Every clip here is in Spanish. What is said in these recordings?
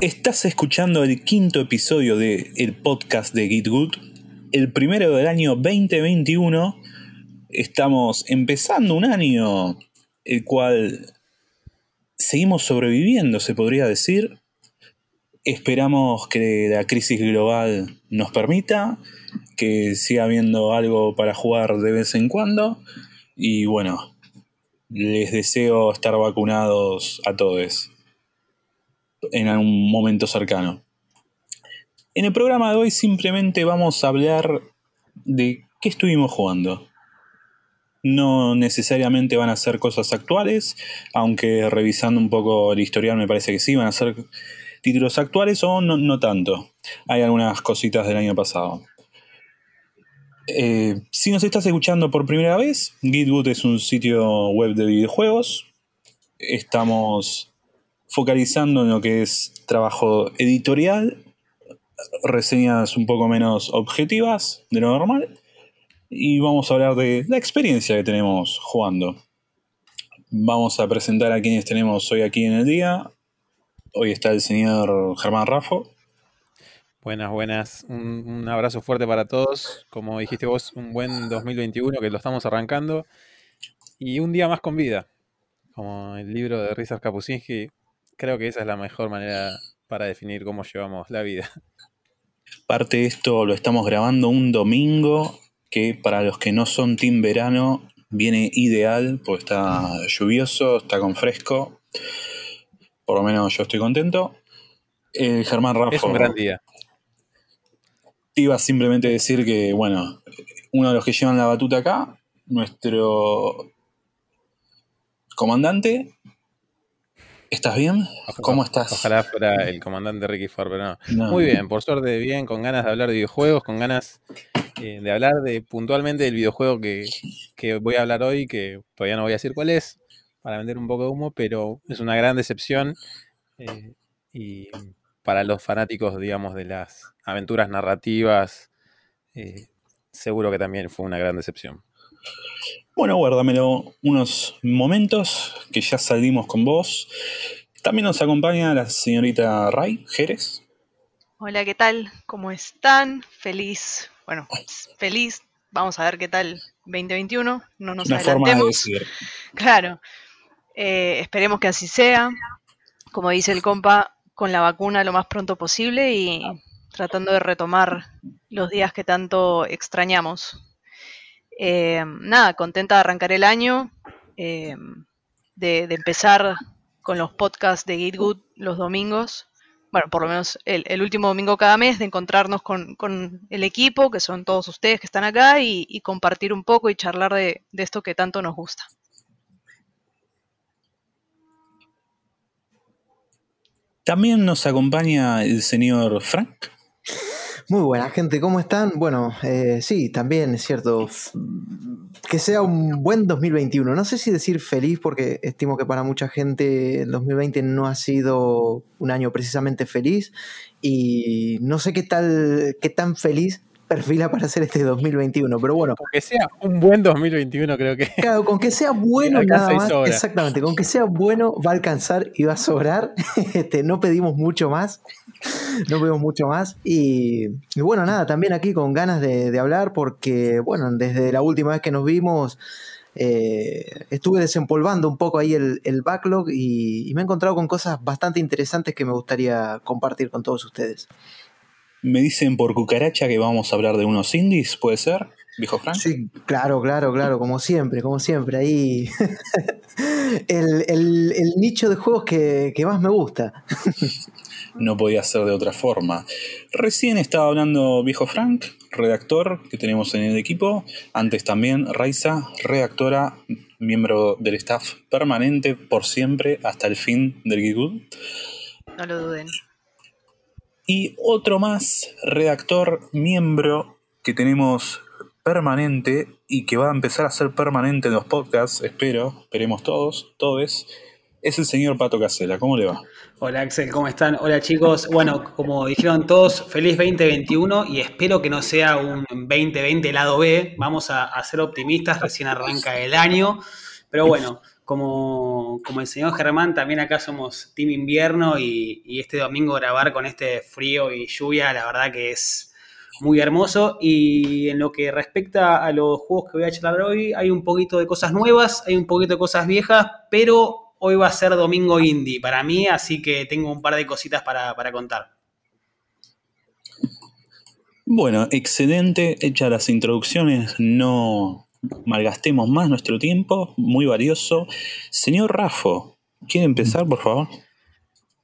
Estás escuchando el quinto episodio de el podcast de GitGood, el primero del año 2021. Estamos empezando un año el cual seguimos sobreviviendo, se podría decir. Esperamos que la crisis global nos permita, que siga habiendo algo para jugar de vez en cuando. Y bueno, les deseo estar vacunados a todos en algún momento cercano. En el programa de hoy simplemente vamos a hablar de qué estuvimos jugando. No necesariamente van a ser cosas actuales, aunque revisando un poco el historial me parece que sí, van a ser títulos actuales o no, tanto. Hay algunas cositas del año pasado. Eh, si nos estás escuchando por primera vez, Gitwood es un sitio web de videojuegos. Estamos focalizando en lo que es trabajo editorial, reseñas un poco menos objetivas de lo normal, y vamos a hablar de la experiencia que tenemos jugando. Vamos a presentar a quienes tenemos hoy aquí en el día. Hoy está el señor Germán Rafo. Buenas, buenas. Un, un, abrazo fuerte para todos. Como dijiste vos, un buen 2021 que lo estamos arrancando. Y un día más con vida. Como el libro de Richard Kapuscinski, Creo que esa es la mejor manera para definir cómo llevamos la vida. Parte de esto lo estamos grabando un domingo que para los que no son team verano viene ideal, porque está lluvioso, está con fresco. Por lo menos yo estoy contento. Eh, Germán Rafa. Es un gran día. Iba simplemente a decir que, bueno, uno de los que llevan la batuta acá, nuestro comandante, ¿Estás bien? ¿Cómo estás? Ojalá fuera el comandante Ricky Ford, pero no. Muy bien, por suerte bien, con ganas de hablar de videojuegos, con ganas eh, de hablar de puntualmente del videojuego que, voy a hablar hoy, que todavía no voy a decir cuál es, para vender un poco de humo, pero es una gran decepción. Eh, y para los fanáticos, digamos, de las aventuras narrativas, eh, seguro que también fue una gran decepción. Bueno, guárdamelo unos momentos que ya salimos con vos. También nos acompaña la señorita Ray Jerez. Hola, ¿qué tal? ¿Cómo están? Feliz, bueno, feliz. Vamos a ver qué tal 2021. No nos Una Forma de decir. Claro. Eh, esperemos que así sea. Como dice el compa, con la vacuna lo más pronto posible y tratando de retomar los días que tanto extrañamos. Eh, nada, contenta de arrancar el año, eh, de, empezar con los podcasts de GitGood los domingos. Bueno, por lo menos el, último domingo cada mes, de encontrarnos con, el equipo, que son todos ustedes que están acá, y, compartir un poco y charlar de, de esto que tanto nos gusta. También nos acompaña el señor Frank. Muy buena gente, ¿cómo están? Bueno, eh, sí, también es cierto. Que sea un buen 2021. No sé si decir feliz, porque estimo que para mucha gente el 2020 no ha sido un año precisamente feliz. Y no sé qué tal, qué tan feliz perfila para hacer este 2021, pero bueno. Con que sea un buen 2021, creo que. Claro, con que sea bueno nada más. Exactamente, con que sea bueno va a alcanzar y va a sobrar. Este, no pedimos mucho más. No pedimos mucho más. Y, bueno, nada, también aquí con ganas de, hablar, porque, bueno, desde la última vez que nos vimos. Eh, estuve desempolvando un poco ahí el, backlog y me he encontrado con cosas bastante interesantes que me gustaría compartir con todos ustedes. Me dicen por cucaracha que vamos a hablar de unos indies, ¿puede ser, viejo Frank? Sí, claro, claro, claro, como siempre, como siempre. Ahí el, nicho de juegos que, más me gusta. no podía ser de otra forma. Recién estaba hablando viejo Frank, redactor que tenemos en el equipo. Antes también Raiza, redactora, miembro del staff permanente por siempre hasta el fin del Geekwood. No lo duden. Y otro más, redactor, miembro que tenemos permanente y que va a empezar a ser permanente en los podcasts, espero, esperemos todos, todos, es el señor Pato Casela. ¿Cómo le va? Hola Axel, ¿cómo están? Hola chicos. Bueno, como dijeron todos, feliz 2021 y espero que no sea un 2020 lado B. Vamos a, a ser optimistas, recién arranca el año. Pero bueno, como, como el Germán, también acá somos Team Invierno y, este domingo grabar con este frío y lluvia, la verdad que es muy hermoso. Y en lo que respecta a los juegos que voy a charlar hoy, hay un poquito de cosas nuevas, hay un poquito de cosas viejas, pero hoy va a ser domingo indie para mí, así que tengo un par de cositas para, contar. Bueno, excelente. Hechas las introducciones, no malgastemos más nuestro tiempo, muy valioso. Señor Rafo, ¿quiere empezar, por favor?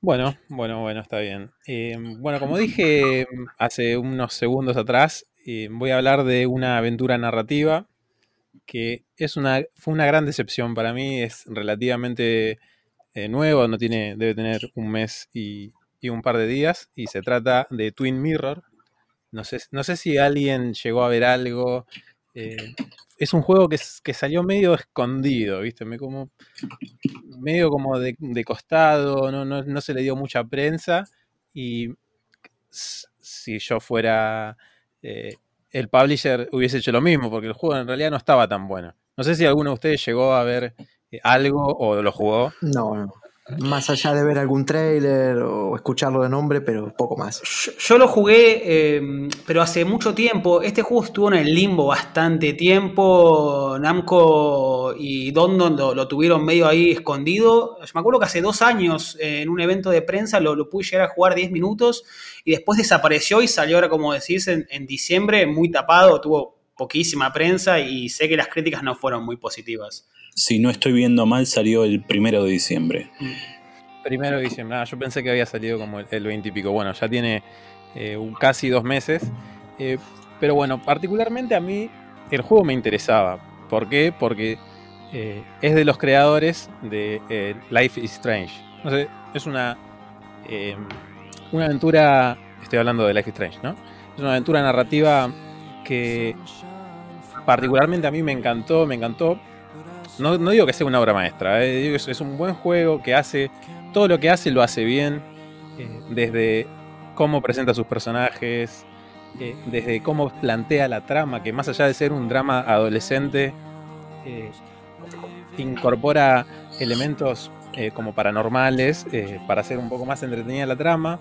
Bueno, bueno, bueno, está bien. Eh, bueno, como dije hace unos segundos atrás, eh, voy a hablar de una aventura narrativa que es una, fue una gran decepción para mí, es relativamente eh, nuevo, no tiene, debe tener un mes y, un par de días, y se trata de Twin Mirror. No sé, no sé si alguien llegó a ver algo. Es un juego que, salió medio escondido, ¿viste? Medio como de, costado, no, no, se le dio mucha prensa y si yo fuera eh, el publisher hubiese hecho lo mismo, porque el juego en realidad no estaba tan bueno. No sé si alguno de ustedes llegó a ver eh, algo o lo jugó. No, no. Más allá de ver algún trailer o escucharlo de nombre, pero poco más. Yo, lo jugué, em, pero hace mucho tiempo. Este juego estuvo en el limbo bastante tiempo. Namco y Dondon lo, tuvieron medio ahí escondido. Yo me acuerdo que hace dos años, en un evento de prensa, lo, lo pude llegar a jugar 10 minutos y después desapareció y salió ahora, como decís, en, en diciembre, muy tapado. Tuvo poquísima prensa y sé que las críticas no fueron muy positivas si no estoy viendo mal, salió el primero de diciembre. Primero de diciembre, ah, yo pensé que había salido como el, 20 y pico. Bueno, ya tiene eh, casi dos meses. Eh, pero bueno, particularmente a mí el juego me interesaba. ¿Por qué? Porque eh, es de los creadores de Life is Strange. No sé, es una, una aventura. Estoy hablando de Life is Strange, ¿no? Es una aventura narrativa que particularmente a mí me encantó, me encantó no, digo que sea una obra maestra, eh, digo que es un buen juego que hace. Todo lo que hace lo hace bien. Eh, desde cómo presenta sus personajes, eh, desde cómo plantea la trama, que más allá de ser un drama adolescente, incorpora elementos como paranormales para hacer un poco más entretenida la trama.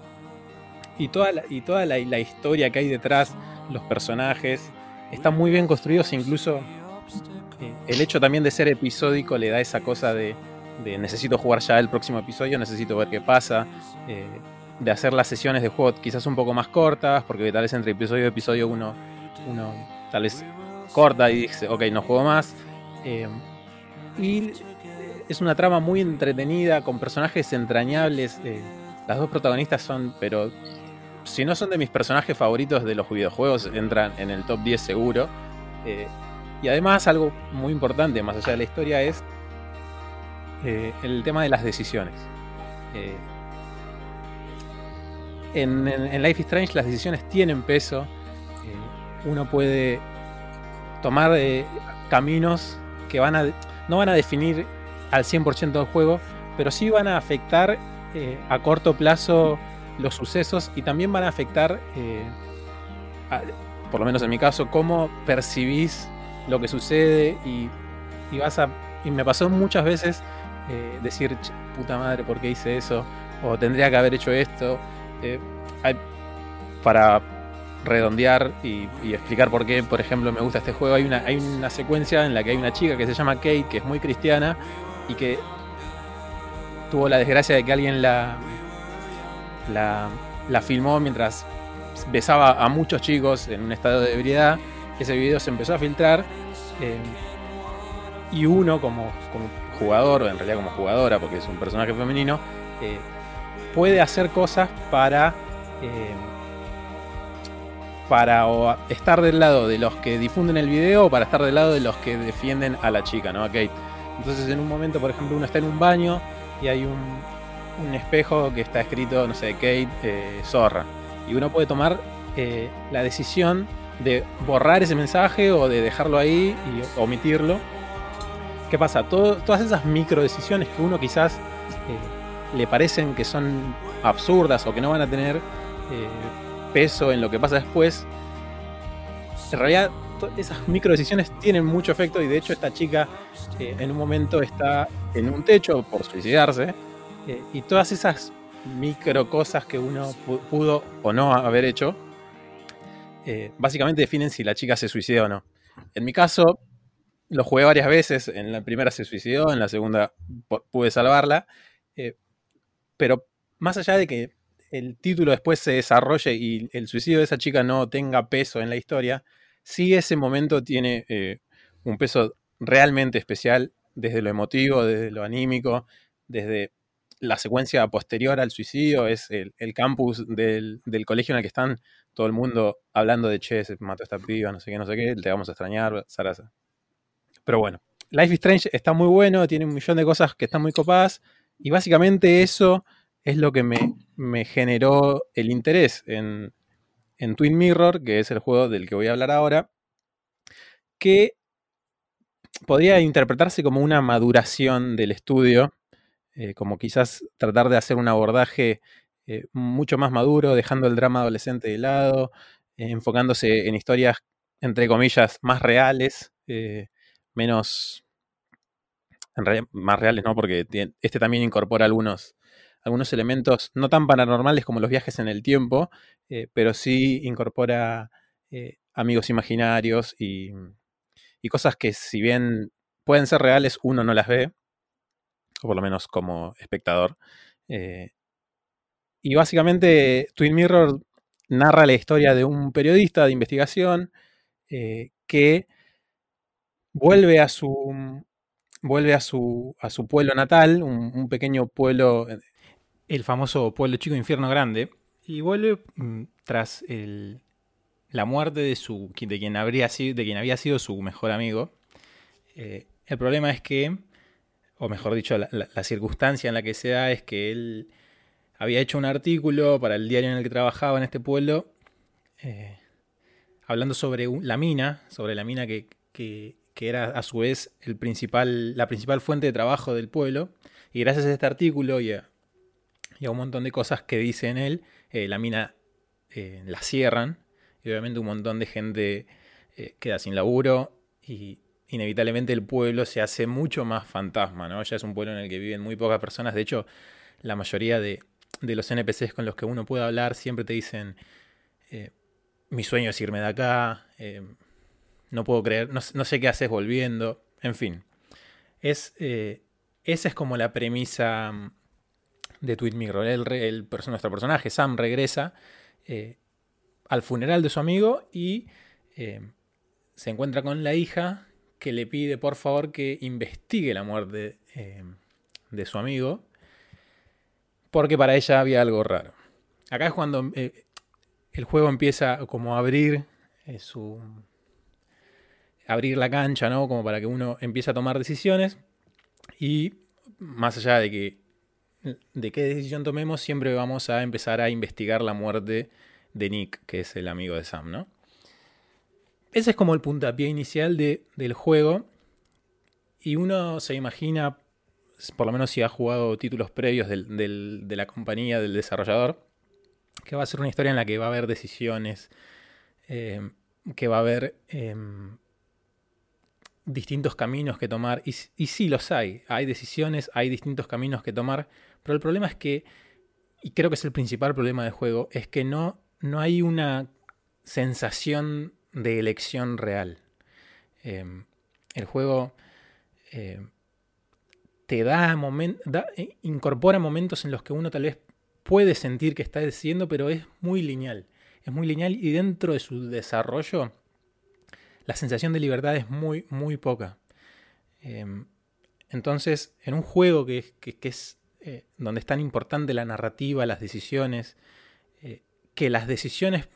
Y toda, la, y toda la historia que hay detrás, los personajes, están muy bien construidos, incluso el hecho también de ser episódico le da esa cosa de, necesito jugar ya el próximo episodio, necesito ver qué pasa, eh, de hacer las sesiones de juego quizás un poco más cortas, porque tal vez entre episodio y episodio uno, uno tal vez corta y dice, ok, no juego más. Eh, y es una trama muy entretenida, con personajes entrañables. Eh, las dos protagonistas son, pero si no son de mis personajes favoritos de los videojuegos, entran en el top 10 seguro. Y además algo muy importante, más allá de la historia, es eh, el tema de las decisiones. Eh, en, Life is Strange las decisiones tienen peso. Eh, uno puede tomar caminos que van a, no van a definir al 100% del juego, pero sí van a afectar a corto plazo los sucesos y también van a afectar, por lo menos en mi caso, cómo percibís lo que sucede y, vas a... Y me pasó muchas veces eh, decir, puta madre, ¿por qué hice eso? O tendría que haber hecho esto. Eh, para redondear y, explicar por qué, por ejemplo, me gusta este juego, hay una, hay una secuencia en la que hay una chica que se llama Kate, que es muy cristiana y que tuvo la desgracia de que alguien la, la, la filmó mientras besaba a muchos chicos en un estado de ebriedad ese video se empezó a filtrar eh, y uno como, jugador, o en realidad como jugadora, porque es un personaje femenino, eh, puede hacer cosas para, eh, para estar del lado de los que difunden el video o para estar del lado de los que defienden a la chica, ¿no? A Kate. Entonces en un momento, por ejemplo, uno está en un baño y hay un, espejo que está escrito, no sé, Kate Zorra. Y uno puede tomar la decisión de borrar ese mensaje o de dejarlo ahí y omitirlo. ¿Qué pasa? todas esas micro decisiones que uno quizás eh, le parecen que son absurdas o que no van a tener eh, peso en lo que pasa después, en realidad esas micro decisiones tienen mucho efecto y de hecho esta chica eh, en un momento está en un techo por suicidarse y todas esas micro cosas que uno pudo o no haber hecho eh, básicamente definen si la chica se suicida o no. En mi caso, lo jugué varias veces, en la primera se suicidó, en la segunda pude salvarla, pero más allá de que el título después se desarrolle y el suicidio de esa chica no tenga peso en la historia, sí ese momento tiene eh, un peso realmente especial desde lo emotivo, desde lo anímico, desde la secuencia posterior al suicidio, es el, campus del, colegio en el que están todo el mundo hablando de che, se mató esta piba, no sé qué, no sé qué, te vamos a extrañar, Sarasa. Pero bueno, Life is Strange está muy bueno, tiene un millón de cosas que están muy copadas, y básicamente eso es lo que me, generó el interés en, Twin Mirror, que es el juego del que voy a hablar ahora, que podría interpretarse como una maduración del estudio, eh, como quizás tratar de hacer un abordaje eh, mucho más maduro, dejando el drama adolescente de lado, eh, enfocándose en historias, entre comillas, más reales, menos... Más reales, ¿no? Porque este también incorpora algunos algunos elementos no tan paranormales como los viajes en el tiempo, pero sí incorpora amigos imaginarios y, cosas que si bien pueden ser reales, uno no las ve, por lo menos como espectador. Eh, y básicamente Twin Mirror narra la historia de un periodista de investigación que vuelve a su vuelve a su, a su pueblo natal, un, pequeño pueblo el famoso pueblo chico infierno grande y vuelve mm, tras la muerte de, su, de, quien habría sido, de quien había sido su mejor amigo. Eh, el problema es que, o mejor dicho, la, circunstancia en la que se da es que él había hecho un artículo para el diario en el que trabajaba en este pueblo, eh, hablando sobre la mina, sobre la mina que, era a su vez el principal, la principal fuente de trabajo del pueblo. Y gracias a este artículo y a, y a un montón de cosas que dice en él, eh, la mina eh, la cierran y obviamente un montón de gente queda sin laburo y inevitablemente el pueblo se hace mucho más fantasma, ¿no? Ya es un pueblo en el que viven muy pocas personas, de hecho la mayoría de, los NPCs con los que uno puede hablar siempre te dicen, mi sueño es irme de acá, no puedo creer, no, sé qué haces volviendo, en fin. Es, esa es como la premisa de Twin Mirror. Nuestro personaje, Sam, regresa eh, al funeral de su amigo y eh, se encuentra con la hija que le pide por favor que investigue la muerte eh, de su amigo porque para ella había algo raro. Acá es cuando el juego empieza como a abrir su abrir la cancha, ¿no? Como para que uno empiece a tomar decisiones y más allá de que de qué decisión tomemos, siempre vamos a empezar a investigar la muerte de Nick, que es el amigo de Sam, ¿no? Ese es como el puntapié inicial del juego. Y uno se imagina, por lo menos si ha jugado títulos previos de la compañía, del desarrollador, que va a ser una historia en la que va a haber decisiones, eh, que va a haber em, distintos caminos que tomar. Y, y sí los hay. Hay decisiones, hay distintos caminos que tomar. Pero el problema es que, y creo que es el principal problema del juego, es que no, no hay una sensación de elección real. Em, el juego em, te da, eh, incorpora momentos en los que uno tal vez puede sentir que está decidiendo, pero es muy lineal. Es muy lineal y dentro de su desarrollo la sensación de libertad es muy, muy poca. Em, entonces, en un juego que, que, es eh, donde es tan importante la narrativa, las decisiones, eh, que las decisiones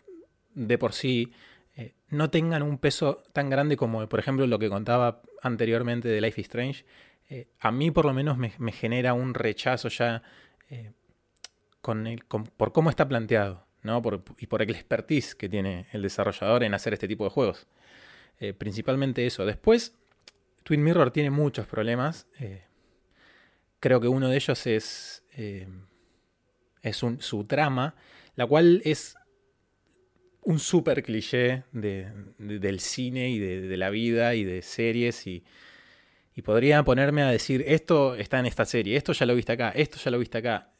de por sí eh, no tengan un peso tan grande como, por ejemplo, lo que contaba anteriormente de Life is Strange, a mí por lo menos me, genera un rechazo ya con el, por cómo está planteado ¿no? y por el expertise que tiene el desarrollador en hacer este tipo de juegos. principalmente eso. Después, Twin Mirror tiene muchos problemas. Creo que uno de ellos es, eh, es su trama, la cual es un súper cliché del cine y de, la vida y de series y, y podría ponerme a decir, esto está en esta serie, esto ya lo viste acá, esto ya lo viste acá.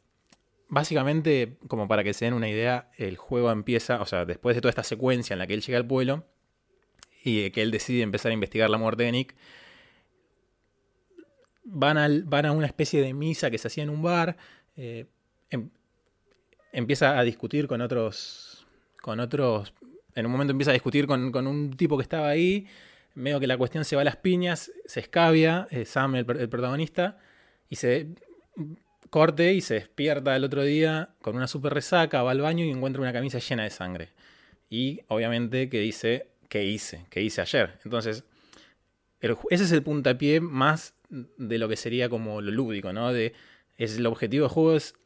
Básicamente, como para que se den una idea, el juego empieza, o sea, después de toda esta secuencia en la que él llega al pueblo y que él decide empezar a investigar la muerte de Nick, van, van a una especie de misa que se hacía en un bar, eh, em, empieza a discutir con otros, con otros, en un momento empieza a discutir con, un tipo que estaba ahí, medio que la cuestión se va a las piñas, se escabia, eh, Sam, el, protagonista, y se corte y se despierta el otro día con una super resaca, va al baño y encuentra una camisa llena de sangre. Y obviamente que dice, ¿qué hice? ¿Qué hice ayer? Entonces, ese es el puntapié más de lo que sería como lo lúdico, ¿no? De, es, el objetivo del juego es,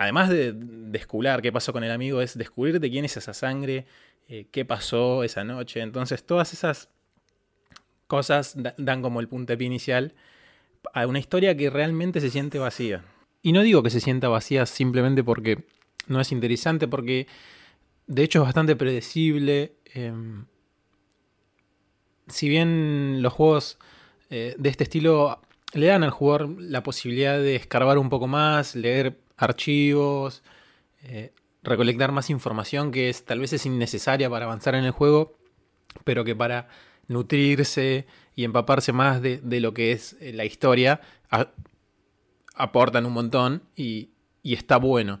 además de descubrir qué pasó con el amigo, es descubrir de quién es esa sangre, eh, qué pasó esa noche. Entonces, todas esas cosas dan como el puntapié inicial a una historia que realmente se siente vacía. Y no digo que se sienta vacía simplemente porque no es interesante, porque de hecho es bastante predecible. Em, si bien los juegos eh, de este estilo le dan al jugador la posibilidad de escarbar un poco más, leer archivos, eh, recolectar más información que es, tal vez es innecesaria para avanzar en el juego, pero que para nutrirse y empaparse más de, lo que es eh, la historia aportan un montón y, está bueno.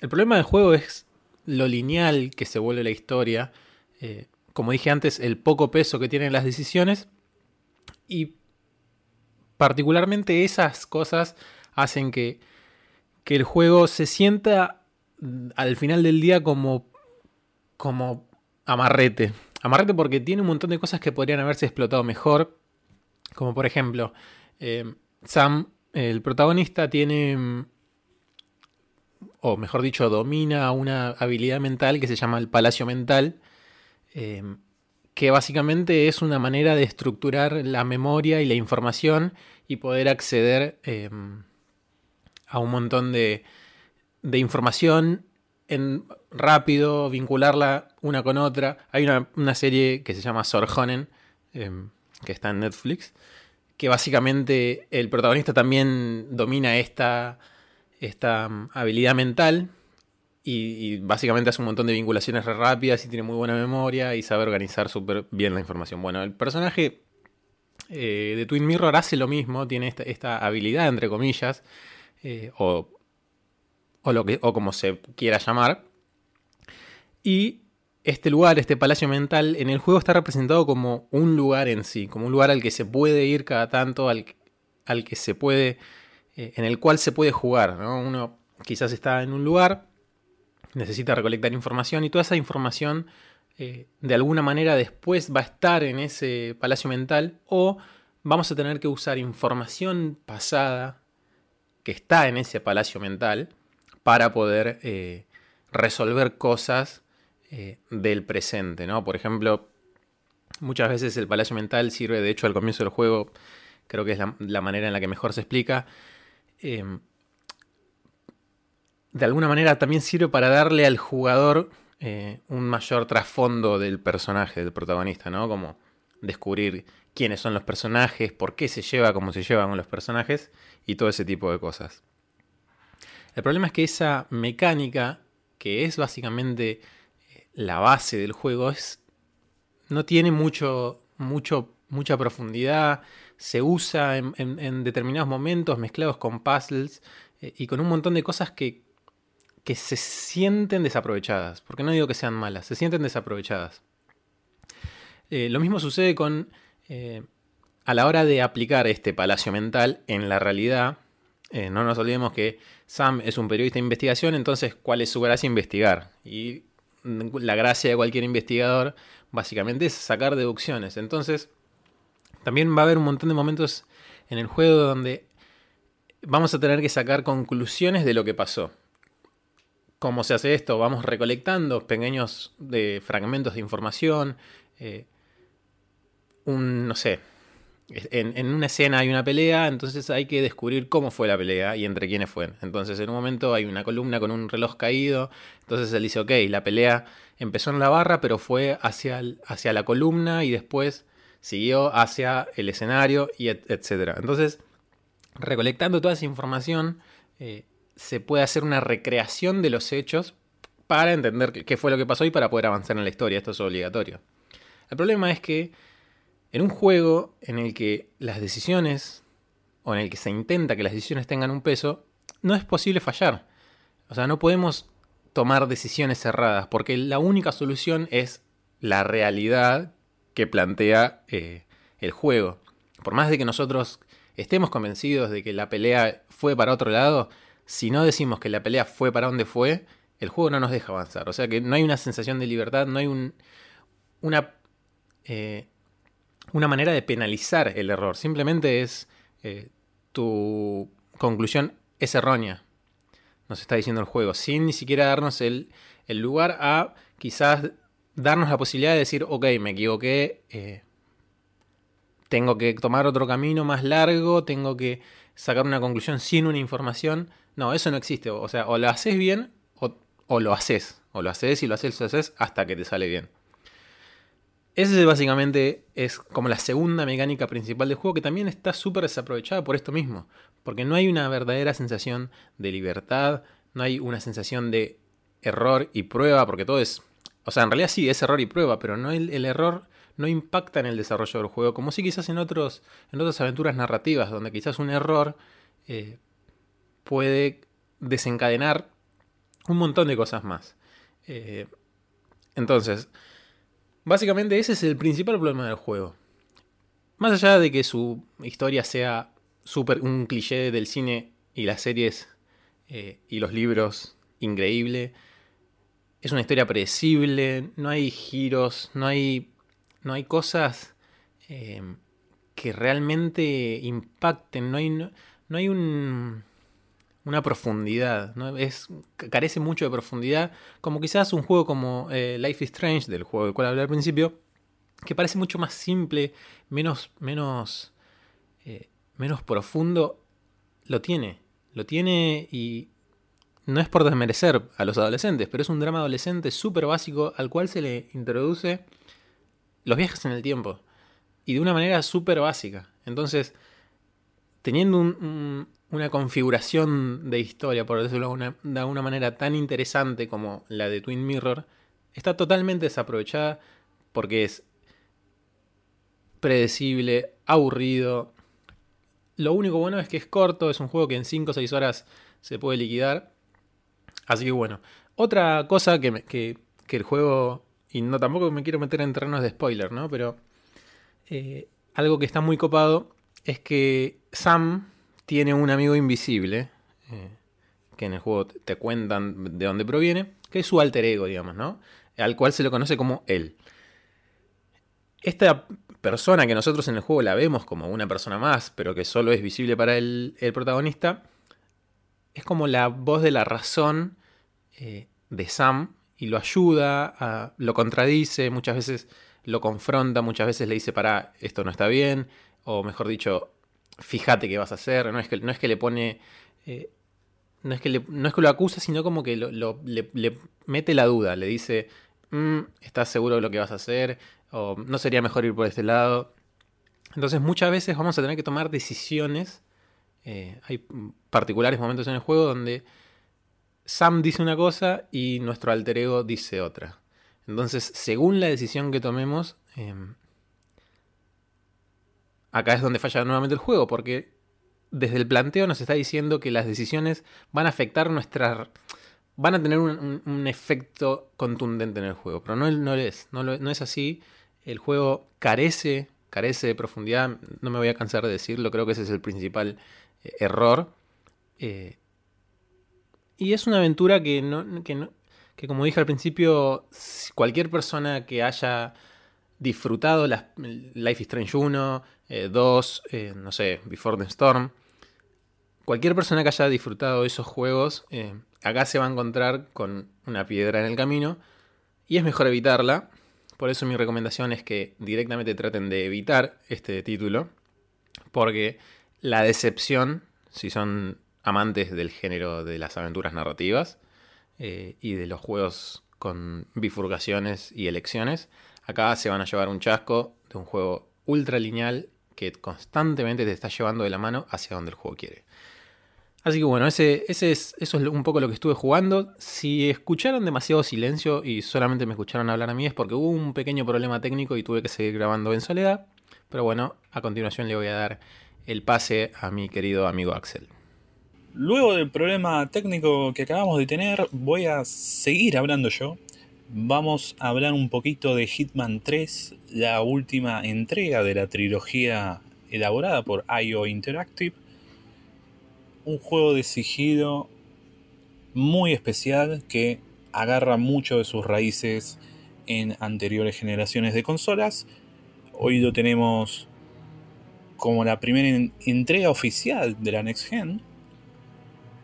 El problema del juego es lo lineal que se vuelve la historia, como dije antes, el poco peso que tienen las decisiones y particularmente esas cosas hacen que, el juego se sienta al final del día como, como amarrete. Amarrete porque tiene un montón de cosas que podrían haberse explotado mejor. Como por ejemplo, eh, Sam, el protagonista, tiene, o mejor dicho, domina una habilidad mental que se llama el palacio mental. Eh, que básicamente es una manera de estructurar la memoria y la información y poder acceder em, a un montón de, de información en rápido, vincularla una con otra. Hay una, serie que se llama Sorjonen, em, que está en Netflix, que básicamente el protagonista también domina esta, esta em, habilidad mental y, básicamente hace un montón de vinculaciones rápidas y tiene muy buena memoria y sabe organizar súper bien la información. Bueno, el personaje eh, de Twin Mirror hace lo mismo, tiene esta, habilidad, entre comillas, eh, o, lo que, o como se quiera llamar. Y este lugar, este palacio mental, en el juego está representado como un lugar en sí, como un lugar al que se puede ir cada tanto, al, al que se puede, eh, en el cual se puede jugar. Uno quizás está en un lugar necesita recolectar información y toda esa información eh, de alguna manera después va a estar en ese palacio mental o vamos a tener que usar información pasada está en ese palacio mental para poder eh, resolver cosas eh, del presente, ¿no? Por ejemplo, muchas veces el palacio mental sirve, de hecho al comienzo del juego, creo que es la, manera en la que mejor se explica, de alguna manera también sirve para darle al jugador eh, un mayor trasfondo del personaje, del protagonista, ¿no? Como descubrir quiénes son los personajes, por qué se lleva como se lleva con los personajes y todo ese tipo de cosas. El problema es que esa mecánica, que es básicamente eh, la base del juego, es, no tiene mucho, mucho, mucha profundidad, se usa en, determinados momentos mezclados con puzzles eh, y con un montón de cosas que que se sienten desaprovechadas, porque no digo que sean malas, se sienten desaprovechadas. Eh, lo mismo sucede con, eh, a la hora de aplicar este palacio mental en la realidad, eh, no nos olvidemos que Sam es un periodista de investigación, entonces, ¿cuál es su gracia? Investigar. Y la gracia de cualquier investigador, básicamente, es sacar deducciones. Entonces, también va a haber un montón de momentos en el juego donde vamos a tener que sacar conclusiones de lo que pasó. ¿Cómo se hace esto? Vamos recolectando pequeños de fragmentos de información, eh, un, no sé, en, una escena hay una pelea, entonces hay que descubrir cómo fue la pelea y entre quiénes fue. Entonces en un momento hay una columna con un reloj caído, entonces él dice, ok, la pelea empezó en la barra, pero fue hacia, hacia la columna y después siguió hacia el escenario, y etc. Entonces, recolectando toda esa información, eh, se puede hacer una recreación de los hechos para entender qué fue lo que pasó y para poder avanzar en la historia. Esto es obligatorio. El problema es que en un juego en el que las decisiones, o en el que se intenta que las decisiones tengan un peso, no es posible fallar. O sea, no podemos tomar decisiones cerradas, porque la única solución es la realidad que plantea eh, el juego. Por más de que nosotros estemos convencidos de que la pelea fue para otro lado, si no decimos que la pelea fue para donde fue, el juego no nos deja avanzar. O sea que no hay una sensación de libertad, no hay un, una, eh, una manera de penalizar el error. Simplemente es eh, tu conclusión es errónea. Nos está diciendo el juego, sin ni siquiera darnos el, el lugar a quizás darnos la posibilidad de decir, ok, me equivoqué, eh, tengo que tomar otro camino más largo, tengo que sacar una conclusión sin una información. No, eso no existe. O sea, o lo haces bien o, lo haces. O lo haces y lo haces, lo haces hasta que te sale bien. Ese básicamente es como la segunda mecánica principal del juego que también está súper desaprovechada por esto mismo. Porque no hay una verdadera sensación de libertad, no hay una sensación de error y prueba, porque todo es o sea, en realidad sí, es error y prueba, pero no el, error no impacta en el desarrollo del juego, como si quizás en, otros, en otras aventuras narrativas, donde quizás un error eh, puede desencadenar un montón de cosas más. Eh, entonces, básicamente ese es el principal problema del juego. Más allá de que su historia sea super, un cliché del cine y las series eh, y los libros increíble, es una historia predecible, no hay giros, no hay, no hay cosas eh, que realmente impacten, no hay, no, hay un, una profundidad, ¿no? es, carece mucho de profundidad, como quizás un juego como eh, Life is Strange, del juego del cual hablé al principio, que parece mucho más simple, menos, menos, eh, menos profundo, lo tiene, lo tiene y no es por desmerecer a los adolescentes, pero es un drama adolescente súper básico al cual se le introduce los viajes en el tiempo. Y de una manera súper básica. Entonces, teniendo una configuración de historia, por decirlo de una manera tan interesante como la de Twin Mirror, está totalmente desaprovechada porque es predecible, aburrido. Lo único bueno es que es corto, es un juego que en 5 o 6 horas se puede liquidar Así que bueno, otra cosa que, que, el juego, y no tampoco me quiero meter en terrenos de spoiler, ¿no? Pero eh, algo que está muy copado es que Sam tiene un amigo invisible, eh, que en el juego te cuentan de dónde proviene, que es su alter ego, digamos, ¿no? Al cual se lo conoce como él. Esta persona que nosotros en el juego la vemos como una persona más, pero que solo es visible para el, protagonista, es como la voz de la razón eh, de Sam y lo ayuda, lo contradice, muchas veces lo confronta, muchas veces le dice, para, esto no está bien, o mejor dicho, fíjate qué vas a hacer, no es que, no es que le pone... Eh, no es, que no es que lo acusa, sino como que le, mete la duda, le dice, mm, ¿estás seguro de lo que vas a hacer? O no sería mejor ir por este lado. Entonces muchas veces vamos a tener que tomar decisiones. Eh, hay particulares momentos en el juego donde Sam dice una cosa y nuestro alter ego dice otra. Entonces, según la decisión que tomemos, em, acá es donde falla nuevamente el juego, porque desde el planteo nos está diciendo que las decisiones van a afectar nuestra... van a tener un, efecto contundente en el juego, pero no, no es, no, no, es así. El juego carece, carece de profundidad, no me voy a cansar de decirlo, creo que ese es el principal eh, error. Eh, y es una aventura que, no, que, no, que como dije al principio, cualquier persona que haya disfrutado Life is Strange 1, 2, eh, eh, no sé, Before the Storm, cualquier persona que haya disfrutado esos juegos, eh, acá se va a encontrar con una piedra en el camino y es mejor evitarla. Por eso mi recomendación es que directamente traten de evitar este título. Porque la decepción, si son amantes del género de las aventuras narrativas y de los juegos con bifurcaciones y elecciones, acá se van a llevar un chasco de un juego ultra lineal que constantemente te está llevando de la mano hacia donde el juego quiere. Así que bueno, ese, es, eso es un poco lo que estuve jugando. Si escucharon demasiado silencio y solamente me escucharon hablar a mí es porque hubo un pequeño problema técnico y tuve que seguir grabando en soledad. Pero bueno, a continuación le voy a dar el pase a mi querido amigo Axel. Luego del problema técnico que acabamos de tener, voy a seguir hablando yo. Vamos a hablar un poquito de Hitman 3, la última entrega de la trilogía elaborada por IO Interactive. Un juego de sigilo muy especial que agarra mucho de sus raíces en anteriores generaciones de consolas. Hoy lo tenemos como la primera entrega oficial de la Next Gen.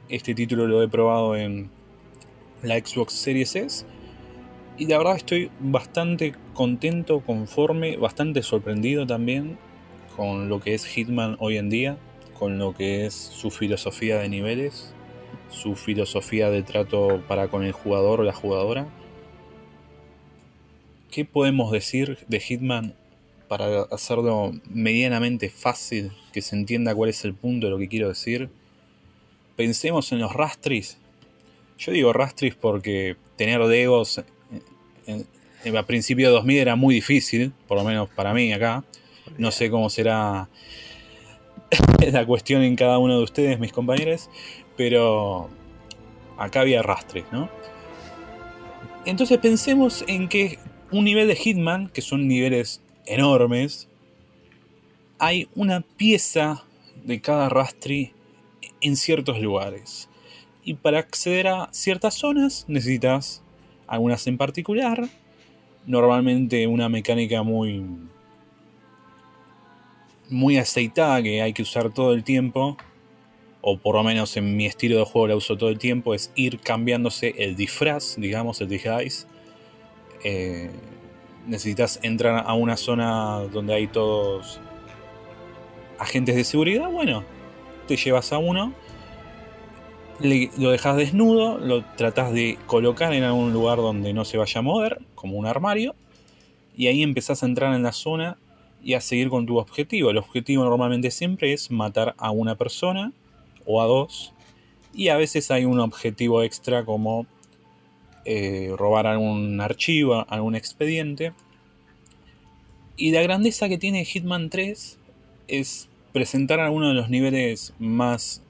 Este título lo he probado en la Xbox Series S. Y la verdad estoy bastante contento, conforme, bastante sorprendido también con lo que es Hitman hoy en día, con lo que es su filosofía de niveles, su filosofía de trato para con el jugador o la jugadora. ¿Qué podemos decir de Hitman para hacerlo medianamente fácil, que se entienda cuál es el punto de lo que quiero decir, pensemos en los rastris. Yo digo rastris porque tener A principios de 2000 era muy difícil, por lo menos para mí acá. No sé cómo será la cuestión en cada uno de ustedes, mis compañeros, pero acá había rastris, ¿no? Entonces pensemos en que un nivel de Hitman, que son niveles enormes, hay una pieza de cada rastri en ciertos lugares. Y para acceder a ciertas zonas necesitas algunas en particular. Normalmente una mecánica muy muy aceitada que hay que usar todo el tiempo, o por lo menos en mi estilo de juego la uso todo el tiempo, es ir cambiándose el disfraz, digamos, el disguise. Eh, necesitas entrar a una zona donde hay todos agentes de seguridad, bueno, te llevas a uno, lo dejas desnudo, lo tratas de colocar en algún lugar donde no se vaya a mover, como un armario, y ahí empezás a entrar en la zona y a seguir con tu objetivo. El objetivo normalmente siempre es matar a una persona o a dos, y a veces hay un objetivo extra como eh, robar algún archivo, algún expediente. Y la grandeza que tiene Hitman 3 es presentar algunos de los niveles más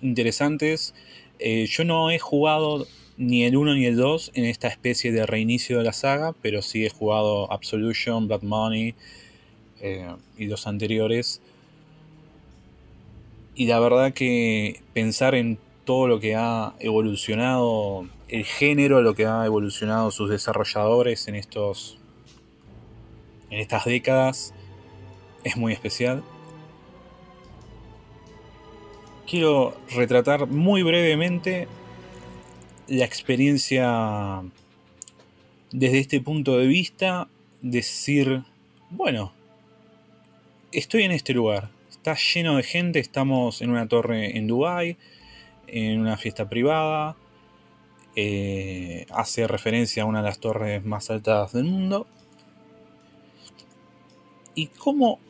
interesantes. Eh, yo no he jugado ni el 1 ni el 2 en esta especie de reinicio de la saga, pero sí he jugado Absolution, Blood Money eh, y los anteriores. Y la verdad que pensar en todo lo que ha evolucionado el género, lo que ha evolucionado sus desarrolladores en estos en estas décadas es muy especial. Quiero retratar muy brevemente la experiencia desde este punto de vista, decir, bueno, estoy en este lugar, está lleno de gente, estamos en una torre en Dubai en una fiesta privada. Eh, hace referencia a una de las torres más altas del mundo. Y cómo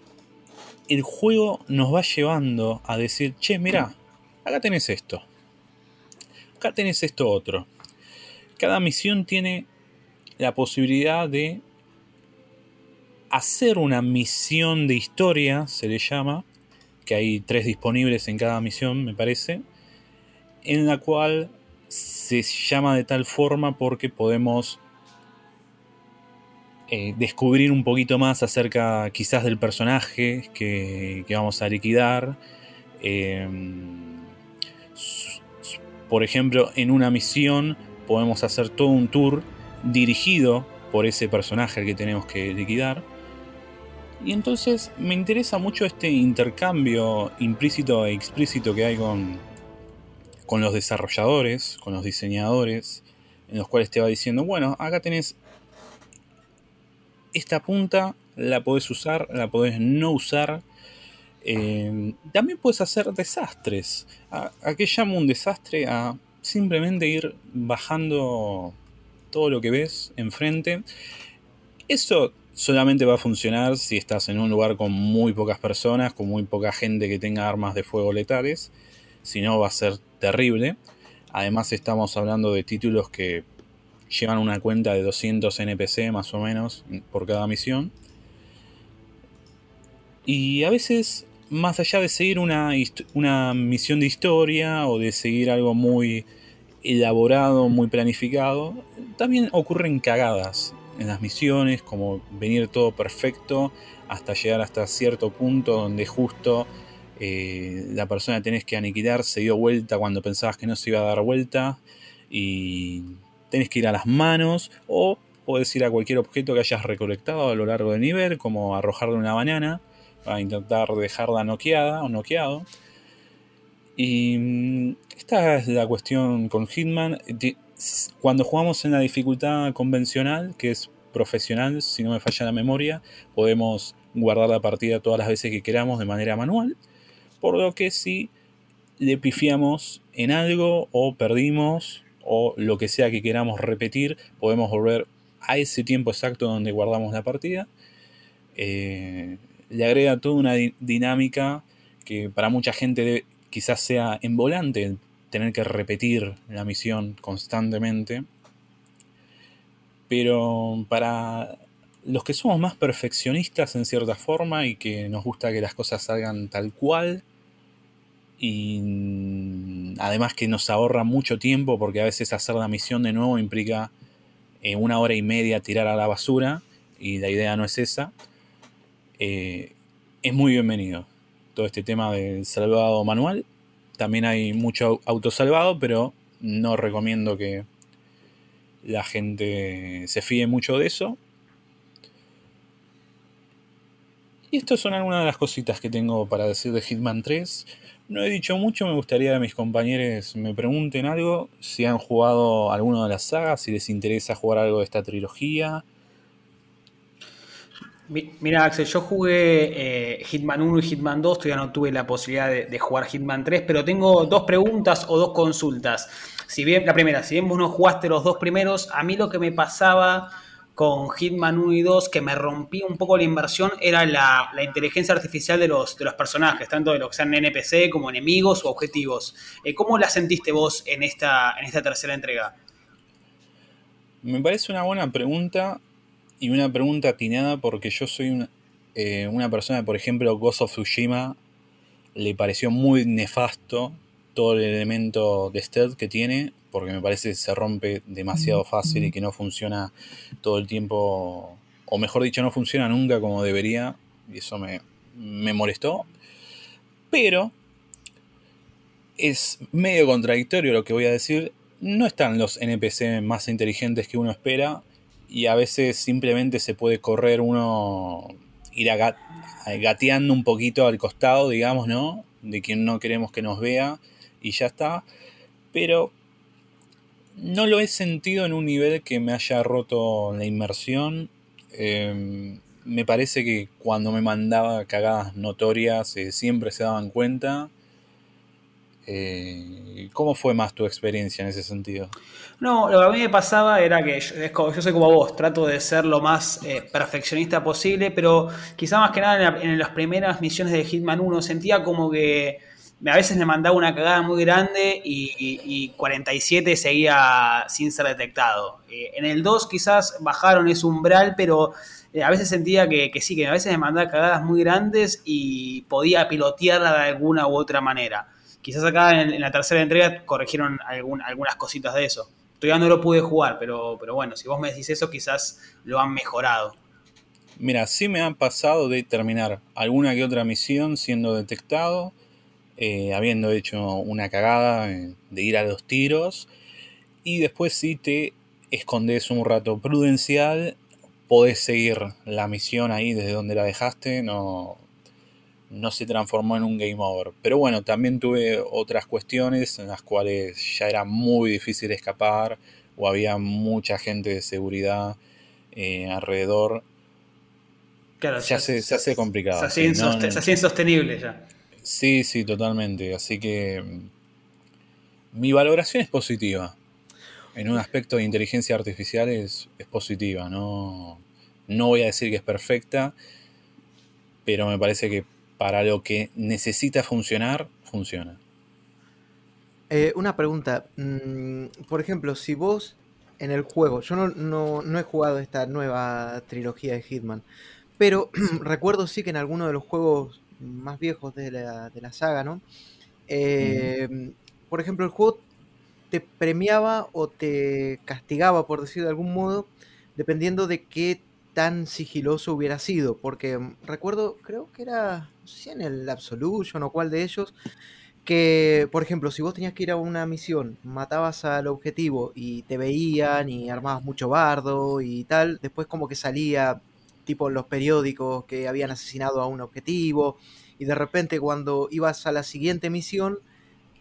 el juego nos va llevando a decir, che, mira, acá tenés esto. Acá tenés esto otro. Cada misión tiene la posibilidad de hacer una misión de historia, se le llama, que hay tres disponibles en cada misión, me parece en la cual se llama de tal forma porque podemos eh, descubrir un poquito más acerca quizás del personaje que, vamos a liquidar. Em, por ejemplo, en una misión podemos hacer todo un tour dirigido por ese personaje que tenemos que liquidar. Y entonces me interesa mucho este intercambio implícito e explícito que hay con, con los desarrolladores, con los diseñadores, en los cuales te va diciendo, bueno, acá tenés esta punta, la podés usar, la podés no usar. Eh, también puedes hacer desastres. ¿A, qué llamo un desastre? A simplemente ir bajando todo lo que ves enfrente. Eso solamente va a funcionar si estás en un lugar con muy pocas personas, con muy poca gente que tenga armas de fuego letales. Si no, va a ser terrible. Además, estamos hablando de títulos que llevan una cuenta de 200 NPC más o menos por cada misión. Y a veces, más allá de seguir una, una misión de historia o de seguir algo muy elaborado, muy planificado, también ocurren cagadas en las misiones, como venir todo perfecto hasta llegar hasta cierto punto donde justo eh, la persona tenés que aniquilar se dio vuelta cuando pensabas que no se iba a dar vuelta y tenés que ir a las manos o puedes ir a cualquier objeto que hayas recolectado a lo largo del nivel, como arrojarle una banana para intentar dejarla noqueada o noqueado. Y mm, esta es la cuestión con Hitman. Cuando jugamos en la dificultad convencional, que es profesional, si no me falla la memoria, podemos guardar la partida todas las veces que queramos de manera manual. Por lo que si le pifiamos en algo o perdimos o lo que sea que queramos repetir, podemos volver a ese tiempo exacto donde guardamos la partida. Eh, le agrega toda una dinámica que para mucha gente quizás sea en volante tener que repetir la misión constantemente. Pero para los que somos más perfeccionistas en cierta forma y que nos gusta que las cosas salgan tal cual, y además que nos ahorra mucho tiempo porque a veces hacer la misión de nuevo implica eh, una hora y media tirar a la basura y la idea no es esa. Eh, es muy bienvenido todo este tema del salvado manual. También hay mucho autosalvado, pero no recomiendo que la gente se fíe mucho de eso. Y estas son algunas de las cositas que tengo para decir de Hitman 3. No he dicho mucho, me gustaría que mis compañeros me pregunten algo, si han jugado alguno de las sagas, si les interesa jugar algo de esta trilogía. Mira, Axel, yo jugué eh, Hitman 1 y Hitman 2, todavía no tuve la posibilidad de, jugar Hitman 3, pero tengo dos preguntas o dos consultas. Si bien, la primera, si bien vos no jugaste los dos primeros, a mí lo que me pasaba con Hitman 1 y 2 que me rompía un poco la inversión era la, inteligencia artificial de los, de los personajes, tanto de los que sean NPC como enemigos o objetivos. Eh, ¿Cómo la sentiste vos en esta, en esta tercera entrega? Me parece una buena pregunta y una pregunta atinada porque yo soy una, eh, una persona, por ejemplo, Ghost of Tsushima le pareció muy nefasto todo el elemento de stealth que tiene porque me parece que se rompe demasiado fácil y que no funciona todo el tiempo, o mejor dicho, no funciona nunca como debería, y eso me, me molestó. Pero es medio contradictorio lo que voy a decir. No están los NPC más inteligentes que uno espera y a veces simplemente se puede correr uno, ir gateando un poquito al costado, digamos, ¿no? De quien no queremos que nos vea y ya está. Pero no lo he sentido en un nivel que me haya roto la inmersión. Em, me parece que cuando me mandaba cagadas notorias eh, siempre se daban cuenta. Eh, ¿Cómo fue más tu experiencia en ese sentido? No, lo que a mí me pasaba era que yo, soy como vos, trato de ser lo más eh, perfeccionista posible, pero quizá más que nada en, en, las primeras misiones de Hitman 1 sentía como que a veces me mandaba una cagada muy grande y, 47 seguía sin ser detectado. Eh, en el 2 quizás bajaron ese umbral, pero eh, a veces sentía que, sí, que a veces me mandaba cagadas muy grandes y podía pilotearla de alguna u otra manera. Quizás acá en, la tercera entrega corrigieron algunas cositas de eso. Todavía no lo pude jugar, pero, pero bueno, si vos me decís eso, quizás lo han mejorado. Mira, sí me han pasado de terminar alguna que otra misión siendo detectado eh, habiendo hecho una cagada de ir a los tiros. Y después si te escondes un rato prudencial, podés seguir la misión ahí desde donde la dejaste, no, no se transformó en un game over. Pero bueno, también tuve otras cuestiones en las cuales ya era muy difícil escapar o había mucha gente de seguridad eh, alrededor claro, se, hace, se hace complicado. Se hace, insostenible ya. Sí, sí, totalmente. Así que mm, mi valoración es positiva. En un aspecto de inteligencia artificial es, positiva. No, no voy a decir que es perfecta, pero me parece que para lo que necesita funcionar, funciona. Eh, una pregunta. Mm, por ejemplo, si vos en el juego, yo no, he jugado esta nueva trilogía de Hitman, pero recuerdo sí que en alguno de los juegos más viejos de la, saga, ¿no? Eh, por ejemplo, el juego te premiaba o te castigaba, por decir de algún modo, dependiendo de qué tan sigiloso hubiera sido. Porque recuerdo, creo que era, no sé si en el Absolution o cuál de ellos, que, por ejemplo, si vos tenías que ir a una misión, matabas al objetivo y te veían y armabas mucho bardo y tal, después como que salía tipo en los periódicos que habían asesinado a un objetivo y de repente cuando ibas a la siguiente misión,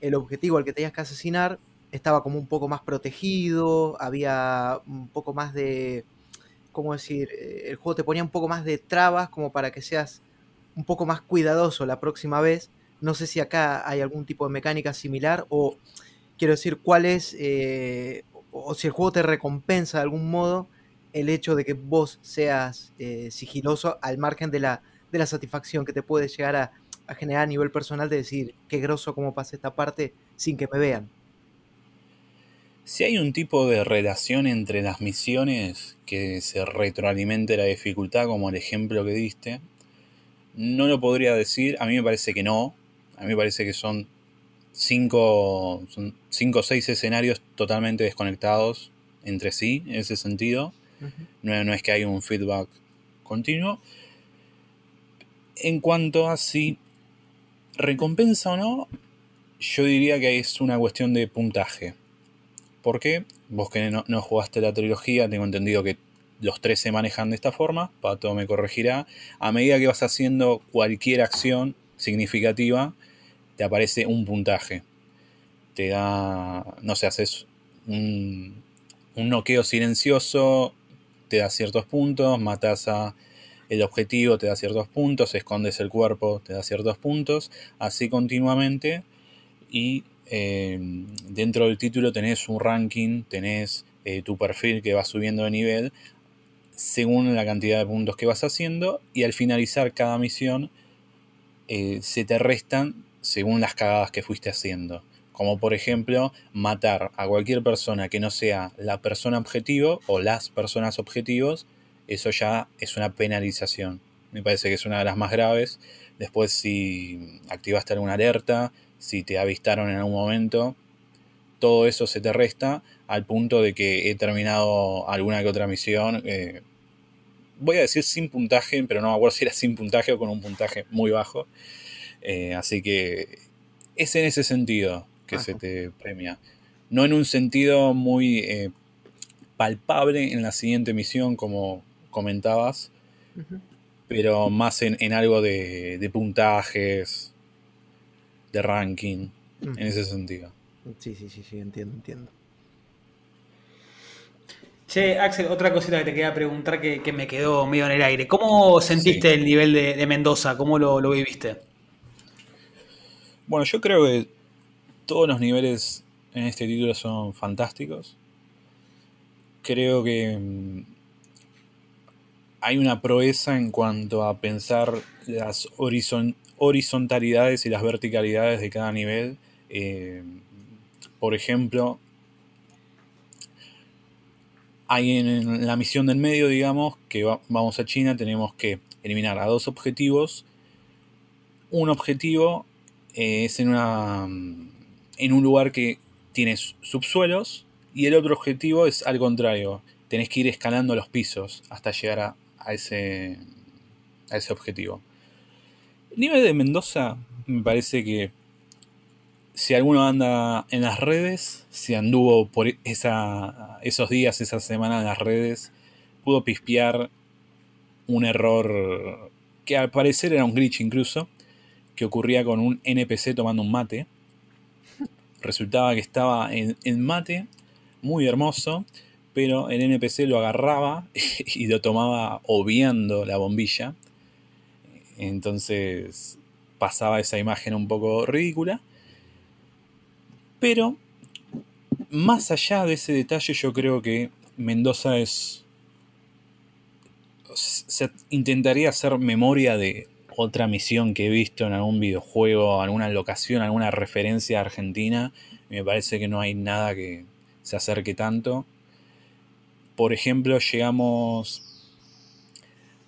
el objetivo al que tenías que asesinar estaba como un poco más protegido, había un poco más de, ¿cómo decir? Eh, el juego te ponía un poco más de trabas como para que seas un poco más cuidadoso la próxima vez no sé si acá hay algún tipo de mecánica similar o quiero decir cuál es, eh, o si el juego te recompensa de algún modo el hecho de que vos seas eh, sigiloso al margen de la, de la satisfacción que te puede llegar a, generar a nivel personal de decir qué groso cómo pasa esta parte sin que me vean. Si hay un tipo de relación entre las misiones que se retroalimente la dificultad, como el ejemplo que diste, no lo podría decir, a mí me parece que no, a mí me parece que son cinco, cinco o seis escenarios totalmente desconectados entre sí, en ese sentido. No, es que hay un feedback continuo. En cuanto a si recompensa o no, yo diría que es una cuestión de puntaje. ¿Por qué? Vos que no, no, jugaste la trilogía, tengo entendido que los tres se manejan de esta forma, Pato me corregirá. A medida que vas haciendo cualquier acción significativa, te aparece un puntaje. Te da, no sé, haces un, un noqueo silencioso, te da ciertos puntos, matas a el objetivo, te da ciertos puntos, escondes el cuerpo, te da ciertos puntos, así continuamente. Y eh, dentro del título tenés un ranking, tenés eh, tu perfil que va subiendo de nivel según la cantidad de puntos que vas haciendo y al finalizar cada misión eh, se te restan según las cagadas que fuiste haciendo. Como por ejemplo, matar a cualquier persona que no sea la persona objetivo o las personas objetivos, eso ya es una penalización. Me parece que es una de las más graves. Después si activaste alguna alerta, si te avistaron en algún momento, todo eso se te resta al punto de que he terminado alguna que otra misión. Eh, voy a decir sin puntaje, pero no me acuerdo si era sin puntaje o con un puntaje muy bajo. Eh, así que es en ese sentido que se te premia. No en un sentido muy eh, palpable en la siguiente misión, como comentabas, pero más en, algo de, puntajes, de ranking, en ese sentido. Sí, sí, sí, sí, entiendo, entiendo. Che, Axel, otra cosita que te quería preguntar que, me quedó medio en el aire. ¿Cómo sentiste el nivel de, Mendoza? ¿Cómo lo, lo viviste? Bueno, yo creo que todos los niveles en este título son fantásticos. Creo que mm, hay una proeza en cuanto a pensar las horizontalidades y las verticalidades de cada nivel. Eh, por ejemplo, hay en la misión del medio, digamos, que vamos a China, tenemos que eliminar a dos objetivos. Un objetivo eh, es en, una, en un lugar que tienes subsuelos y el otro objetivo es al contrario. Tenés que ir escalando los pisos hasta llegar a, ese, a ese objetivo. El nivel de Mendoza me parece que si alguno anda en las redes, si anduvo por esa, esos días, esa semana en las redes, pudo pispear un error que al parecer era un glitch incluso, que ocurría con un NPC tomando un mate. Resultaba que estaba en, mate, muy hermoso, pero el NPC lo agarraba y lo tomaba obviando la bombilla. Entonces pasaba esa imagen un poco ridícula. Pero más allá de ese detalle, yo creo que Mendoza es. Se intentaría hacer memoria de otra misión que he visto en algún videojuego, alguna locación, alguna referencia argentina. Me parece que no hay nada que se acerque tanto. Por ejemplo, llegamos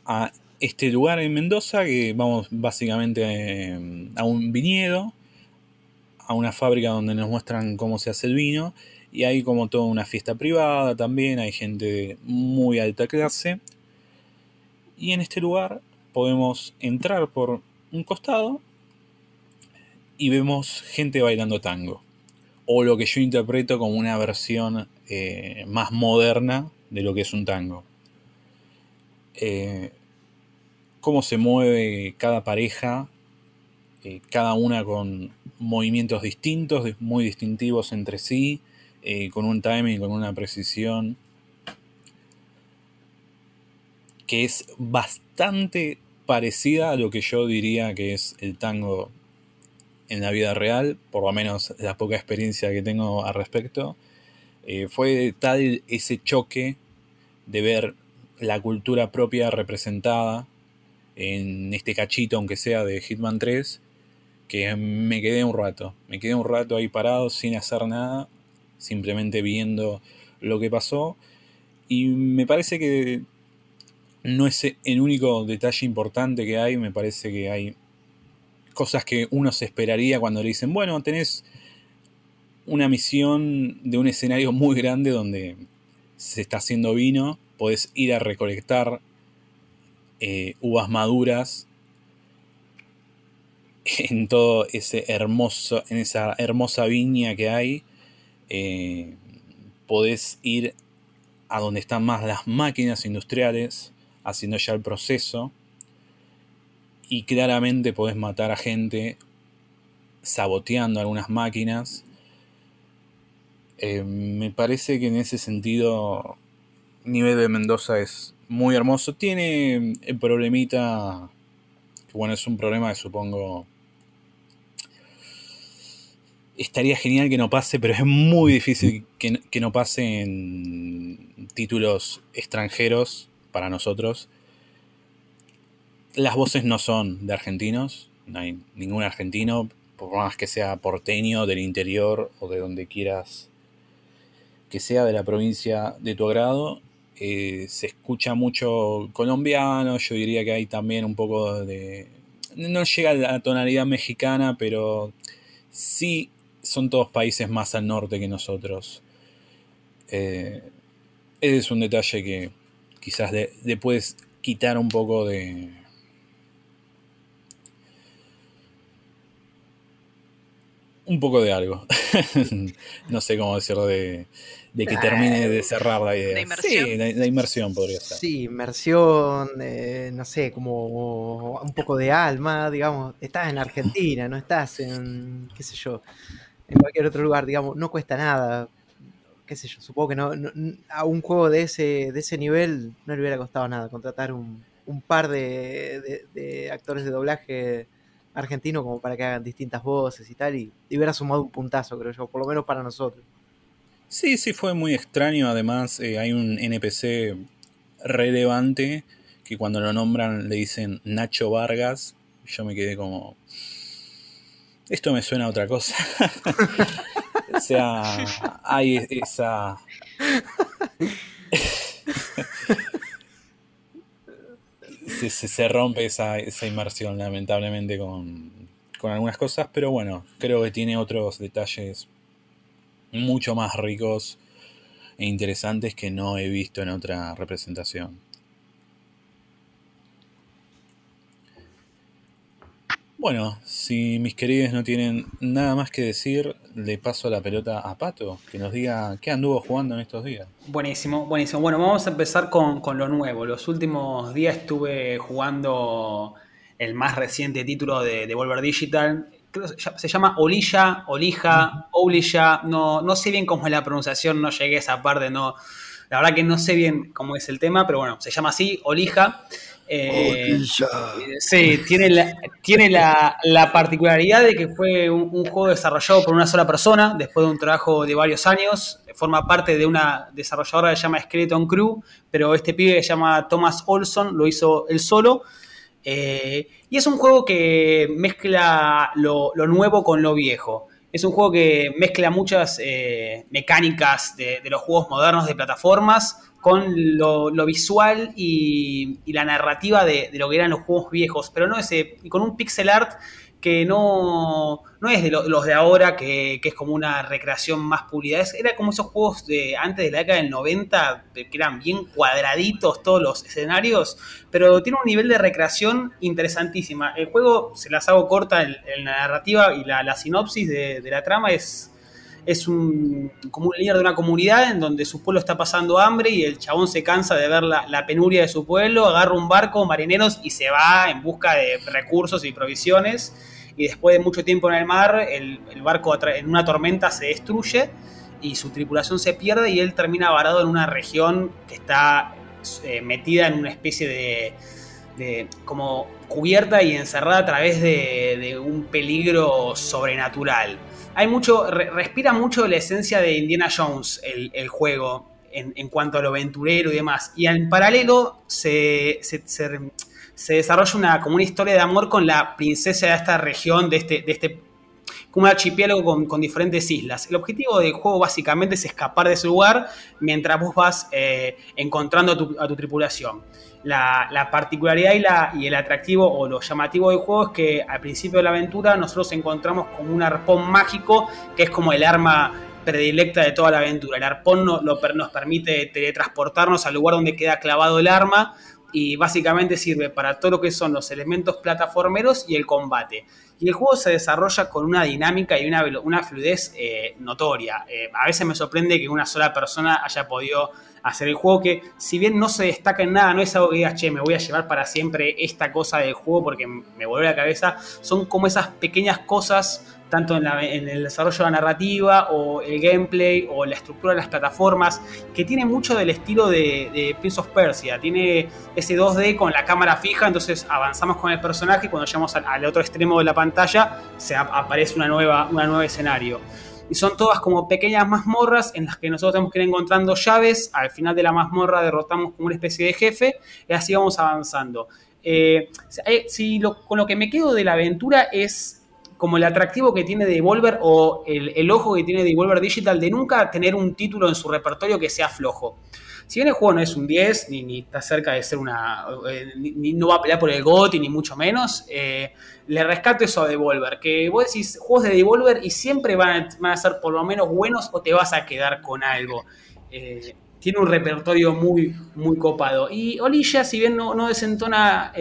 a este lugar en Mendoza, que vamos básicamente eh, a un viñedo, a una fábrica donde nos muestran cómo se hace el vino, y hay como toda una fiesta privada también, hay gente muy alta clase. Y en este lugar podemos entrar por un costado y vemos gente bailando tango. O lo que yo interpreto como una versión eh, más moderna de lo que es un tango. Eh, cómo se mueve cada pareja, eh, cada una con movimientos distintos, muy distintivos entre sí, con un timing, con una precisión, que es bastante parecida a lo que yo diría que es el tango en la vida real, por lo menos la poca experiencia que tengo al respecto. Eh, fue tal ese choque de ver la cultura propia representada en este cachito, aunque sea de Hitman 3, que me quedé un rato. Me quedé un rato ahí parado sin hacer nada, simplemente viendo lo que pasó. Y me parece que no es el único detalle importante que hay, me parece que hay cosas que uno se esperaría cuando le dicen, bueno, tenés una misión de un escenario muy grande donde se está haciendo vino, podés ir a recolectar eh, uvas maduras en todo ese hermoso, en esa hermosa viña que hay. Eh, podés ir a donde están más las máquinas industriales, haciendo ya el proceso. Y claramente podés matar a gente saboteando algunas máquinas. Eh, me parece que en ese sentido, nivel de Mendoza es muy hermoso. Tiene el problemita, que bueno, es un problema que supongo estaría genial que no pase, pero es muy difícil que, que, no pase en títulos extranjeros para nosotros. Las voces no son de argentinos, no hay ningún argentino, por más que sea porteño, del interior o de donde quieras que sea de la provincia de tu agrado. Eh, se escucha mucho colombiano, yo diría que hay también un poco de... No llega a la tonalidad mexicana, pero sí son todos países más al norte que nosotros. Eh, ese es un detalle que quizás le puedes quitar un poco de... Un poco de algo. no sé cómo decirlo de de que termine de cerrar la idea. inmersión. Sí, la, inmersión podría ser. Sí, inmersión, eh, no sé, como un poco de alma, digamos. Estás en Argentina, no estás en, qué sé yo, en cualquier otro lugar, digamos, no cuesta nada. Qué sé yo, supongo que no, a un juego de ese, de ese nivel no le hubiera costado nada contratar un, par de, actores de doblaje argentino como para que hagan distintas voces y tal, y hubiera sumado un puntazo, creo yo, por lo menos para nosotros. Sí, sí, fue muy extraño. Además, eh, hay un NPC relevante que cuando lo nombran le dicen Nacho Vargas. Yo me quedé como. Esto me suena a otra cosa. o sea, hay esa. se, se, rompe esa, esa, inmersión, lamentablemente, con, con algunas cosas, pero bueno, creo que tiene otros detalles mucho más ricos e interesantes que no he visto en otra representación. Bueno, si mis queridos no tienen nada más que decir, le paso la pelota a Pato, que nos diga qué anduvo jugando en estos días. Buenísimo, buenísimo. Bueno, vamos a empezar con, con lo nuevo. Los últimos días estuve jugando el más reciente título de Devolver Digital, se llama Olilla, Olija, Olilla, no, no sé bien cómo es la pronunciación, no llegué a esa parte, no, la verdad que no sé bien cómo es el tema, pero bueno, se llama así, Olija. Eh, sí, tiene, la, tiene la, particularidad de que fue un, juego desarrollado por una sola persona, después de un trabajo de varios años. Forma parte de una desarrolladora que se llama Skeleton Crew, pero este pibe que se llama Thomas Olson lo hizo él solo. Eh, y es un juego que mezcla lo, nuevo con lo viejo. Es un juego que mezcla muchas eh, mecánicas de, de los juegos modernos de plataformas con lo, visual y, la narrativa de, lo que eran los juegos viejos, pero no ese, y con un pixel art que no, no es de los de ahora, que, es como una recreación más pulida. era como esos juegos de antes de la década del 90, que eran bien cuadraditos todos los escenarios, pero tiene un nivel de recreación interesantísima. El juego, se las hago corta en, la narrativa y la, sinopsis de, de la trama es es un, como un líder de una comunidad en donde su pueblo está pasando hambre y el chabón se cansa de ver la, penuria de su pueblo, agarra un barco, marineros y se va en busca de recursos y provisiones. Y después de mucho tiempo en el mar, el, barco en una tormenta se destruye y su tripulación se pierde y él termina varado en una región que está eh, metida en una especie de, como cubierta y encerrada a través de un peligro sobrenatural hay mucho, respira mucho la esencia de Indiana Jones el, juego en, cuanto a lo aventurero y demás. Y en paralelo se, desarrolla una, como una historia de amor con la princesa de esta región, de este, de este como un archipiélago con, diferentes islas. El objetivo del juego básicamente es escapar de ese lugar mientras vos vas eh, encontrando a tu tripulación. La, particularidad y, la, y el atractivo o lo llamativo del juego es que al principio de la aventura nosotros encontramos como un arpón mágico que es como el arma predilecta de toda la aventura. El arpón lo, nos permite teletransportarnos al lugar donde queda clavado el arma y básicamente sirve para todo lo que son los elementos plataformeros y el combate. Y el juego se desarrolla con una dinámica y una, una fluidez eh, notoria. Eh, a veces me sorprende que una sola persona haya podido hacer el juego que, si bien no se destaca en nada, no es algo que digas, che, me voy a llevar para siempre esta cosa del juego porque me vuelve la cabeza, son como esas pequeñas cosas tanto en, el desarrollo de la narrativa o el gameplay o la estructura de las plataformas, que tiene mucho del estilo de, Prince of Persia. Tiene ese 2D con la cámara fija, entonces avanzamos con el personaje y cuando llegamos al, otro extremo de la pantalla se aparece una nueva, una nuevo escenario y son todas como pequeñas mazmorras en las que nosotros tenemos que ir encontrando llaves. Al final de la mazmorra derrotamos como una especie de jefe y así vamos avanzando. Eh, si con lo que me quedo de la aventura es como el atractivo que tiene Devolver o el, el ojo que tiene Devolver Digital de nunca tener un título en su repertorio que sea flojo. Si bien el juego no es un 10, ni, está cerca de ser una. Eh, ni, no va a pelear por el GOTY, ni mucho menos, eh, le rescato eso a Devolver. Que vos decís juegos de Devolver y siempre van a, ser por lo menos buenos o te vas a quedar con algo. Eh, tiene un repertorio muy, muy copado. Y Olilla, si bien no, desentona,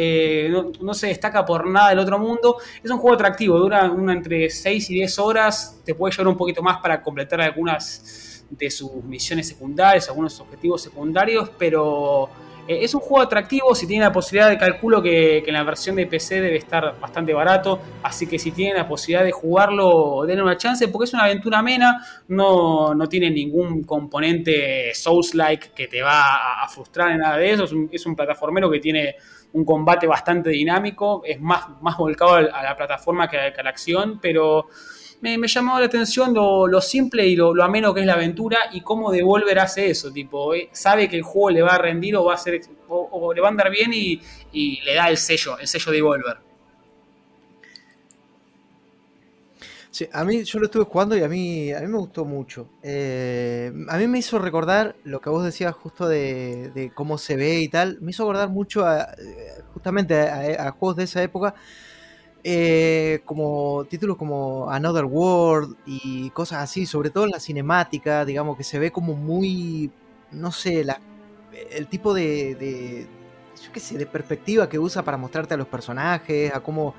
no, se destaca por nada del otro mundo, es un juego atractivo, dura una entre 6 y 10 horas, te puede llevar un poquito más para completar algunas de sus misiones secundarias, algunos objetivos secundarios, pero eh, es un juego atractivo, si tienen la posibilidad de calculo que, en la versión de PC debe estar bastante barato, así que si tienen la posibilidad de jugarlo, denle una chance, porque es una aventura amena, no, no tiene ningún componente Souls-like que te va a, frustrar en nada de eso, es un, plataformero que tiene un combate bastante dinámico, es más, más volcado a la plataforma que a la acción, pero me, me llamó la atención lo, simple y lo, ameno que es la aventura y cómo Devolver hace eso. Tipo, eh, sabe que el juego le va a rendir o va a ser o, le va a andar bien y, le da el sello, el sello Devolver. Sí, a mí yo lo estuve jugando y a mí, a mí me gustó mucho. Eh, a mí me hizo recordar lo que vos decías justo de, cómo se ve y tal. Me hizo recordar mucho a, justamente a juegos de esa época eh, como títulos como Another World y cosas así, sobre todo en la cinemática, digamos que se ve como muy, no sé, el tipo de, yo qué sé, de perspectiva que usa para mostrarte a los personajes, a cómo,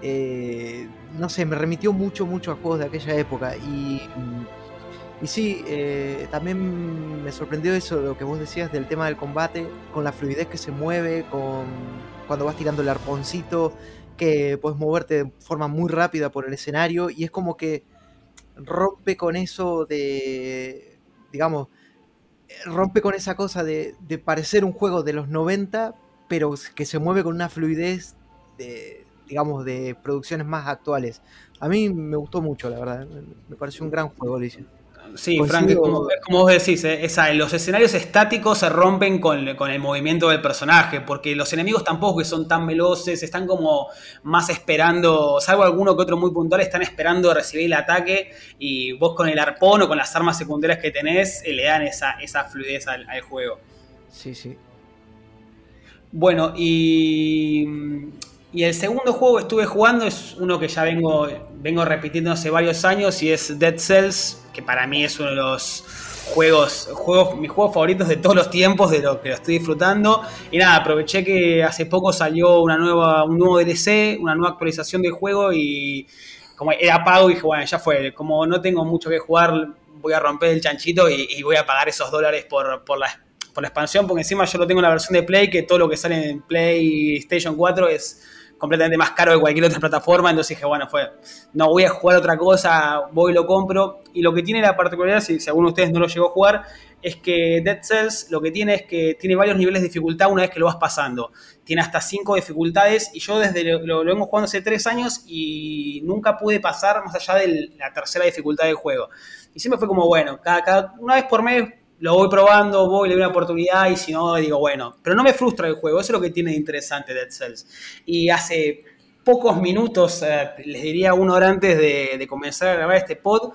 eh, no sé, me remitió mucho, mucho a juegos de aquella época y... Y sí, eh, también me sorprendió eso, lo que vos decías del tema del combate, con la fluidez que se mueve, con cuando vas tirando el arponcito, que puedes moverte de forma muy rápida por el escenario y es como que rompe con eso de, digamos, rompe con esa cosa de, parecer un juego de los 90, pero que se mueve con una fluidez de, digamos, de producciones más actuales. A mí me gustó mucho, la verdad. Me pareció un gran juego, Alicia. Sí, Frank, como, vos decís, eh, los escenarios estáticos se rompen con, el movimiento del personaje, porque los enemigos tampoco que son tan veloces, están como más esperando, salvo alguno que otro muy puntual, están esperando recibir el ataque y vos con el arpón o con las armas secundarias que tenés eh, le dan esa, esa fluidez al, al juego. Sí, sí. Bueno, y y el segundo juego que estuve jugando es uno que ya vengo, vengo repitiendo hace varios años y es Dead Cells, que para mí es uno de los juegos, juegos mis juegos favoritos de todos los tiempos, de lo que lo estoy disfrutando. Y nada, aproveché que hace poco salió una nueva, un nuevo DLC, una nueva actualización del juego y como era pago dije, bueno, ya fue, como no tengo mucho que jugar, voy a romper el chanchito y, voy a pagar esos dólares por, por, la, por la expansión, porque encima yo lo tengo en la versión de Play, que todo lo que sale en PlayStation 4 es completamente más caro que cualquier otra plataforma, entonces dije, bueno, fue, no voy a jugar otra cosa, voy y lo compro. Y lo que tiene la particularidad, si, alguno de ustedes no lo llegó a jugar, es que Dead Cells lo que tiene es que tiene varios niveles de dificultad una vez que lo vas pasando. Tiene hasta cinco dificultades y yo desde lo, lo, vengo jugando hace tres años y nunca pude pasar más allá de la tercera dificultad del juego. Y siempre fue como, bueno, cada una vez por mes lo voy probando, voy, le doy una oportunidad y si no, digo, bueno. Pero no me frustra el juego, eso es lo que tiene de interesante Dead Cells. Y hace pocos minutos, eh, les diría una hora antes de, comenzar a grabar este pod,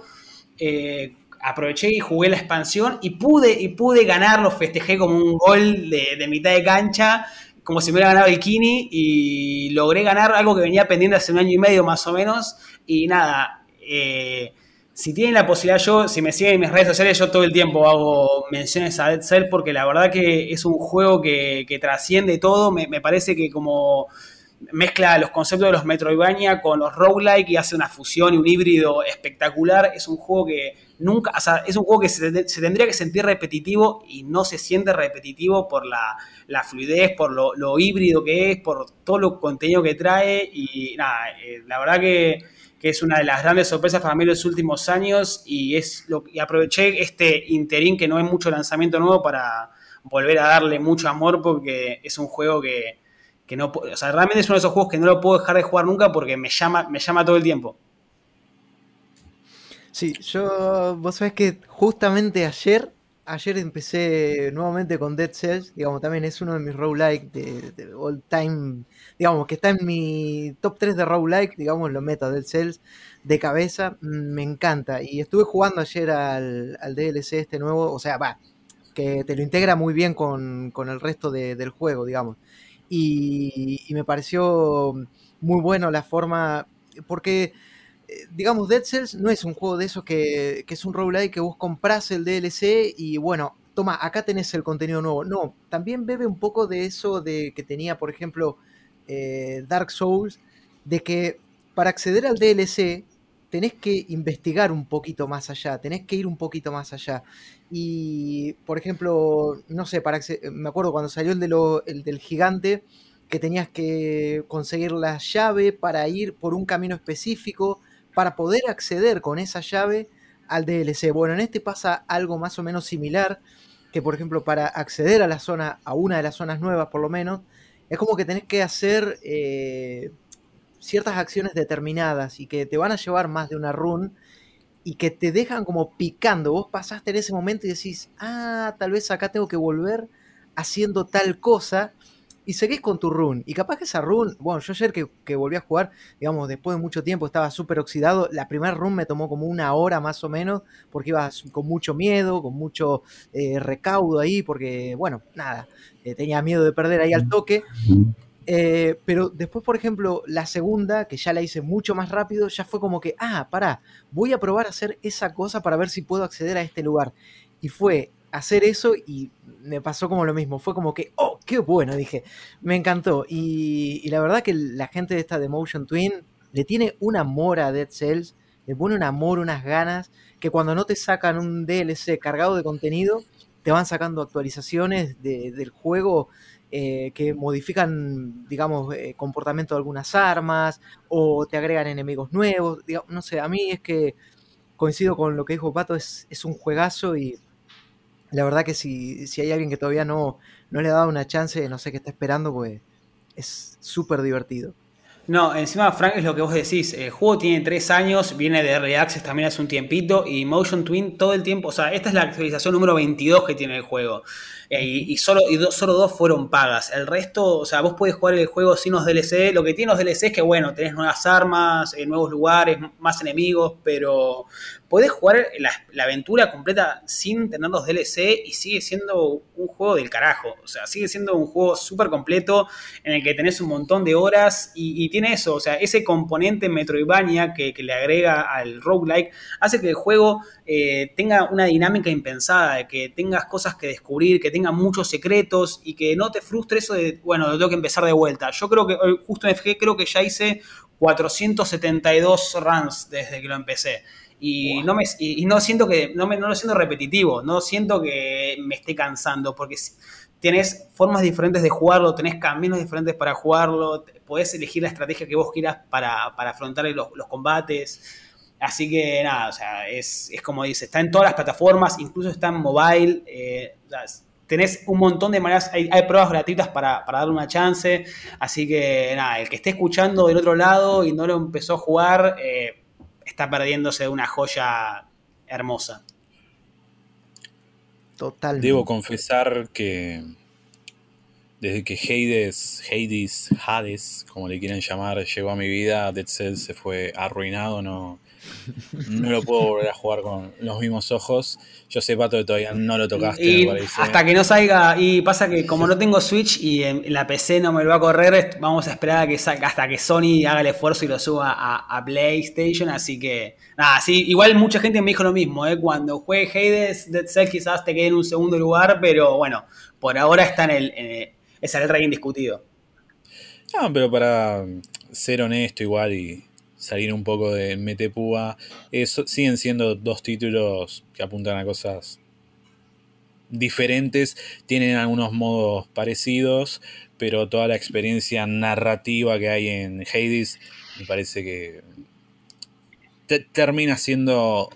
eh, aproveché y jugué la expansión y pude, y pude ganarlo, festejé como un gol de, mitad de cancha, como si me hubiera ganado el Kini y logré ganar algo que venía pendiente hace un año y medio más o menos. Y nada, eh, si tienen la posibilidad, yo, si me siguen en mis redes sociales, yo todo el tiempo hago menciones a Dead Cell porque la verdad que es un juego que, trasciende todo. Me, parece que como mezcla los conceptos de los Metroidvania con los roguelike y hace una fusión y un híbrido espectacular. Es un juego que nunca, es un juego que se, tendría que sentir repetitivo y no se siente repetitivo por la, fluidez, por lo, híbrido que es, por todo lo contenido que trae y nada, eh, la verdad que que es una de las grandes sorpresas para mí en los últimos años y es lo y aproveché este interín que no es mucho lanzamiento nuevo para volver a darle mucho amor porque es un juego que, no o sea, realmente es uno de esos juegos que no lo puedo dejar de jugar nunca porque me llama me llama todo el tiempo. Sí, yo vos sabés que justamente ayer ayer empecé nuevamente con Dead Cells, digamos, también es uno de mis roguelike de, de all time digamos, que está en mi top 3 de roguelike, digamos, lo meto Dead Cells de cabeza, mm, me encanta. Y estuve jugando ayer al, DLC este nuevo, o sea, va, que te lo integra muy bien con, el resto del juego, digamos. Y, me pareció muy bueno la forma, porque digamos, Dead Cells no es un juego de esos que, es un roguelike que vos compras el DLC y bueno, toma, acá tenés el contenido nuevo. No, también bebe un poco de eso de que tenía, por ejemplo, eh, Dark Souls, de que para acceder al DLC tenés que investigar un poquito más allá, tenés que ir un poquito más allá. Y, por ejemplo, no sé, para me acuerdo cuando salió el, de el del gigante, que tenías que conseguir la llave para ir por un camino específico, para poder acceder con esa llave al DLC. Bueno, en este pasa algo más o menos similar, que por ejemplo para acceder a la zona, a una de las zonas nuevas por lo menos, es como que tenés que hacer eh, ciertas acciones determinadas y que te van a llevar más de una run y que te dejan como picando. Vos pasaste en ese momento y decís, ah, tal vez acá tengo que volver haciendo tal cosa y seguís con tu run. Y capaz que esa run, bueno, yo ayer que, volví a jugar, digamos, después de mucho tiempo estaba súper oxidado. La primera run me tomó como una hora más o menos, porque iba con mucho miedo, con mucho eh, recaudo ahí, porque, bueno, nada, eh, tenía miedo de perder ahí al toque. Eh, pero después, por ejemplo, la segunda, que ya la hice mucho más rápido, ya fue como que, ah, pará, voy a probar a hacer esa cosa para ver si puedo acceder a este lugar. Y fue hacer eso y me pasó como lo mismo. Fue como que, oh, qué bueno, dije. Me encantó. Y, la verdad que la gente de esta de Motion Twin le tiene un amor a Dead Cells, le pone un amor, unas ganas, que cuando no te sacan un DLC cargado de contenido, te van sacando actualizaciones del juego eh, que modifican, digamos, eh, comportamiento de algunas armas o te agregan enemigos nuevos. no sé, a mí es que coincido con lo que dijo Pato, es, es un juegazo y la verdad que si, si hay alguien que todavía no, no le ha dado una chance, no sé qué está esperando, pues es súper divertido. No, encima, Frank, es lo que vos decís. El juego tiene tres años, viene de Early Access también hace un tiempito, y Motion Twin todo el tiempo. O sea, esta es la actualización número 22 que tiene el juego. Eh, y, solo, y solo dos fueron pagas. El resto, o sea, vos podés jugar el juego sin los DLC. Lo que tiene los DLC es que, bueno, tenés nuevas armas, eh, nuevos lugares, más enemigos, pero podés jugar la, aventura completa sin tener los DLC y sigue siendo un juego del carajo. O sea, sigue siendo un juego súper completo en el que tenés un montón de horas y, tiene eso, o sea, ese componente Metroidvania que, que le agrega al roguelike hace que el juego eh, tenga una dinámica impensada, que tengas cosas que descubrir, que tenga muchos secretos y que no te frustre eso de, bueno, tengo que empezar de vuelta. Yo creo que, justo en FG, creo que ya hice 472 runs desde que lo empecé. Y, no me, y, no siento que, no, me, no lo siento repetitivo, no siento que me esté cansando, porque tienes formas diferentes de jugarlo, tenés caminos diferentes para jugarlo, podés elegir la estrategia que vos quieras para, afrontar los, los combates. Así que nada, o sea, es, como dice, está en todas las plataformas, incluso está en mobile. Eh, tenés un montón de maneras, hay, pruebas gratuitas para, darle una chance. Así que nada, el que esté escuchando del otro lado y no lo empezó a jugar, eh, está perdiéndose de una joya hermosa. Total. Debo confesar que desde que Hades, Hades, Hades, como le quieran llamar, llegó a mi vida, Dead Cells se fue arruinado, no, no lo puedo volver a jugar con los mismos ojos. Yo sé, Pato, que todavía no lo tocaste. hasta que no salga, y pasa que como no tengo Switch y en, la PC no me lo va a correr, vamos a esperar a que salga, hasta que Sony haga el esfuerzo y lo suba a, PlayStation. Así que, nada, sí, igual mucha gente me dijo lo mismo, ¿eh? cuando juegue Hades, Dead Cells quizás te quede en un segundo lugar, pero bueno, por ahora está en el, es el rey indiscutido. No, pero para ser honesto igual y salir un poco de Metepúa. Siguen siendo dos títulos que apuntan a cosas diferentes, tienen algunos modos parecidos, pero toda la experiencia narrativa que hay en Hades me parece que termina siendo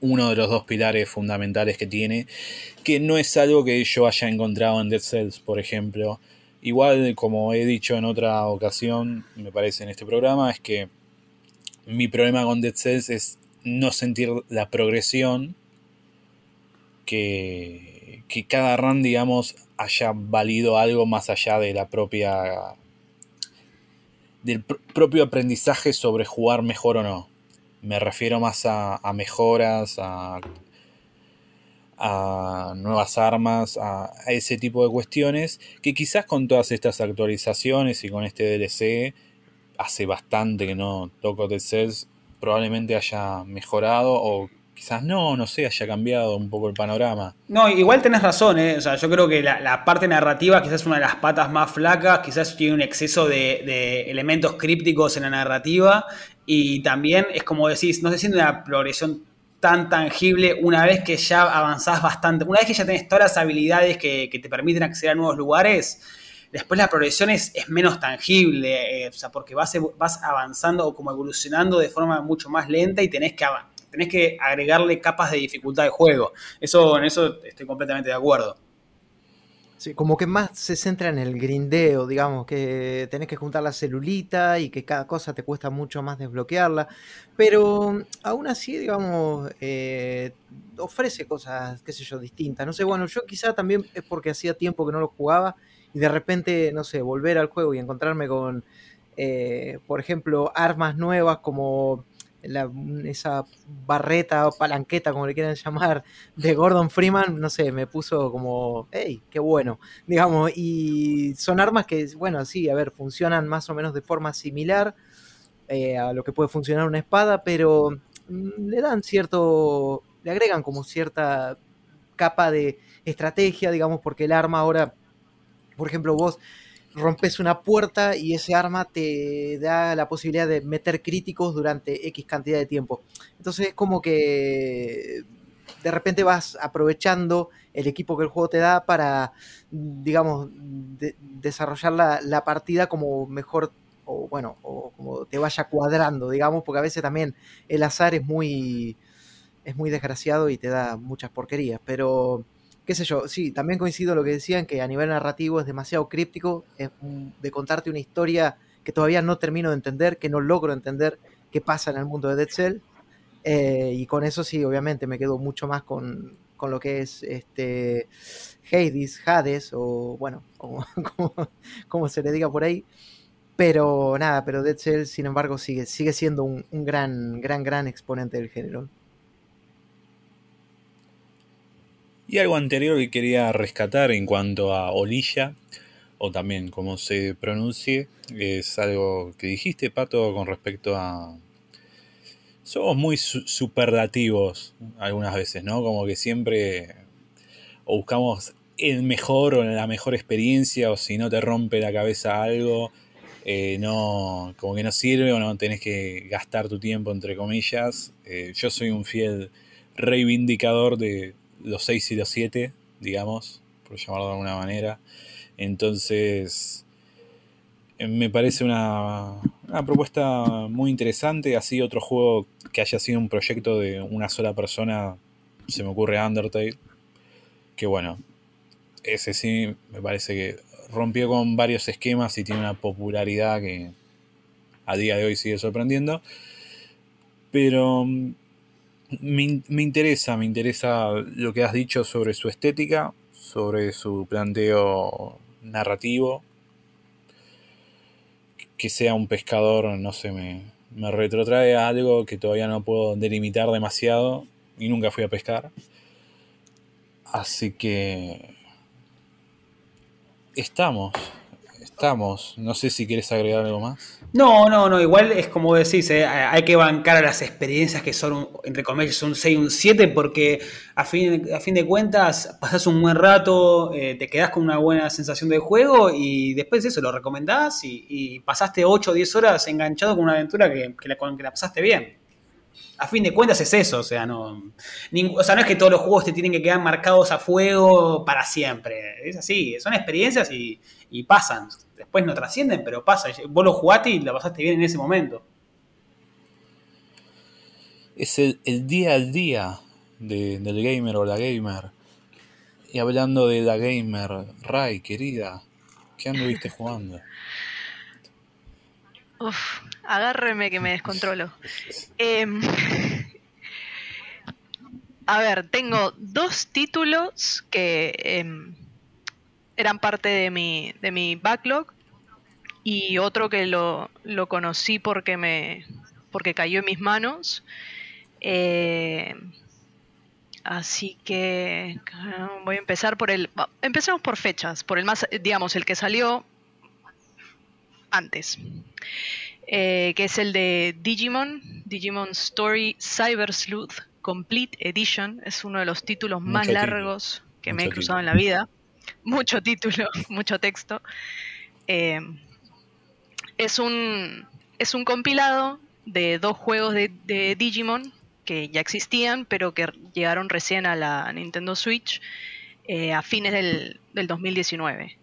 uno de los dos pilares fundamentales que tiene, que no es algo que yo haya encontrado en Dead Cells, por ejemplo. Igual, como he dicho en otra ocasión, me parece en este programa, es que mi problema con Dead Cells es no sentir la progresión que, que cada run, digamos, haya valido algo más allá de la propia del propio aprendizaje sobre jugar mejor o no. Me refiero más a, mejoras, a, nuevas armas, a, ese tipo de cuestiones, que quizás con todas estas actualizaciones y con este DLC hace bastante que no toco Cells, probablemente haya mejorado o quizás no, no sé, haya cambiado un poco el panorama. No, igual tenés razón, ¿eh? o sea, yo creo que la, parte narrativa quizás es una de las patas más flacas, quizás tiene un exceso de, elementos crípticos en la narrativa y también es como decís, no se siente una progresión tan tangible una vez que ya avanzás bastante, una vez que ya tenés todas las habilidades que, te permiten acceder a nuevos lugares, Después la progresión es, menos tangible, eh, o sea, porque vas, vas avanzando o como evolucionando de forma mucho más lenta y tenés que, tenés que agregarle capas de dificultad de juego. Eso, en eso estoy completamente de acuerdo. Sí, como que más se centra en el grindeo, digamos, que tenés que juntar la celulita y que cada cosa te cuesta mucho más desbloquearla. Pero aún así, digamos, eh, ofrece cosas, qué sé yo, distintas. No sé, bueno, yo quizá también es porque hacía tiempo que no lo jugaba y de repente, no sé, volver al juego y encontrarme con, eh, por ejemplo, armas nuevas como esa barreta o palanqueta, como le quieran llamar, de Gordon Freeman, no sé, me puso como, hey, qué bueno, digamos, y son armas que, bueno, sí, a ver, funcionan más o menos de forma similar eh, a lo que puede funcionar una espada, pero mm, le dan cierto, le agregan como cierta capa de estrategia, digamos, porque el arma ahora por ejemplo, vos rompes una puerta y ese arma te da la posibilidad de meter críticos durante X cantidad de tiempo. Entonces es como que de repente vas aprovechando el equipo que el juego te da para, digamos, desarrollar la, partida como mejor o bueno, o como te vaya cuadrando, digamos, porque a veces también el azar es muy es muy desgraciado y te da muchas porquerías. Pero, qué sé yo, sí, también coincido lo que decían, que a nivel narrativo es demasiado críptico, de contarte una historia que todavía no termino de entender, que no logro entender qué pasa en el mundo de Dead Cell. Eh, y con eso sí, obviamente me quedo mucho más con, con lo que es este Hades, Hades, o bueno, como, se le diga por ahí. Pero nada, pero Dead Cell, sin embargo, sigue, sigue siendo un, un gran, gran, gran exponente del género. Y algo anterior que quería rescatar en cuanto a Olilla, o también como se pronuncie, es algo que dijiste, Pato, con respecto a... Somos muy superlativos algunas veces, ¿no? Como que siempre o buscamos el mejor o la mejor experiencia, o si no te rompe la cabeza algo, eh, no, como que no sirve o no tenés que gastar tu tiempo, entre comillas. Eh, yo soy un fiel reivindicador de, los 6 y los 7, digamos, por llamarlo de alguna manera. Entonces, eh, me parece una, una, propuesta muy interesante. Así otro juego que haya sido un proyecto de una sola persona, se me ocurre Undertale. Que bueno, ese sí me parece que rompió con varios esquemas y tiene una popularidad que a día de hoy sigue sorprendiendo. Pero me, interesa, me interesa lo que has dicho sobre su estética, sobre su planteo narrativo. Que sea un pescador, no sé, me, me retrotrae a algo que todavía no puedo delimitar demasiado y nunca fui a pescar. Así que estamos, No sé si quieres agregar algo más. No, no, no, igual es como decís, eh, hay que bancar a las experiencias que son, entre comillas, un 6 y un 7, porque a fin, a fin de cuentas pasás un buen rato, eh, te quedás con una buena sensación de juego y después de eso lo recomendás y, pasaste 8 o 10 horas enganchado con una aventura que, la, que la pasaste bien. A fin de cuentas es eso, o sea, no, o sea, no es que todos los juegos te tienen que quedar marcados a fuego para siempre, es así, son experiencias y pasan después no trascienden, pero pasa. Vos lo jugaste y la pasaste bien en ese momento. Es el, día al día del gamer o la gamer. Y hablando de la gamer, Ray, querida, ¿qué anduviste jugando? Uf, agárreme que me descontrolo. Em, a ver, tengo dos títulos que em, eran parte de mi, de mi backlog y otro que lo, lo conocí porque me porque cayó en mis manos. Eh, así que voy a empezar por el. Empecemos por fechas, por el más, digamos, el que salió antes. Eh, que es el de Digimon, Digimon Story Cyber Sleuth Complete Edition. Es uno de los títulos más largos que me he cruzado en la vida mucho título, mucho texto. Eh, es, un, es un compilado de dos juegos de, Digimon que ya existían, pero que llegaron recién a la Nintendo Switch eh, a fines del, 2019.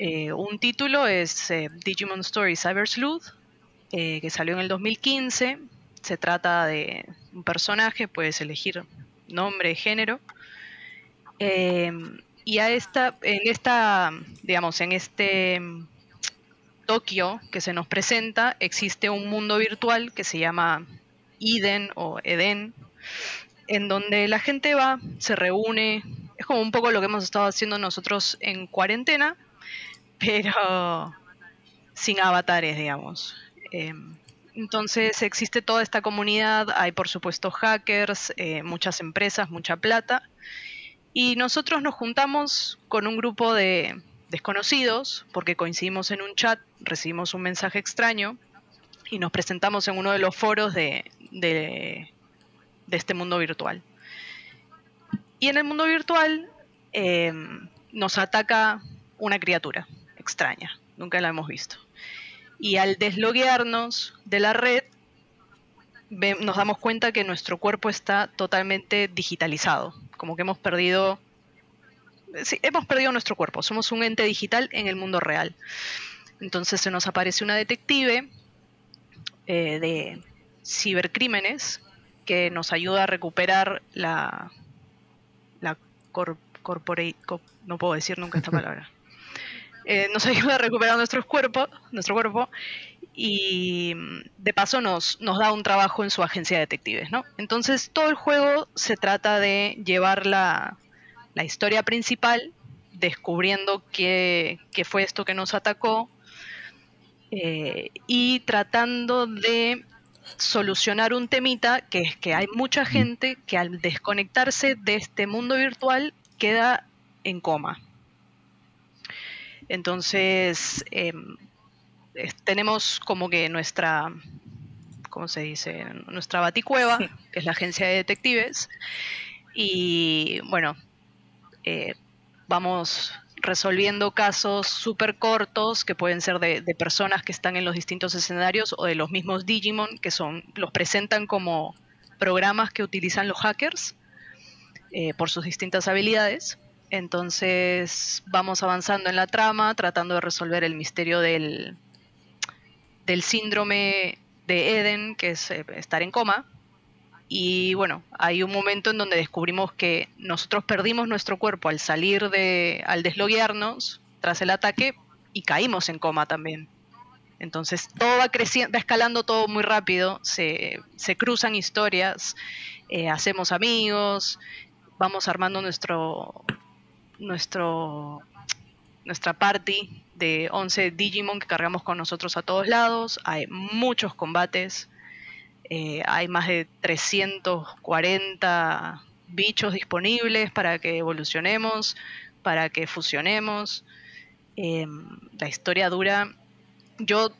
Eh, un título es Digimon Story Cyber Sleuth, que salió en el 2015. Se trata de un personaje, puedes elegir nombre, género. Y a esta, en esta, digamos, en este Tokio que se nos presenta, existe un mundo virtual que se llama Eden o Eden, en donde la gente va, se reúne, es como un poco lo que hemos estado haciendo nosotros en cuarentena, pero sin avatares, digamos. Em, entonces existe toda esta comunidad, hay por supuesto hackers, eh, muchas empresas, mucha plata, y nosotros nos juntamos con un grupo de desconocidos, porque coincidimos en un chat, recibimos un mensaje extraño y nos presentamos en uno de los foros de, este mundo virtual. Y en el mundo virtual eh, nos ataca una criatura extraña, nunca la hemos visto. Y al desloguearnos de la red, nos damos cuenta que nuestro cuerpo está totalmente digitalizado, como que hemos perdido, sí, hemos perdido nuestro cuerpo, somos un ente digital en el mundo real. Entonces se nos aparece una detective eh, de cibercrímenes que nos ayuda a recuperar la, la corporate, no puedo decir nunca esta palabra. Eh, nos ayuda a recuperar nuestros cuerpos, nuestro cuerpo y de paso nos, nos da un trabajo en su agencia de detectives, ¿no? Entonces todo el juego se trata de llevar la, la historia principal, descubriendo qué, qué, fue esto que nos atacó eh, y tratando de solucionar un temita que es que hay mucha gente que al desconectarse de este mundo virtual queda en coma. Entonces, em, tenemos como que nuestra, ¿cómo se dice? Nuestra baticueva, que es la agencia de detectives. Y bueno, eh, vamos resolviendo casos súper cortos que pueden ser de, personas que están en los distintos escenarios o de los mismos Digimon que son los presentan como programas que utilizan los hackers eh, por sus distintas habilidades. Entonces vamos avanzando en la trama, tratando de resolver el misterio del, del síndrome de Eden, que es eh, estar en coma, y bueno, hay un momento en donde descubrimos que nosotros perdimos nuestro cuerpo al salir de, al desloguearnos tras el ataque y caímos en coma también. Entonces todo va creciendo, va escalando todo muy rápido, se, cruzan historias, eh, hacemos amigos, vamos armando nuestro, nuestro, nuestra party de 11 Digimon que cargamos con nosotros a todos lados, hay muchos combates, eh, hay más de 340 bichos disponibles para que evolucionemos, para que fusionemos. Em, la historia dura. Yo,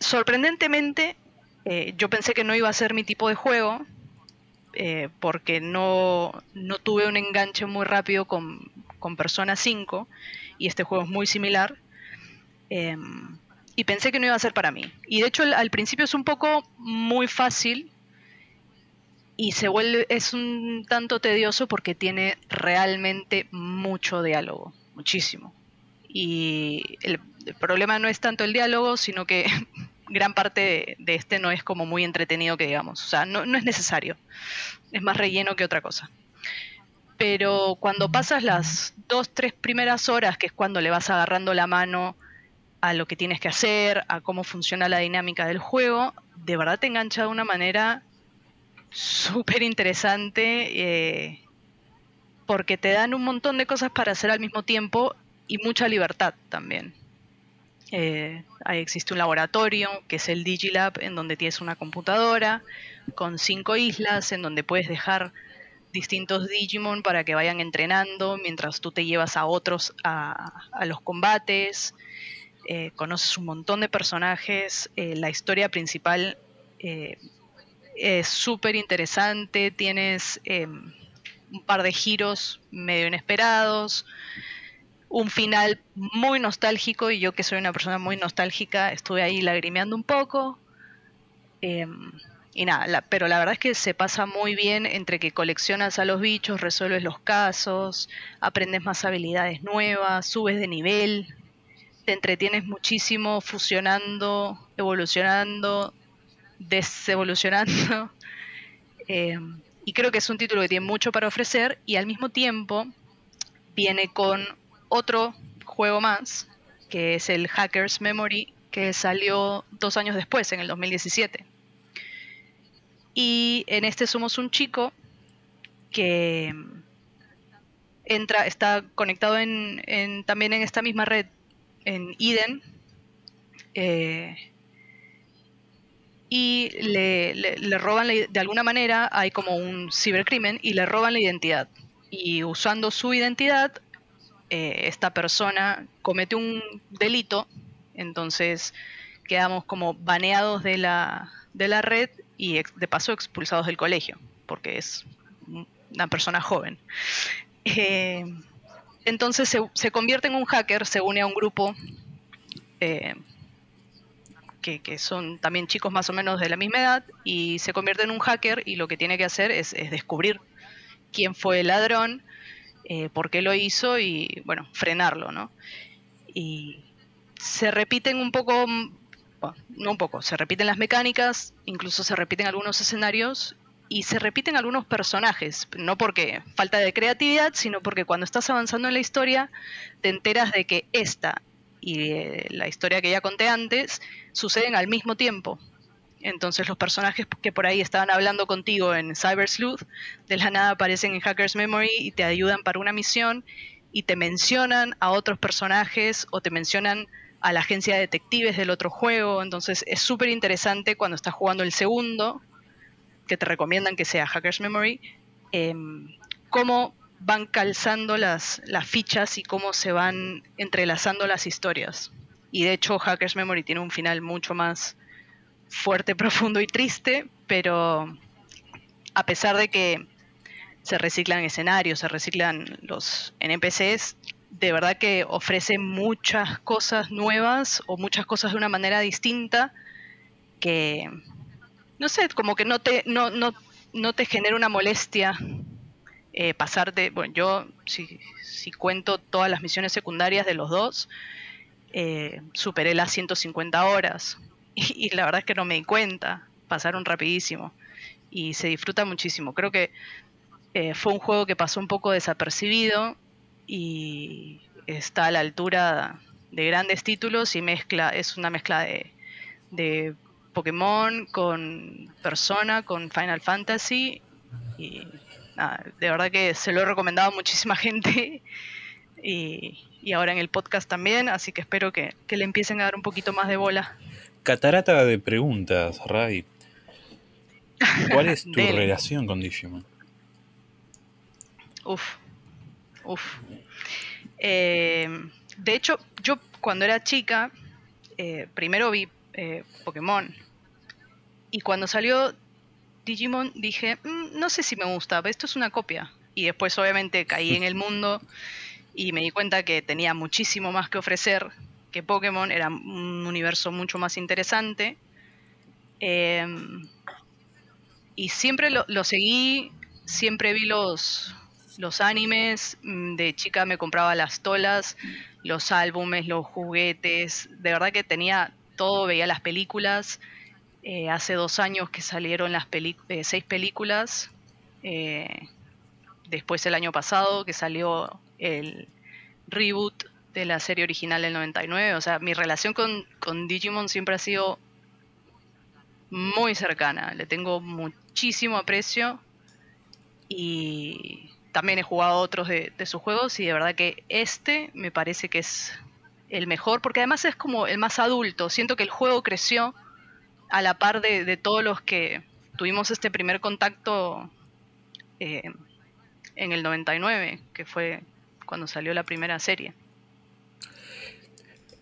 sorprendentemente, eh, yo pensé que no iba a ser mi tipo de juego, eh, porque no, no, tuve un enganche muy rápido con, con Persona 5, y este juego es muy similar. Em, y pensé que no iba a ser para mí. Y de hecho al, principio es un poco muy fácil y se vuelve es un tanto tedioso porque tiene realmente mucho diálogo, muchísimo. Y el, problema no es tanto el diálogo, sino que gran parte de, este no es como muy entretenido que digamos. O sea, no, no es necesario. Es más relleno que otra cosa. Pero cuando pasas las dos, tres primeras horas, que es cuando le vas agarrando la mano a lo que tienes que hacer, a cómo funciona la dinámica del juego, de verdad te engancha de una manera súper interesante eh, porque te dan un montón de cosas para hacer al mismo tiempo y mucha libertad también. Eh, ahí existe un laboratorio que es el Digilab en donde tienes una computadora con cinco islas en donde puedes dejar distintos Digimon para que vayan entrenando mientras tú te llevas a otros a, los combates. Eh, conoces un montón de personajes, eh, la historia principal eh, es súper interesante, tienes un par de giros medio inesperados, un final muy nostálgico y yo que soy una persona muy nostálgica estuve ahí lagrimeando un poco. Y nada, pero la verdad es que se pasa muy bien entre que coleccionas a los bichos, resuelves los casos, aprendes más habilidades nuevas, subes de nivel, te entretienes muchísimo fusionando, evolucionando, desevolucionando. Eh, y creo que es un título que tiene mucho para ofrecer y al mismo tiempo viene con otro juego más, que es el Hackers Memory, que salió dos años después, en el 2017. Y en este somos un chico que entra, está conectado en, también en esta misma red en Eden. Eh, y le, roban de alguna manera, hay como un cibercrimen y le roban la identidad. Y usando su identidad, eh, esta persona comete un delito, entonces quedamos como baneados de la, de la red y de paso expulsados del colegio, porque es una persona joven. Eh, entonces se, convierte en un hacker, se une a un grupo eh, que, son también chicos más o menos de la misma edad y se convierte en un hacker y lo que tiene que hacer es, descubrir quién fue el ladrón, eh, por qué lo hizo y, bueno, frenarlo, ¿no? Y se repiten un poco no un poco, se repiten las mecánicas, incluso se repiten algunos escenarios y se repiten algunos personajes, no porque falta de creatividad, sino porque cuando estás avanzando en la historia te enteras de que esta y eh, la historia que ya conté antes suceden al mismo tiempo. Entonces los personajes que por ahí estaban hablando contigo en Cyber Sleuth, de la nada aparecen en Hacker's Memory y te ayudan para una misión y te mencionan a otros personajes o te mencionan a la agencia de detectives del otro juego. Entonces es súper interesante cuando estás jugando el segundo, que te recomiendan que sea Hacker's Memory, em, cómo van calzando las, las fichas y cómo se van entrelazando las historias. Y de hecho Hacker's Memory tiene un final mucho más fuerte, profundo y triste, pero a pesar de que se reciclan escenarios, se reciclan los NPCs, de verdad que ofrece muchas cosas nuevas o muchas cosas de una manera distinta que, no sé, como que no te, no, no, no te genera una molestia eh, pasar de, bueno, yo si, si, cuento todas las misiones secundarias de los dos, eh, superé las 150 horas y, la verdad es que no me di cuenta, pasaron rapidísimo y se disfruta muchísimo. Creo que eh, fue un juego que pasó un poco desapercibido y está a la altura de grandes títulos y mezcla, es una mezcla de, de Pokémon con Persona, con Final Fantasy y de verdad que se lo he recomendado a muchísima gente y, y, ahora en el podcast también, así que espero que, que le empiecen a dar un poquito más de bola. Catarata de preguntas, Ray. ¿Cuál es tu relación con Digimon? Uf, Eh, de hecho, yo cuando era chica, eh, primero vi eh, Pokémon. Y cuando salió Digimon dije, mm, no sé si me gusta, esto es una copia. Y después obviamente caí en el mundo y me di cuenta que tenía muchísimo más que ofrecer que Pokémon, era un universo mucho más interesante. Y siempre lo, seguí, siempre vi los, los animes, mm, de chica me compraba las tolas, los álbumes, los juguetes, de verdad que tenía todo, veía las películas. Eh, hace dos años que salieron las eh, seis películas. Eh, después el año pasado que salió el reboot de la serie original del 99. O sea, mi relación con, Digimon siempre ha sido muy cercana. Le tengo muchísimo aprecio y también he jugado otros de, sus juegos y de verdad que este me parece que es el mejor porque además es como el más adulto. Siento que el juego creció a la par de, todos los que tuvimos este primer contacto eh, en el 99, que fue cuando salió la primera serie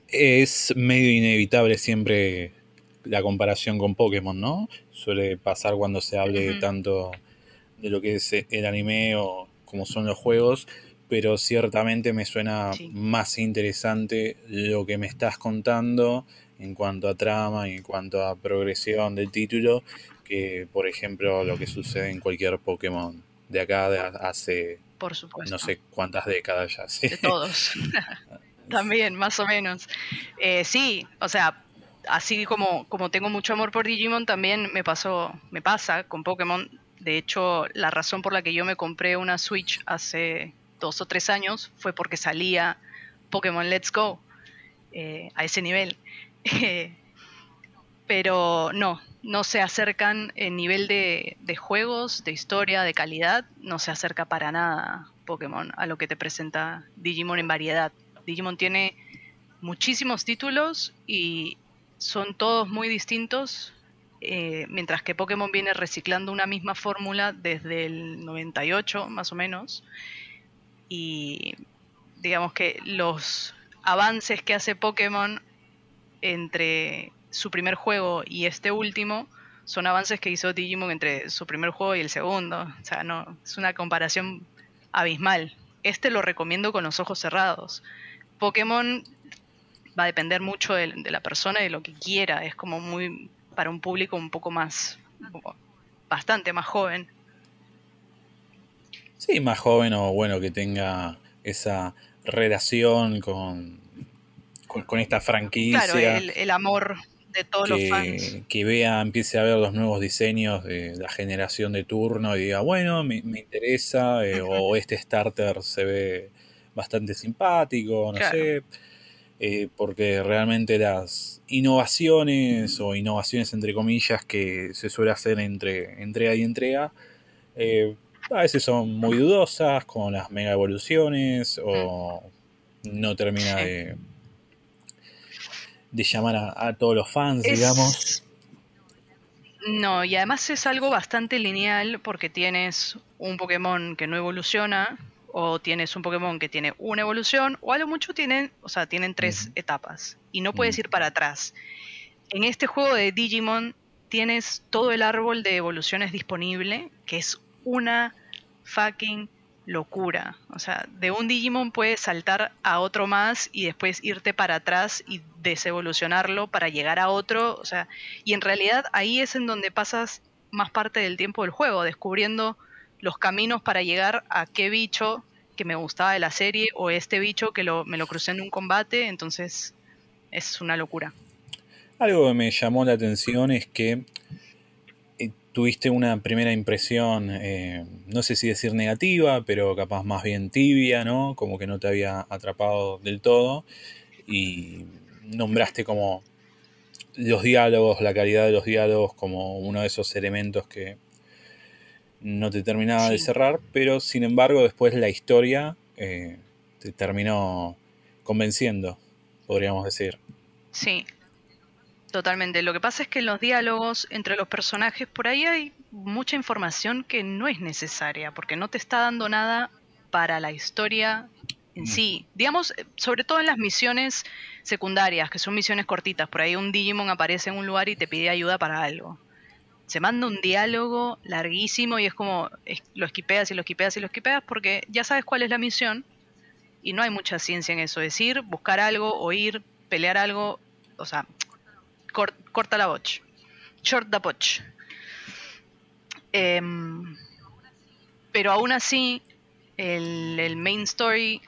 es medio inevitable siempre la comparación con Pokémon, ¿no? Suele pasar cuando se hable tanto de lo que es el anime o como son los juegos, pero ciertamente me suena más interesante lo que me estás contando en cuanto a trama y en cuanto a progresión del título que, por ejemplo, lo que sucede en cualquier Pokémon de acá de hace por supuesto. no sé cuántas décadas ya. ¿sí? De todos. También, más o menos. Eh, sí, o sea, así como, como tengo mucho amor por Digimon, también me pasó, me pasa con Pokémon. De hecho, la razón por la que yo me compré una Switch hace dos o tres años fue porque salía Pokémon Let's Go eh, a ese nivel. pero no, no se acercan en nivel de, de, juegos, de historia, de calidad, no se acerca para nada Pokémon a lo que te presenta Digimon en variedad. Digimon tiene muchísimos títulos y son todos muy distintos, eh, mientras que Pokémon viene reciclando una misma fórmula desde el 98 más o menos. Y digamos que los avances que hace Pokémon entre su primer juego y este último son avances que hizo Digimon entre su primer juego y el segundo. O sea, no, es una comparación abismal. Este lo recomiendo con los ojos cerrados. Pokémon va a depender mucho de, la persona y de lo que quiera. Es como muy para un público un poco más, bastante más joven. Sí, más joven o bueno, que tenga esa relación con, con, esta franquicia. Claro, el, amor de todos los fans. Que vea, empiece a ver los nuevos diseños de la generación de turno y diga, bueno, me, interesa, eh, o este starter se ve bastante simpático, no sé. Eh, porque realmente las innovaciones o innovaciones entre comillas que se suele hacer entre entrega y entrega eh, a veces son muy dudosas con las mega evoluciones o no termina de, de llamar a, todos los fans, digamos. No, y además es algo bastante lineal porque tienes un Pokémon que no evoluciona, o tienes un Pokémon que tiene una evolución, o a lo mucho tienen, o sea, tienen tres etapas, y no puedes ir para atrás. En este juego de Digimon tienes todo el árbol de evoluciones disponible, que es una fucking locura. O sea, de un Digimon puedes saltar a otro más y después irte para atrás y desevolucionarlo para llegar a otro. O sea, y en realidad ahí es en donde pasas más parte del tiempo del juego, descubriendo los caminos para llegar a qué bicho que me gustaba de la serie o este bicho que lo, me lo crucé en un combate. Entonces, es una locura. Algo que me llamó la atención es que tuviste una primera impresión, eh, no sé si decir negativa, pero capaz más bien tibia, ¿no? Como que no te había atrapado del todo. Y nombraste como los diálogos, la calidad de los diálogos como uno de esos elementos que no te terminaba de cerrar, pero sin embargo después la historia eh, te terminó convenciendo, podríamos decir. Sí, Totalmente. Lo que pasa es que en los diálogos entre los personajes por ahí hay mucha información que no es necesaria, porque no te está dando nada para la historia en mm. sí. Digamos, eh, sobre todo en las misiones secundarias, que son misiones cortitas. Por ahí un Digimon aparece en un lugar y te pide ayuda para algo. Se manda un diálogo larguísimo y es como lo esquipeas y lo esquipeas y lo esquipeas porque ya sabes cuál es la misión y no hay mucha ciencia en eso. Decir, buscar algo, oír, pelear algo, o sea, corta la boch. Short the boch. Em, pero aún así, el, main story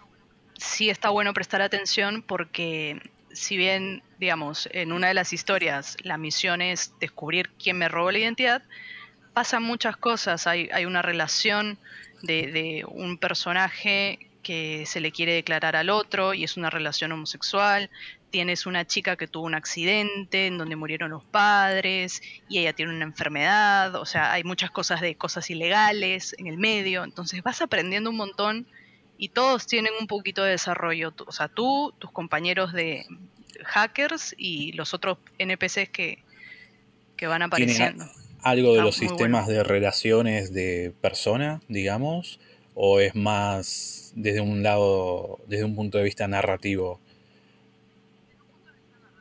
sí está bueno prestar atención porque si bien, digamos, en una de las historias la misión es descubrir quién me robó la identidad, pasan muchas cosas. Hay, hay una relación de, de, un personaje que se le quiere declarar al otro y es una relación homosexual. Tienes una chica que tuvo un accidente en donde murieron los padres y ella tiene una enfermedad, o sea, hay muchas cosas de cosas ilegales en el medio, entonces vas aprendiendo un montón y todos tienen un poquito de desarrollo, o sea, tú, tus compañeros de hackers y los otros NPCs que, que van apareciendo. algo de los sistemas de relaciones de persona, digamos, o es más desde un lado, desde un punto de vista narrativo?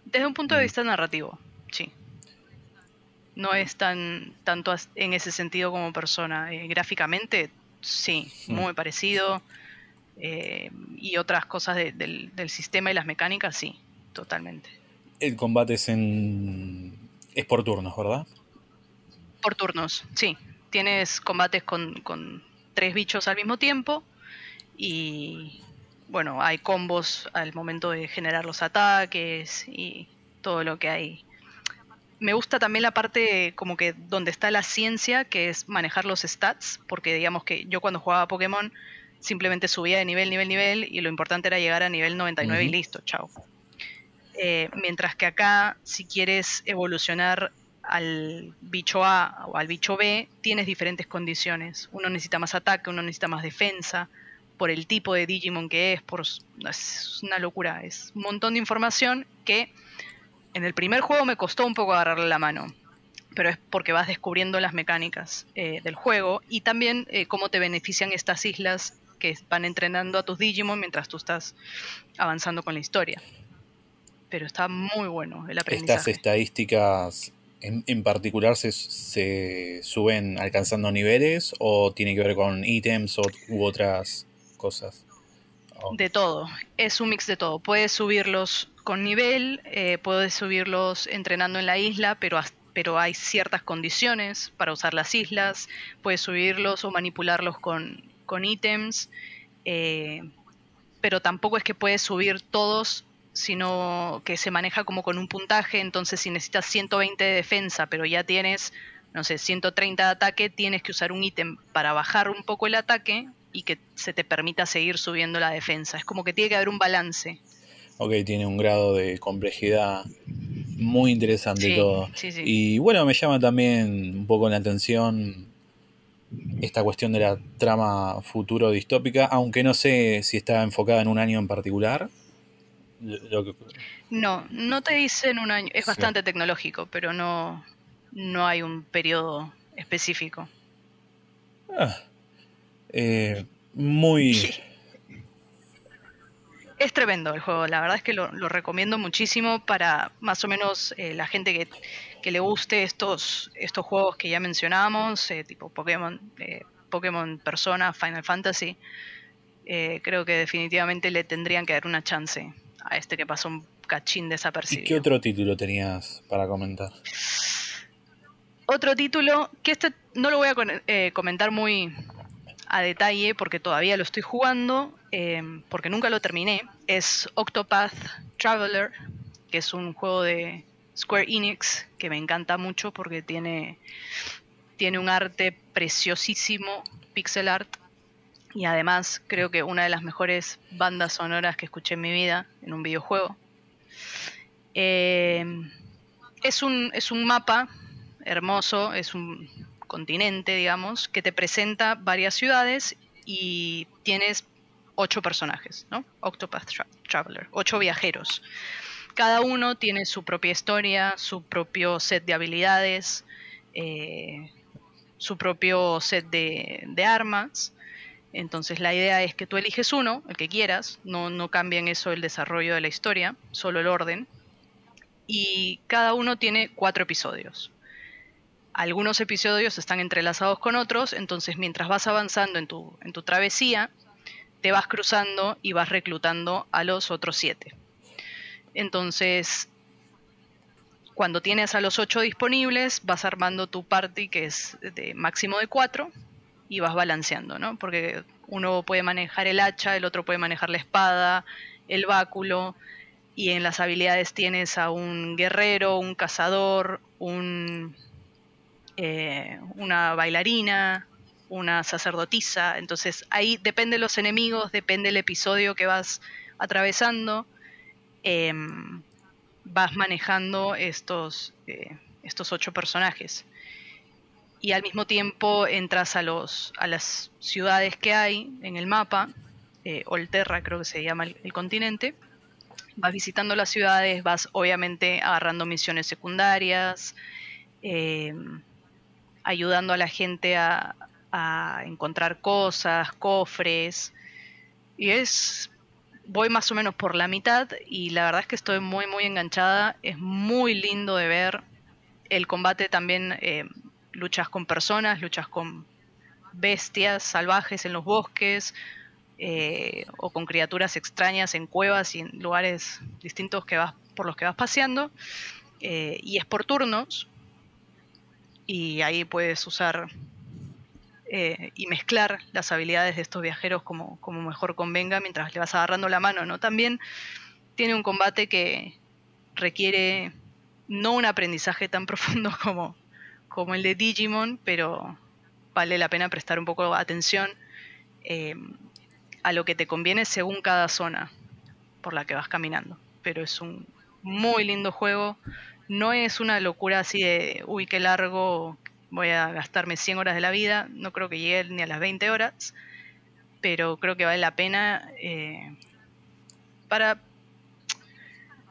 Desde un punto de mm. vista narrativo, sí. No es tan tanto en ese sentido como persona. Eh, gráficamente, sí, mm. muy parecido. Eh, y otras cosas del, sistema y las mecánicas, sí, totalmente. El combate es en. es por turnos, ¿verdad? Por turnos, sí. Tienes combates con, con tres bichos al mismo tiempo. Y bueno, hay combos al momento de generar los ataques y todo lo que hay. Me gusta también la parte como que donde está la ciencia, que es manejar los stats, porque digamos que yo cuando jugaba Pokémon simplemente subía de nivel, nivel, nivel, y lo importante era llegar a nivel 99 y listo, chao. Eh, mientras que acá, si quieres evolucionar al bicho A o al bicho B, tienes diferentes condiciones. Uno necesita más ataque, uno necesita más defensa, por el tipo de Digimon que es, por es una locura, es un montón de información que en el primer juego me costó un poco agarrarle la mano, pero es porque vas descubriendo las mecánicas eh, del juego y también eh, cómo te benefician estas islas que van entrenando a tus Digimon mientras tú estás avanzando con la historia. Pero está muy bueno el aprendizaje. Estas estadísticas en, particular se, se, suben alcanzando niveles o tiene que ver con ítems u otras cosas. De todo, es un mix de todo. Puedes subirlos con nivel, eh, puedes subirlos entrenando en la isla, pero, pero hay ciertas condiciones para usar las islas. Puedes subirlos o manipularlos con, con ítems, eh, pero tampoco es que puedes subir todos sino que se maneja como con un puntaje, entonces si necesitas 120 de defensa, pero ya tienes, no sé, 130 de ataque, tienes que usar un ítem para bajar un poco el ataque y que se te permita seguir subiendo la defensa. Es como que tiene que haber un balance. Ok, tiene un grado de complejidad muy interesante todo. Y bueno, me llama también un poco la atención esta cuestión de la trama futuro distópica, aunque no sé si está enfocada en un año en particular. No, no te dicen un año, es bastante tecnológico, pero no, no hay un periodo específico. Ah, eh, muy... Es tremendo el juego, la verdad es que lo, recomiendo muchísimo para más o menos eh, la gente que, que, le guste estos, estos juegos que ya mencionamos, eh, tipo Pokémon, Pokémon Persona, Final Fantasy. creo que definitivamente le tendrían que dar una chance a este que pasó un cachín desapercibido. ¿Y qué otro título tenías para comentar? Otro título, que este no lo voy a eh, comentar muy a detalle porque todavía lo estoy jugando, eh, porque nunca lo terminé, es Octopath Traveler, que es un juego de Square Enix que me encanta mucho porque tiene, tiene un arte preciosísimo, pixel art, y además creo que una de las mejores bandas sonoras que escuché en mi vida en un videojuego. Eh, es, un, es un mapa hermoso, es un continente, digamos, que te presenta varias ciudades y tienes ocho personajes, ¿no? Octopath Traveler, ocho viajeros. Cada uno tiene su propia historia, su propio set de habilidades, eh, su propio set de, de armas entonces la idea es que tú eliges uno, el que quieras, no, no cambia en eso el desarrollo de la historia, solo el orden. Y cada uno tiene cuatro episodios. Algunos episodios están entrelazados con otros, entonces mientras vas avanzando en tu, en tu travesía, te vas cruzando y vas reclutando a los otros siete. Entonces, cuando tienes a los ocho disponibles, vas armando tu party que es de máximo de cuatro y vas balanceando, ¿no? Porque uno puede manejar el hacha, el otro puede manejar la espada, el báculo, y en las habilidades tienes a un guerrero, un cazador, un, eh, una bailarina, una sacerdotisa. Entonces ahí depende de los enemigos, depende del episodio que vas atravesando, em, vas manejando estos, eh, estos ocho personajes y al mismo tiempo entras a, los, a las ciudades que hay en el mapa, eh, Olterra creo que se llama el, continente, vas visitando las ciudades, vas obviamente agarrando misiones secundarias, eh, ayudando a la gente a, a, encontrar cosas, cofres, y es, voy más o menos por la mitad y la verdad es que estoy muy muy enganchada, es muy lindo de ver, el combate también... Eh, luchas con personas, luchas con bestias salvajes en los bosques eh, o con criaturas extrañas en cuevas y en lugares distintos que vas, por los que vas paseando. Eh, y es por turnos y ahí puedes usar eh, y mezclar las habilidades de estos viajeros como, como mejor convenga mientras le vas agarrando la mano. ¿no? También tiene un combate que requiere no un aprendizaje tan profundo como, como el de Digimon, pero vale la pena prestar un poco atención eh, a lo que te conviene según cada zona por la que vas caminando. Pero es un muy lindo juego. No es una locura así de, uy, qué largo, voy a gastarme 100 horas de la vida. No creo que llegue ni a las 20 horas, pero creo que vale la pena eh, para...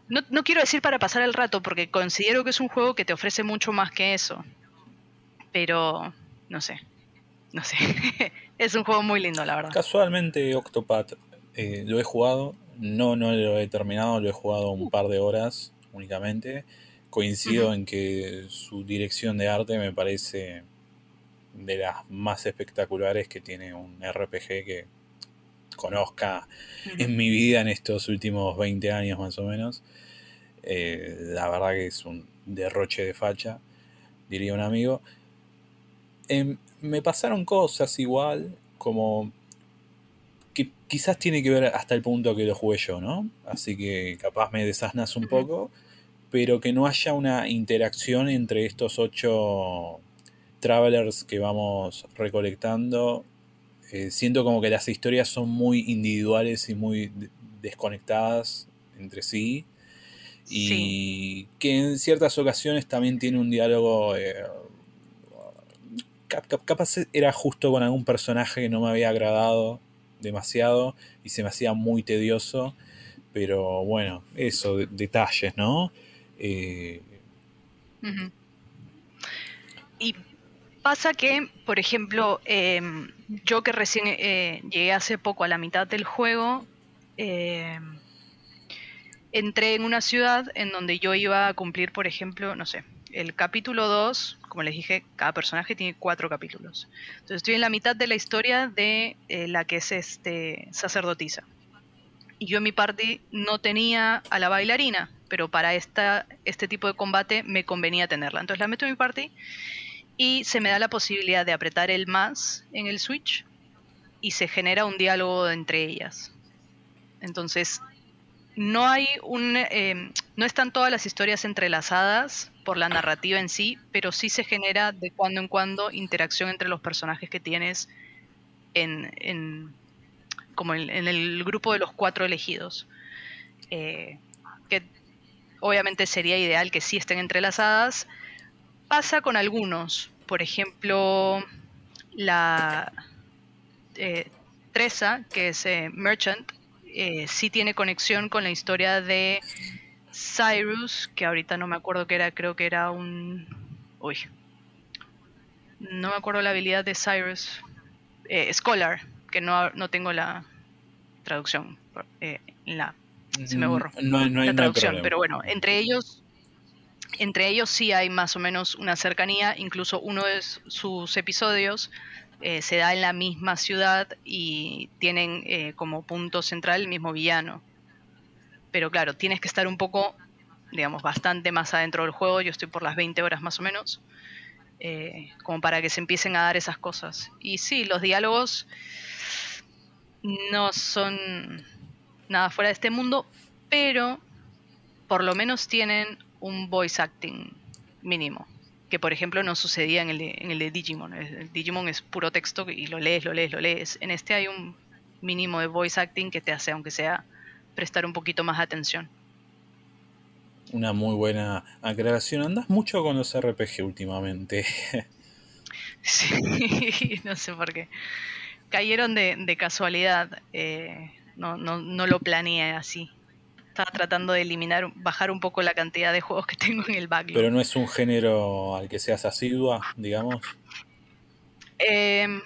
No, no quiero decir para pasar el rato, porque considero que es un juego que te ofrece mucho más que eso pero no sé, no sé. es un juego muy lindo, la verdad. Casualmente Octopath eh, lo he jugado, no, no lo he terminado, lo he jugado un par de horas únicamente. Coincido en que su dirección de arte me parece de las más espectaculares que tiene un RPG que conozca en mi vida en estos últimos 20 años más o menos. Eh, la verdad que es un derroche de facha, diría un amigo. Em, me pasaron cosas igual, como que quizás tiene que ver hasta el punto que lo jugué yo, ¿no? Así que capaz me desasnas un poco, pero que no haya una interacción entre estos ocho travelers que vamos recolectando. Eh, siento como que las historias son muy individuales y muy desconectadas entre sí. Y que en ciertas ocasiones también tiene un diálogo. Eh, capaz era justo con algún personaje que no me había agradado demasiado y se me hacía muy tedioso. Pero bueno, eso, detalles, ¿no? Eh, y pasa que, por ejemplo, em, yo que recién eh, llegué hace poco a la mitad del juego, em, entré en una ciudad en donde yo iba a cumplir, por ejemplo, no sé, el capítulo 2, como les dije, cada personaje tiene cuatro capítulos. Entonces estoy en la mitad de la historia de eh, la que es este sacerdotisa. Y yo en mi party no tenía a la bailarina, pero para esta, este tipo de combate me convenía tenerla. Entonces la meto en mi party y se me da la posibilidad de apretar el más en el switch y se genera un diálogo entre ellas. Entonces no hay un eh, no están todas las historias entrelazadas por la narrativa en sí, pero sí se genera de cuando en cuando interacción entre los personajes que tienes en, como en, el grupo de los cuatro elegidos. Eh, que obviamente sería ideal que sí estén entrelazadas. Pasa con algunos, por ejemplo, la eh, Tresa, que es Merchant, eh, sí tiene conexión con la historia de Cyrus, que ahorita no me acuerdo qué era, creo que era un... Uy. No me acuerdo la habilidad de Cyrus. Eh, Scholar, que no, no tengo la traducción. Eh, la, se me mm, borró la traducción. pero bueno, entre ellos entre ellos sí hay más o menos una cercanía, incluso uno de sus episodios eh, se da en la misma ciudad y tienen eh, como punto central el mismo villano. Pero claro, tienes que estar un poco, digamos, bastante más adentro del juego. Yo estoy por las 20 horas más o menos. Eh, como para que se empiecen a dar esas cosas. Y sí, los diálogos no son nada fuera de este mundo, pero por lo menos tienen un voice acting mínimo que por ejemplo no sucedía en el de, en el de Digimon. El Digimon es puro texto y lo lees, lo lees, lo lees. En este hay un mínimo de voice acting que te hace, aunque sea, prestar un poquito más atención. Una muy buena aclaración. Andas mucho con los RPG últimamente. sí, no sé por qué. Cayeron de, de casualidad. Eh, no, no, no lo planeé así estaba tratando de eliminar, bajar un poco la cantidad de juegos que tengo en el backlog. Pero no es un género al que seas asidua, digamos. Em,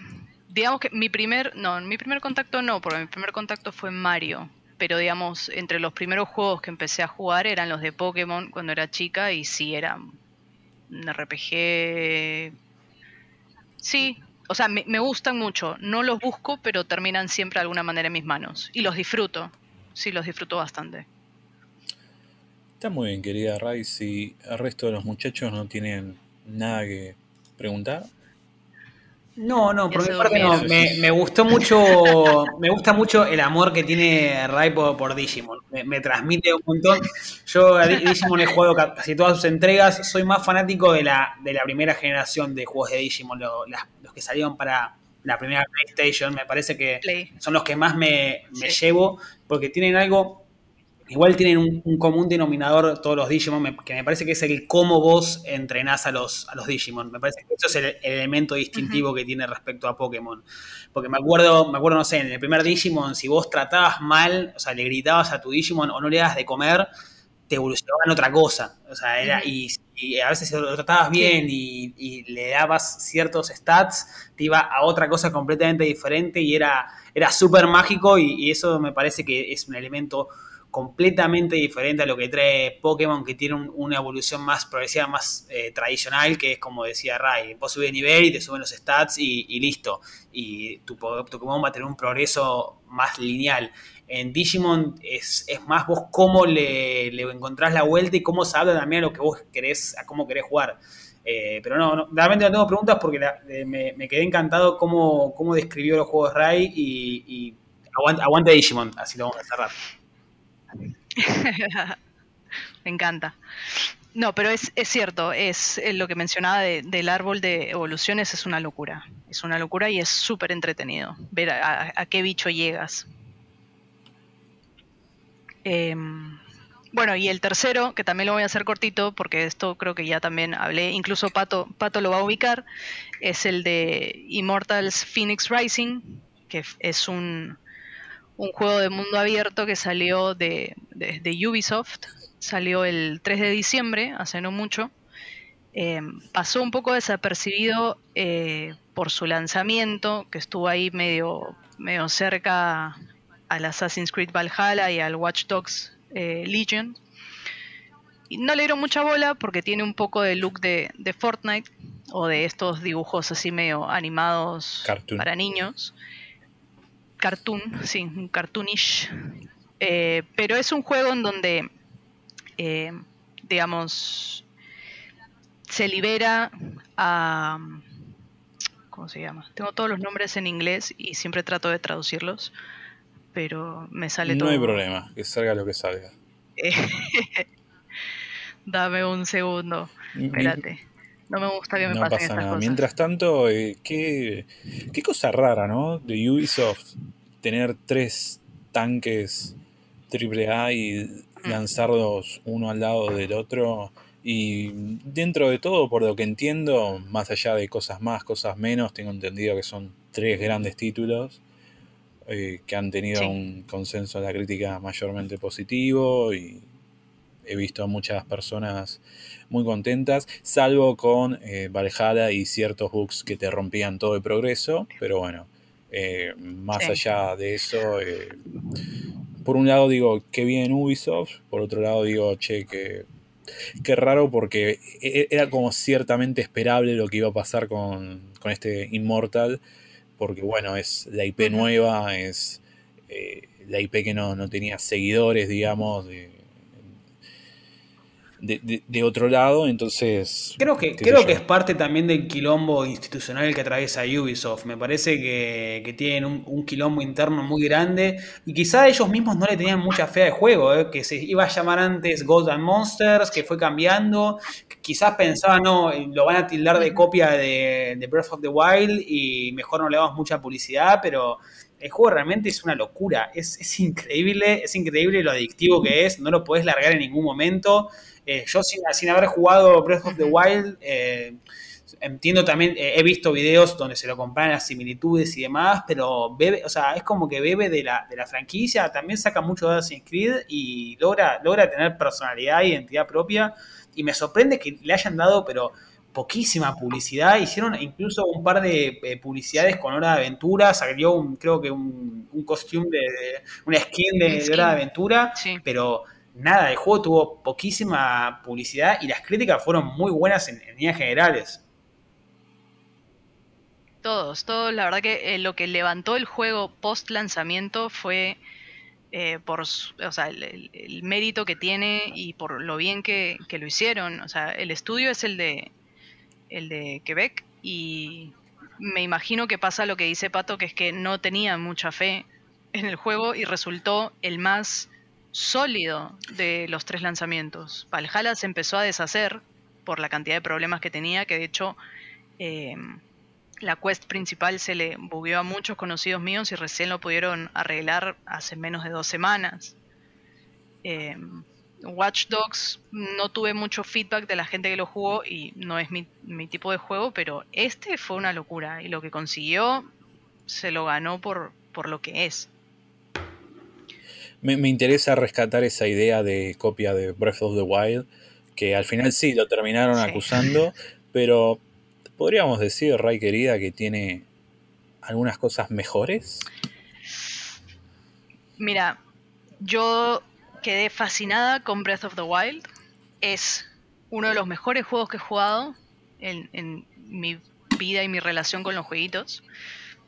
digamos que mi primer, no, mi primer contacto no, porque mi primer contacto fue Mario. Pero digamos, entre los primeros juegos que empecé a jugar eran los de Pokémon cuando era chica y sí, eran un RPG. Sí, o sea, me, me, gustan mucho. No los busco, pero terminan siempre de alguna manera en mis manos. Y los disfruto. Sí, los disfruto bastante. Está muy bien, querida Ray. Si el resto de los muchachos no tienen nada que preguntar. No, no, por mi parte no. Me, gustó mucho, me gusta mucho el amor que tiene Ray por, Digimon. Me, transmite un montón. Yo a Digimon he jugado casi todas sus entregas. Soy más fanático de la, de la primera generación de juegos de Digimon, los que salieron para la primera PlayStation. Me parece que son los que más me, llevo porque tienen algo Igual tienen un, común denominador todos los Digimon, que me parece que es el cómo vos entrenás a los, a los Digimon. Me parece que eso es el, elemento distintivo que tiene respecto a Pokémon. Porque me acuerdo, me acuerdo, no sé, en el primer Digimon, si vos tratabas mal, o sea, le gritabas a tu Digimon o no le das de comer, te evolucionaban otra cosa. O sea, era, y, a veces si lo tratabas bien y, le dabas ciertos stats, te iba a otra cosa completamente diferente y era, era súper mágico y eso me parece que es un elemento completamente diferente a lo que trae Pokémon, que tiene una evolución más progresiva, más eh, tradicional, que es como decía Ray, vos subes de nivel y te suben los stats y, listo. Y tu, Pokémon va a tener un progreso más lineal. En Digimon es, más vos cómo le, encontrás la vuelta y cómo se habla también a lo que vos querés, a cómo querés jugar. Eh, pero no, realmente no tengo preguntas porque me, quedé encantado cómo, cómo describió los juegos Ray y Aguante, Digimon, así lo vamos a cerrar. Me encanta. No, pero es, cierto, es lo que mencionaba del árbol de evoluciones, es una locura. Es una locura y es súper entretenido ver a, qué bicho llegas. Em, bueno, y el tercero, que también lo voy a hacer cortito, porque esto creo que ya también hablé, incluso Pato, Pato lo va a ubicar, es el de Immortals Phoenix Rising, que es un, un juego de mundo abierto que salió de, de, Ubisoft, salió el 3 de diciembre, hace no mucho. Eh, pasó un poco desapercibido eh, por su lanzamiento, que estuvo ahí medio, medio cerca al Assassin's Creed Valhalla y al Watch Dogs eh, Legion. Y no le dieron mucha bola porque tiene un poco de look de, de Fortnite o de estos dibujos así medio animados para niños cartoon, sí, un cartoonish. Eh, pero es un juego en donde, eh, digamos, se libera a... ¿Cómo se llama? Tengo todos los nombres en inglés y siempre trato de traducirlos, pero me sale todo. No hay problema, que salga lo que salga. Dame un segundo, espérate. No me gusta que me no pasa nada. Mientras tanto, eh, qué, qué cosa rara, ¿no? De Ubisoft tener tres tanques AAA y mm. lanzarlos uno al lado del otro. Y dentro de todo, por lo que entiendo, más allá de cosas más, cosas menos, tengo entendido que son tres grandes títulos eh, que han tenido un consenso de la crítica mayormente positivo y he visto a muchas personas muy contentas, salvo con eh, Valhalla y ciertos bugs que te rompían todo el progreso, pero bueno, eh, más allá de eso, eh, por un lado digo, qué bien Ubisoft, por otro lado digo, che, que qué raro porque e, e, era como ciertamente esperable lo que iba a pasar con, con este Immortal, porque bueno, es la IP nueva, es la IP que no, no tenía seguidores, digamos, de, de, otro lado, entonces... Creo que, creo que es parte también del quilombo institucional que atraviesa Ubisoft. Me parece que, tienen un, quilombo interno muy grande y quizá ellos mismos no le tenían mucha fe al juego, ¿eh? que se iba a llamar antes Gold and Monsters, que fue cambiando. Quizás pensaban, no, lo van a tildar de copia de, de Breath of the Wild y mejor no le damos mucha publicidad, pero el juego realmente es una locura, es, es, increíble, es increíble lo adictivo que es, no lo puedes largar en ningún momento. Eh, yo sin, haber jugado Breath of the Wild, eh, entiendo también, eh, he visto videos donde se lo comparan las similitudes y demás, pero bebe, o sea, es como que bebe de la, de la franquicia, también saca mucho de Assassin's Creed y logra, logra tener personalidad e identidad propia. Y me sorprende que le hayan dado, pero poquísima publicidad. Hicieron incluso un par de publicidades con Hora de Aventura. Salió un, creo que un, un costume de, una skin de, Hora de Aventura. Pero nada, el juego tuvo poquísima publicidad y las críticas fueron muy buenas en, líneas generales. Todos, todos, la verdad que eh, lo que levantó el juego post lanzamiento fue eh, por o sea, el, mérito que tiene y por lo bien que, lo hicieron. O sea, el estudio es el de, el de Quebec y me imagino que pasa lo que dice Pato, que es que no tenía mucha fe en el juego y resultó el más sólido de los tres lanzamientos. Valhalla se empezó a deshacer por la cantidad de problemas que tenía, que de hecho eh, la quest principal se le bugueó a muchos conocidos míos y recién lo pudieron arreglar hace menos de dos semanas. Eh, Watch Dogs no tuve mucho feedback de la gente que lo jugó y no es mi, mi, tipo de juego, pero este fue una locura y lo que consiguió se lo ganó por, por lo que es. Me, interesa rescatar esa idea de copia de Breath of the Wild, que al final sí lo terminaron acusando, pero podríamos decir, Ray querida, que tiene algunas cosas mejores. Mira, yo quedé fascinada con Breath of the Wild. Es uno de los mejores juegos que he jugado en, en mi vida y mi relación con los jueguitos.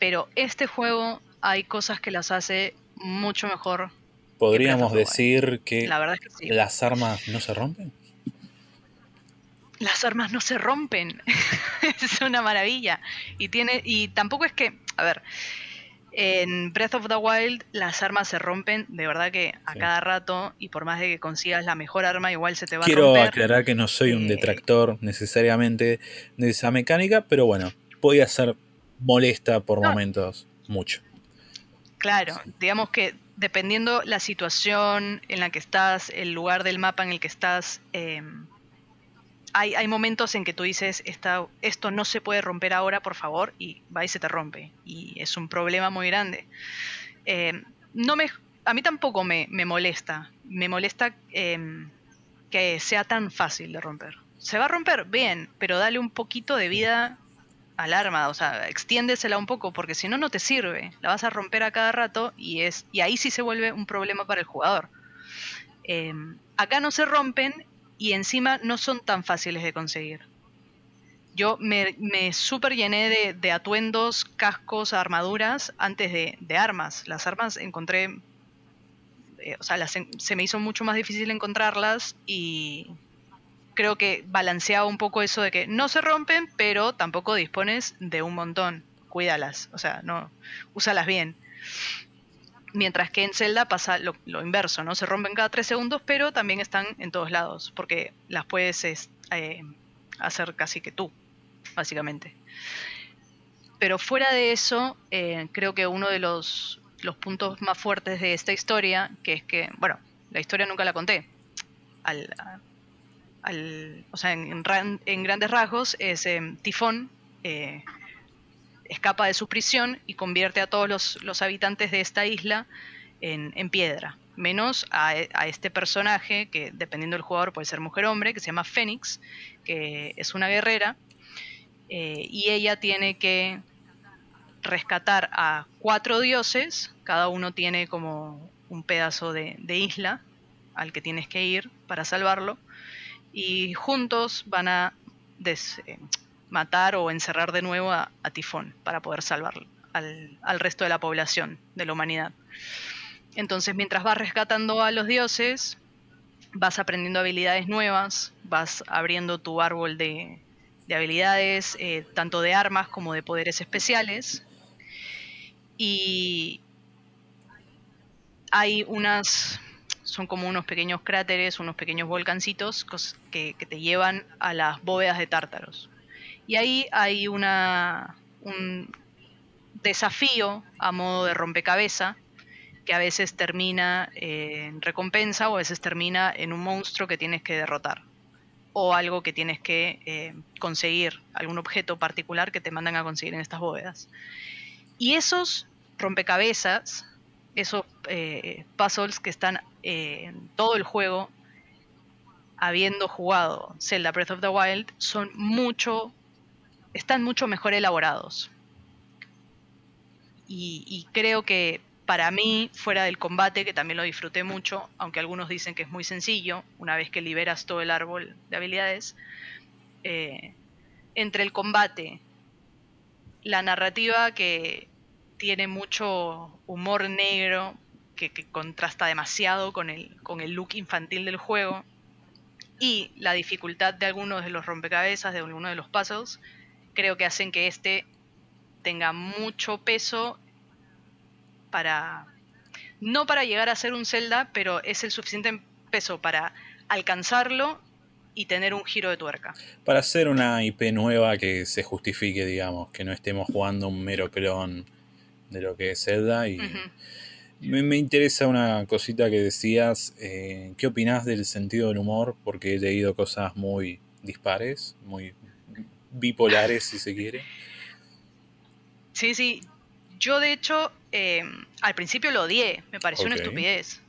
Pero este juego hay cosas que las hace mucho mejor ¿Podríamos decir que, las armas no se rompen? Las armas no se rompen. es una maravilla. Y tiene. Y tampoco es que. A ver. En Breath of the Wild las armas se rompen de verdad que a cada rato y por más de que consigas la mejor arma igual se te va a romper. Quiero aclarar que no soy un eh, detractor necesariamente de esa mecánica, pero bueno, podía ser molesta por momentos mucho. Claro, digamos que dependiendo la situación en la que estás, el lugar del mapa en el que estás, em, hay, momentos en que tú dices, esto no se puede romper ahora, por favor, y va y se te rompe. Y es un problema muy grande. Eh, no me, a mí tampoco me, molesta. Me molesta em, que sea tan fácil de romper. Se va a romper, bien, pero dale un poquito de vida al arma, o sea, extiéndesela un poco, porque si no, no te sirve. La vas a romper a cada rato y, es, y ahí sí se vuelve un problema para el jugador. Em, acá no se rompen y encima no son tan fáciles de conseguir. Yo me, me super llené de, atuendos, cascos, armaduras antes de, armas. Las armas encontré, eh, o sea, se me hizo mucho más difícil encontrarlas y creo que balanceaba un poco eso de que no se rompen, pero tampoco dispones de un montón. Cuídalas, o sea, no, úsalas bien. Mientras que en Zelda pasa lo, inverso, ¿no? Se rompen cada tres segundos, pero también están en todos lados, porque las puedes eh, hacer casi que tú, básicamente. Pero fuera de eso, eh, creo que uno de los, puntos más fuertes de esta historia, que es que, bueno, la historia nunca la conté. O sea, en, grandes rasgos, es eh, Tifón escapa de su prisión y convierte a todos los, habitantes de esta isla en, piedra, menos a, este personaje que dependiendo del jugador puede ser mujer o hombre, que se llama Fénix, que es una guerrera, eh, y ella tiene que rescatar a cuatro dioses, cada uno tiene como un pedazo de, isla al que tienes que ir para salvarlo, y juntos van a eh, matar o encerrar de nuevo a, Tifón para poder salvar al, resto de la población, de la humanidad. Entonces, mientras vas rescatando a los dioses, vas aprendiendo habilidades nuevas, vas abriendo tu árbol de, habilidades, eh, tanto de armas como de poderes especiales. Y hay unas, son como unos pequeños cráteres, unos pequeños volcancitos que, te llevan a las bóvedas de tártaros. Y ahí hay una, un desafío a modo de rompecabezas que a veces termina en recompensa o a veces termina en un monstruo que tienes que derrotar o algo que tienes que eh, conseguir, algún objeto particular que te mandan a conseguir en estas bóvedas. Y esos rompecabezas, esos eh, puzzles que están en todo el juego, habiendo jugado Zelda Breath of the Wild, son mucho están mucho mejor elaborados. Y, creo que para mí, fuera del combate, que también lo disfruté mucho, aunque algunos dicen que es muy sencillo, una vez que liberas todo el árbol de habilidades, eh, entre el combate, la narrativa que tiene mucho humor negro, que, contrasta demasiado con el, con el look infantil del juego, y la dificultad de algunos de los rompecabezas, de algunos de los puzzles, creo que hacen que este tenga mucho peso para, no para llegar a ser un Zelda, pero es el suficiente peso para alcanzarlo y tener un giro de tuerca. Para hacer una IP nueva que se justifique, digamos, que no estemos jugando un mero clon de lo que es Zelda. Y me, interesa una cosita que decías. Eh, ¿Qué opinás del sentido del humor? Porque he leído cosas muy dispares, muy bipolares, si se quiere. Sí, sí. Yo, de hecho, em, al principio lo odié. Me pareció una estupidez.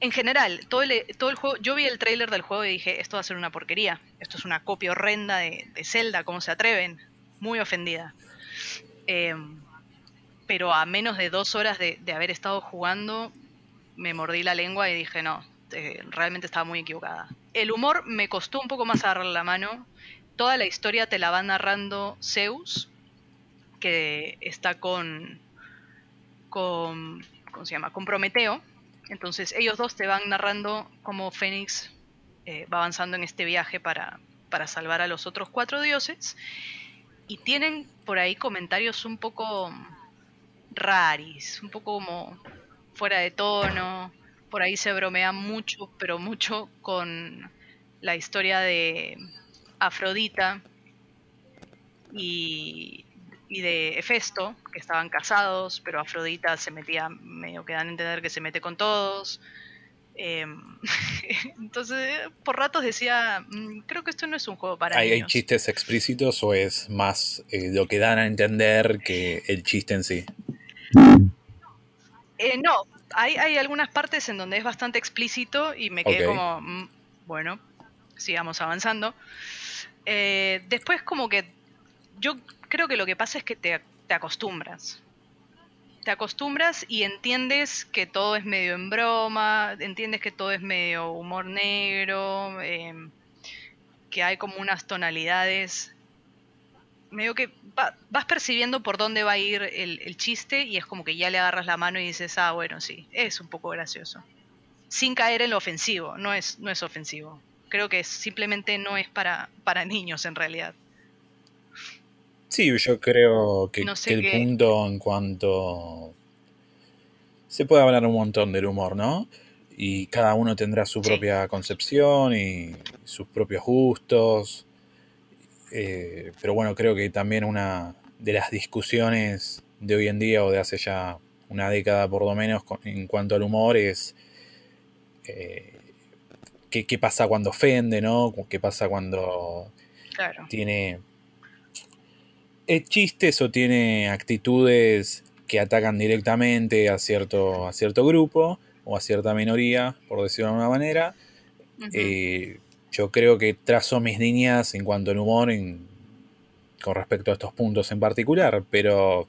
En general, todo el, todo el juego. Yo vi el tráiler del juego y dije: Esto va a ser una porquería. Esto es una copia horrenda de, de Zelda. ¿Cómo se atreven? Muy ofendida. Em, pero a menos de dos horas de, haber estado jugando, me mordí la lengua y dije: No, eh, realmente estaba muy equivocada. El humor me costó un poco más agarrar la mano toda la historia te la va narrando Zeus, que está con, con ¿cómo se llama? Con Prometeo. Entonces ellos dos te van narrando cómo Fénix eh, va avanzando en este viaje para, para salvar a los otros cuatro dioses. Y tienen por ahí comentarios un poco raris, un poco como fuera de tono. Por ahí se bromea mucho, pero mucho con la historia de Afrodita y, de Hefesto, que estaban casados, pero Afrodita se metía, medio que dan a entender que se mete con todos. Em, entonces, por ratos decía, mm, creo que esto no es un juego para ¿Hay, niños. ¿Hay chistes explícitos o es más eh, lo que dan a entender que el chiste en sí? Eh, no, hay, hay, algunas partes en donde es bastante explícito y me quedé como, mm, bueno, sigamos avanzando. Eh, después como que yo creo que lo que pasa es que te, acostumbras. Te acostumbras y entiendes que todo es medio en broma, entiendes que todo es medio humor negro, em, que hay como unas tonalidades medio que vas percibiendo por dónde va a ir el, el, chiste y es como que ya le agarras la mano y dices, ah, bueno, sí, es un poco gracioso. Sin caer en lo ofensivo, no es, no es ofensivo. Creo que simplemente no es para, para niños en realidad. Sí, yo creo que, el punto en cuanto... Se puede hablar un montón del humor, ¿no? Y cada uno tendrá su propia concepción y sus propios gustos. Eh, pero bueno, creo que también una de las discusiones de hoy en día o de hace ya una década por lo menos en cuanto al humor es eh, qué, pasa cuando ofende, ¿no? ¿Qué pasa cuando tiene chistes o tiene actitudes que atacan directamente a cierto, a cierto grupo o a cierta minoría, por decirlo de alguna manera. Eh, yo creo que trazo mis líneas en cuanto al humor con respecto a estos puntos en particular, pero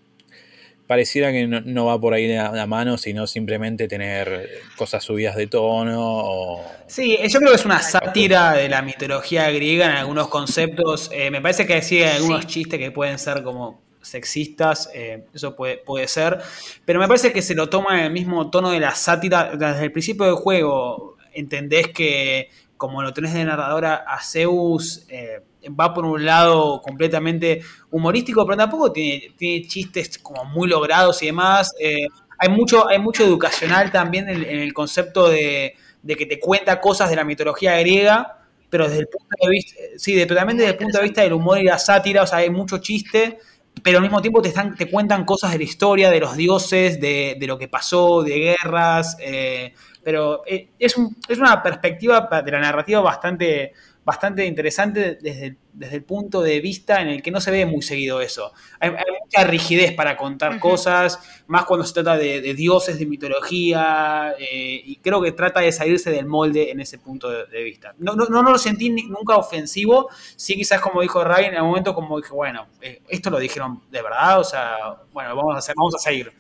pareciera que no, va por ahí la, la, mano, sino simplemente tener cosas subidas de tono. O... Sí, yo creo que es una sátira de la mitología griega en algunos conceptos. Eh, me parece que sí hay algunos chistes que pueden ser como sexistas, eh, eso puede, puede ser, pero me parece que se lo toma en el mismo tono de la sátira desde el principio del juego. Entendés que como lo tenés de narradora a Zeus, eh, va por un lado completamente humorístico, pero tampoco tiene, tiene chistes como muy logrados y demás. Eh, hay, mucho, hay mucho educacional también en, el concepto de, que te cuenta cosas de la mitología griega, pero desde el punto de vista, sí, totalmente desde el punto de vista del humor y la sátira, o sea, hay mucho chiste, pero al mismo tiempo te, están, te cuentan cosas de la historia, de los dioses, de, lo que pasó, de guerras. Eh, pero eh, es, es una perspectiva de la narrativa bastante, bastante interesante desde, desde, el punto de vista en el que no se ve muy seguido eso. Hay, mucha rigidez para contar cosas, más cuando se trata de, dioses, de mitología, eh, y creo que trata de salirse del molde en ese punto de, vista. No, no, no, lo sentí nunca ofensivo, sí quizás como dijo Ray en el momento como dije, bueno, eh, esto lo dijeron de verdad, o sea, bueno, vamos a, hacer, vamos a seguir.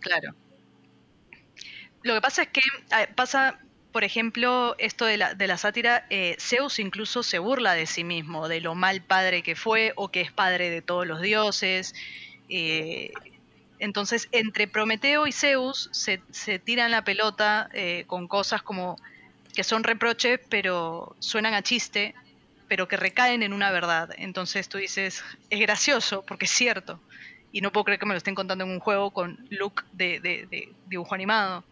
Claro. Lo que pasa es que pasa, por ejemplo, esto de la, de la sátira, eh, Zeus incluso se burla de sí mismo, de lo mal padre que fue o que es padre de todos los dioses. Eh, entonces, entre Prometeo y Zeus se, tiran la pelota eh, con cosas como que son reproches, pero suenan a chiste, pero que recaen en una verdad. Entonces tú dices, es gracioso, porque es cierto. Y no puedo creer que me lo estén contando en un juego con look de dibujo animado.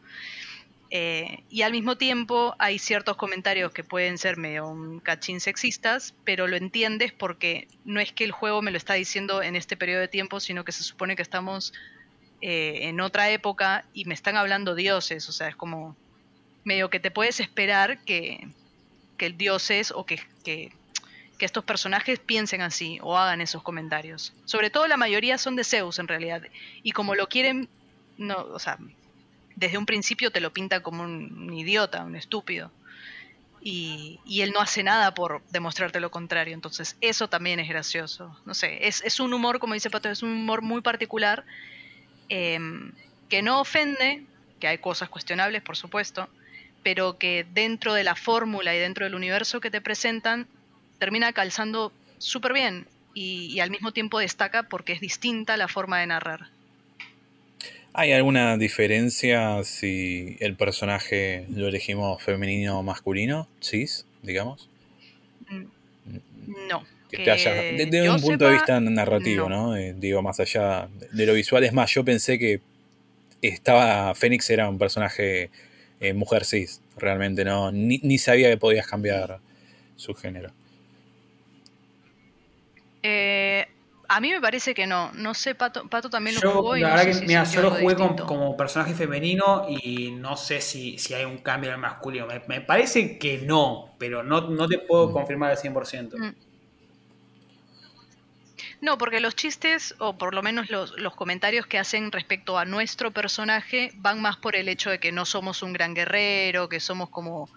Eh, y al mismo tiempo hay ciertos comentarios que pueden ser medio un cachín sexistas, pero lo entiendes porque no es que el juego me lo está diciendo en este periodo de tiempo, sino que se supone que estamos eh, en otra época y me están hablando dioses, o sea, es como medio que te puedes esperar que, que el dioses o que, que, que estos personajes piensen así o hagan esos comentarios. Sobre todo la mayoría son de Zeus en realidad, y como lo quieren, no, o sea, desde un principio te lo pinta como un, idiota, un estúpido. Y, él no hace nada por demostrarte lo contrario. Entonces, eso también es gracioso. No sé, es, un humor, como dice Pato, es un humor muy particular em, que no ofende, que hay cosas cuestionables, por supuesto, pero que dentro de la fórmula y dentro del universo que te presentan, termina calzando súper bien y al mismo tiempo destaca porque es distinta la forma de narrar. ¿Hay alguna diferencia si el personaje lo elegimos femenino o masculino? ¿Cis, digamos? Mm, no. que, desde un punto de vista narrativo, ¿no? Eh, digo, más allá de lo visual. Es más, yo pensé que estaba. Fénix era un personaje eh, mujer cis, realmente, ¿no? Ni, sabía que podías cambiar su género. Eh, a mí me parece que no. No sé, Pato, Pato también lo jugó. la verdad que, mira, yo lo jugué como, personaje femenino y no sé si, hay un cambio en el masculino. Me, parece que no, pero no, no te puedo mm. confirmar al 100%. No, porque los chistes, o por lo menos los, comentarios que hacen respecto a nuestro personaje, van más por el hecho de que no somos un gran guerrero, que somos como,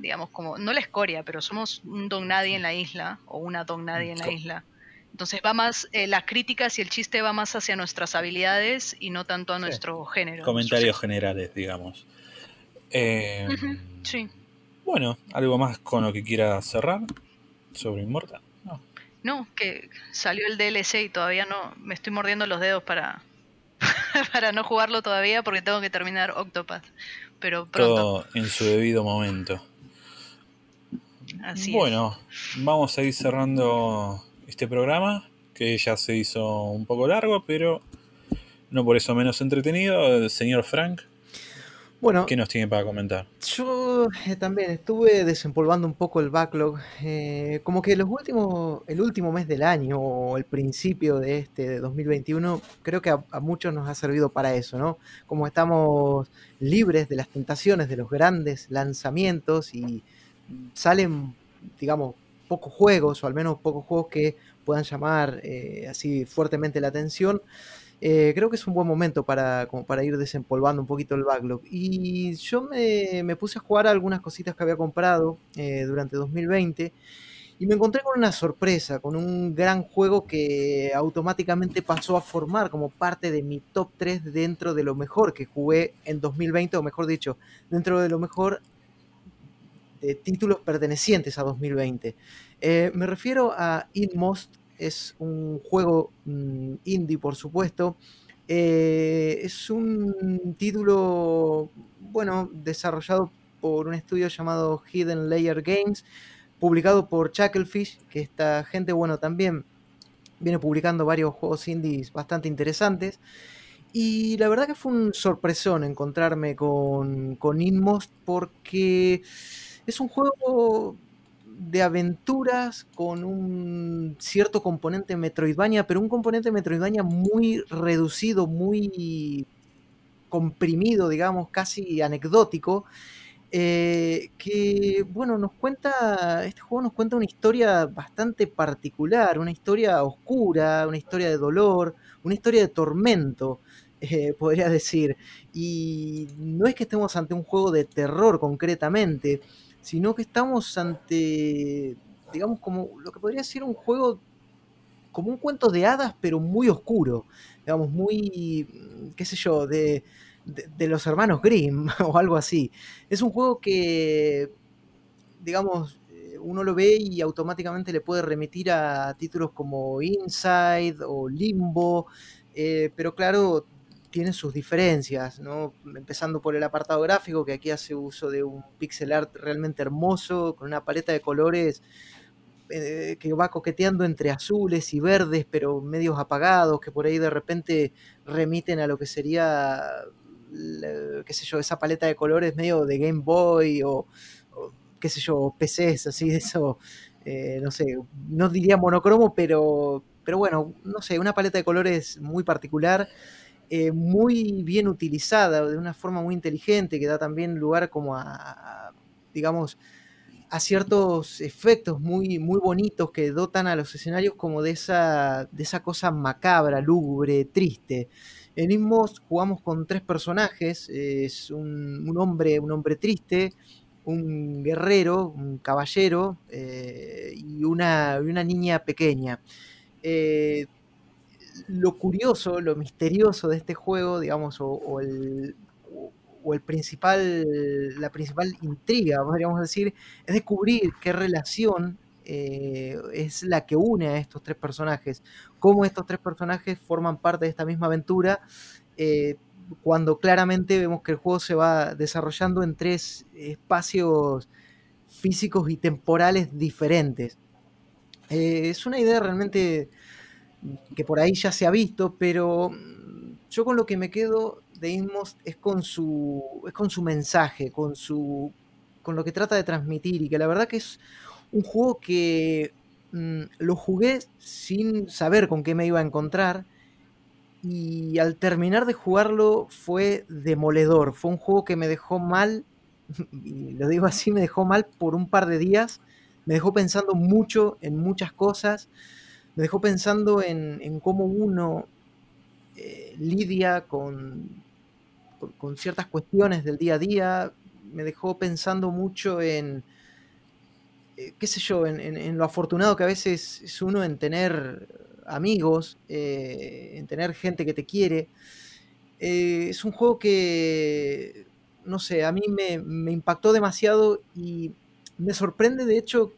digamos, como, no la escoria, pero somos un don nadie en la isla, o una don nadie en la isla. Entonces va más, eh, las críticas y el chiste va más hacia nuestras habilidades y no tanto a nuestro género. Comentarios generales, digamos. Eh, sí. Bueno, ¿algo más con lo que quiera cerrar sobre Inmortal? No, que salió el DLC y todavía no. Me estoy mordiendo los dedos para, para no jugarlo todavía porque tengo que terminar Octopath. Pero pronto. Todo en su debido momento. Así bueno, vamos a ir cerrando este programa que ya se hizo un poco largo, pero no por eso menos entretenido. El señor Frank, bueno, ¿qué nos tiene para comentar? Yo eh, también estuve desempolvando un poco el backlog. Eh, como que los últimos, el último mes del año o el principio de este de 2021, creo que a, muchos nos ha servido para eso, ¿no? Como estamos libres de las tentaciones de los grandes lanzamientos y salen, digamos, pocos juegos, o al menos pocos juegos que puedan llamar eh, así fuertemente la atención. Eh, creo que es un buen momento para, como para ir desempolvando un poquito el backlog. Y yo me, puse a jugar algunas cositas que había comprado eh, durante 2020 y me encontré con una sorpresa, con un gran juego que automáticamente pasó a formar como parte de mi top 3 dentro de lo mejor que jugué en 2020, o mejor dicho, dentro de lo mejor títulos pertenecientes a 2020. Eh, me refiero a Inmost es un juego mm, indie, por supuesto. Eh, es un título, bueno, desarrollado por un estudio llamado Hidden Layer Games, publicado por Chucklefish, que esta gente, bueno, también viene publicando varios juegos indies bastante interesantes. Y la verdad que fue un sorpresón encontrarme con, con Inmost porque es un juego de aventuras con un cierto componente Metroidvania, pero un componente Metroidvania muy reducido, muy comprimido, digamos, casi anecdótico. Eh, que, bueno, nos cuenta, este juego nos cuenta una historia bastante particular, una historia oscura, una historia de dolor, una historia de tormento, eh, podría decir. Y no es que estemos ante un juego de terror concretamente, sino que estamos ante, digamos, como lo que podría ser un juego, como un cuento de hadas, pero muy oscuro, digamos, muy, qué sé yo, de, los hermanos Grimm o algo así. Es un juego que, digamos, eh, uno lo ve y automáticamente le puede remitir a títulos como Inside o Limbo, eh, pero claro, tiene sus diferencias, ¿no? empezando por el apartado gráfico, que aquí hace uso de un pixel art realmente hermoso, con una paleta de colores eh, que va coqueteando entre azules y verdes, pero medios apagados, que por ahí de repente remiten a lo que sería, qué sé yo, esa paleta de colores medio de Game Boy o, qué sé yo, PCs, así de eso, eh, no sé, no diría monocromo, pero, pero bueno, no sé, una paleta de colores muy particular eh, muy bien utilizada, de una forma muy inteligente, que da también lugar como a, digamos, a ciertos efectos muy, muy bonitos que dotan a los escenarios como de esa, de esa cosa macabra, lúgubre, triste. En Inmos jugamos con tres personajes, es un, hombre, un hombre triste, un guerrero, un caballero eh, y, una, una, niña pequeña. Eh, lo curioso, lo misterioso de este juego, digamos, o, el, o el principal, la principal intriga, podríamos decir, es descubrir qué relación eh, es la que une a estos tres personajes, cómo estos tres personajes forman parte de esta misma aventura, eh, cuando claramente vemos que el juego se va desarrollando en tres espacios físicos y temporales diferentes. Eh, es una idea realmente que por ahí ya se ha visto, pero yo con lo que me quedo de Inmos es con su, es con su mensaje, con, su, con lo que trata de transmitir y que la verdad que es un juego que mm, lo jugué sin saber con qué me iba a encontrar y al terminar de jugarlo fue demoledor, fue un juego que me dejó mal, lo digo así, me dejó mal por un par de días, me dejó pensando mucho en muchas cosas, me dejó pensando en, cómo uno eh, lidia con, con, ciertas cuestiones del día a día, me dejó pensando mucho en, eh, qué sé yo, en, lo afortunado que a veces es uno en tener amigos, eh, en tener gente que te quiere. es un juego que, no sé, a mí me, me impactó demasiado y me sorprende de hecho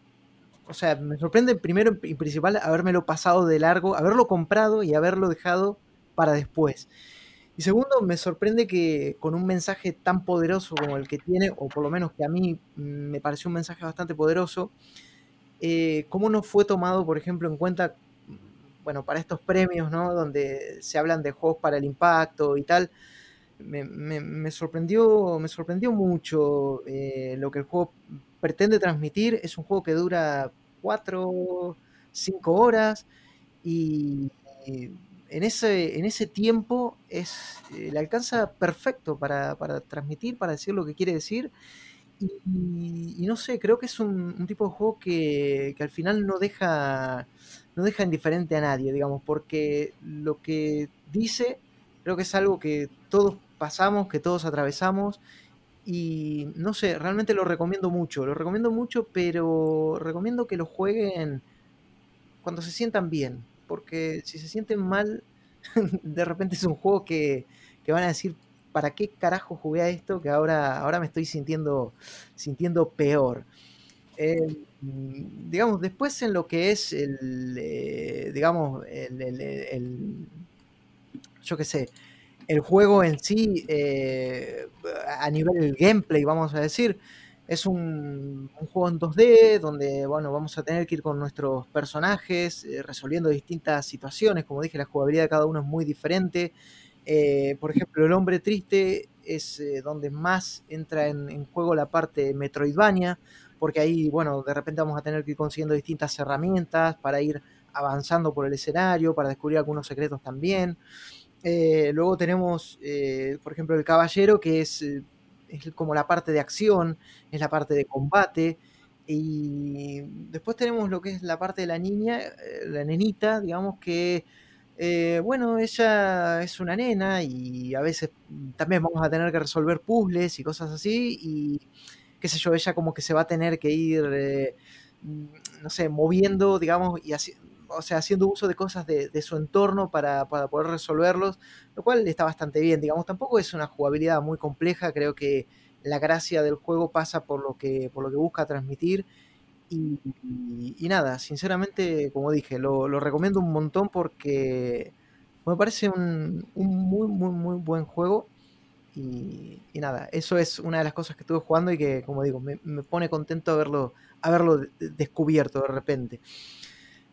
o sea, me sorprende primero y principal habérmelo pasado de largo, haberlo comprado y haberlo dejado para después. Y segundo, me sorprende que con un mensaje tan poderoso como el que tiene, o por lo menos que a mí me pareció un mensaje bastante poderoso, eh, cómo no fue tomado, por ejemplo, en cuenta, bueno, para estos premios, ¿no? Donde se hablan de juegos para el impacto y tal. Me, sorprendió, me sorprendió mucho eh, lo que el juego pretende transmitir. Es un juego que dura 4, 5 horas y en ese, en ese tiempo es, eh, le alcanza perfecto para, transmitir, para decir lo que quiere decir. Y, no sé, creo que es un, tipo de juego que, al final no deja, no deja indiferente a nadie, digamos, porque lo que dice creo que es algo que todos pasamos, que todos atravesamos y no sé, realmente lo recomiendo mucho, lo recomiendo mucho, pero recomiendo que lo jueguen cuando se sientan bien, porque si se sienten mal, de repente es un juego que, van a decir, ¿para qué carajo jugué a esto? Que ahora, ahora me estoy sintiendo, sintiendo peor. Eh, digamos, después en lo que es el, eh, digamos, el, yo qué sé, el juego en sí, eh, a nivel gameplay, vamos a decir, es un, juego en 2D donde bueno, vamos a tener que ir con nuestros personajes eh, resolviendo distintas situaciones. Como dije, la jugabilidad de cada uno es muy diferente. Eh, por ejemplo, el hombre triste es donde más entra en, en, juego la parte Metroidvania, porque ahí, bueno, de repente vamos a tener que ir consiguiendo distintas herramientas para ir avanzando por el escenario, para descubrir algunos secretos también. Eh, luego tenemos, eh, por ejemplo, el caballero, que es, eh, es, como la parte de acción, es la parte de combate. Y después tenemos lo que es la parte de la niña, la nenita, digamos que, bueno, ella es una nena y a veces también vamos a tener que resolver puzzles y cosas así. Y qué sé yo, ella como que se va a tener que ir, no sé, moviendo, digamos, y así, o sea, haciendo uso de cosas de, su entorno para, poder resolverlos, lo cual está bastante bien, digamos, tampoco es una jugabilidad muy compleja, creo que la gracia del juego pasa por lo que, por lo que busca transmitir. Y, nada, sinceramente, como dije, lo, recomiendo un montón porque me parece un, muy, muy, muy buen juego. Y, nada, eso es una de las cosas que estuve jugando y que, como digo, me, me pone contento haberlo, haberlo descubierto de repente.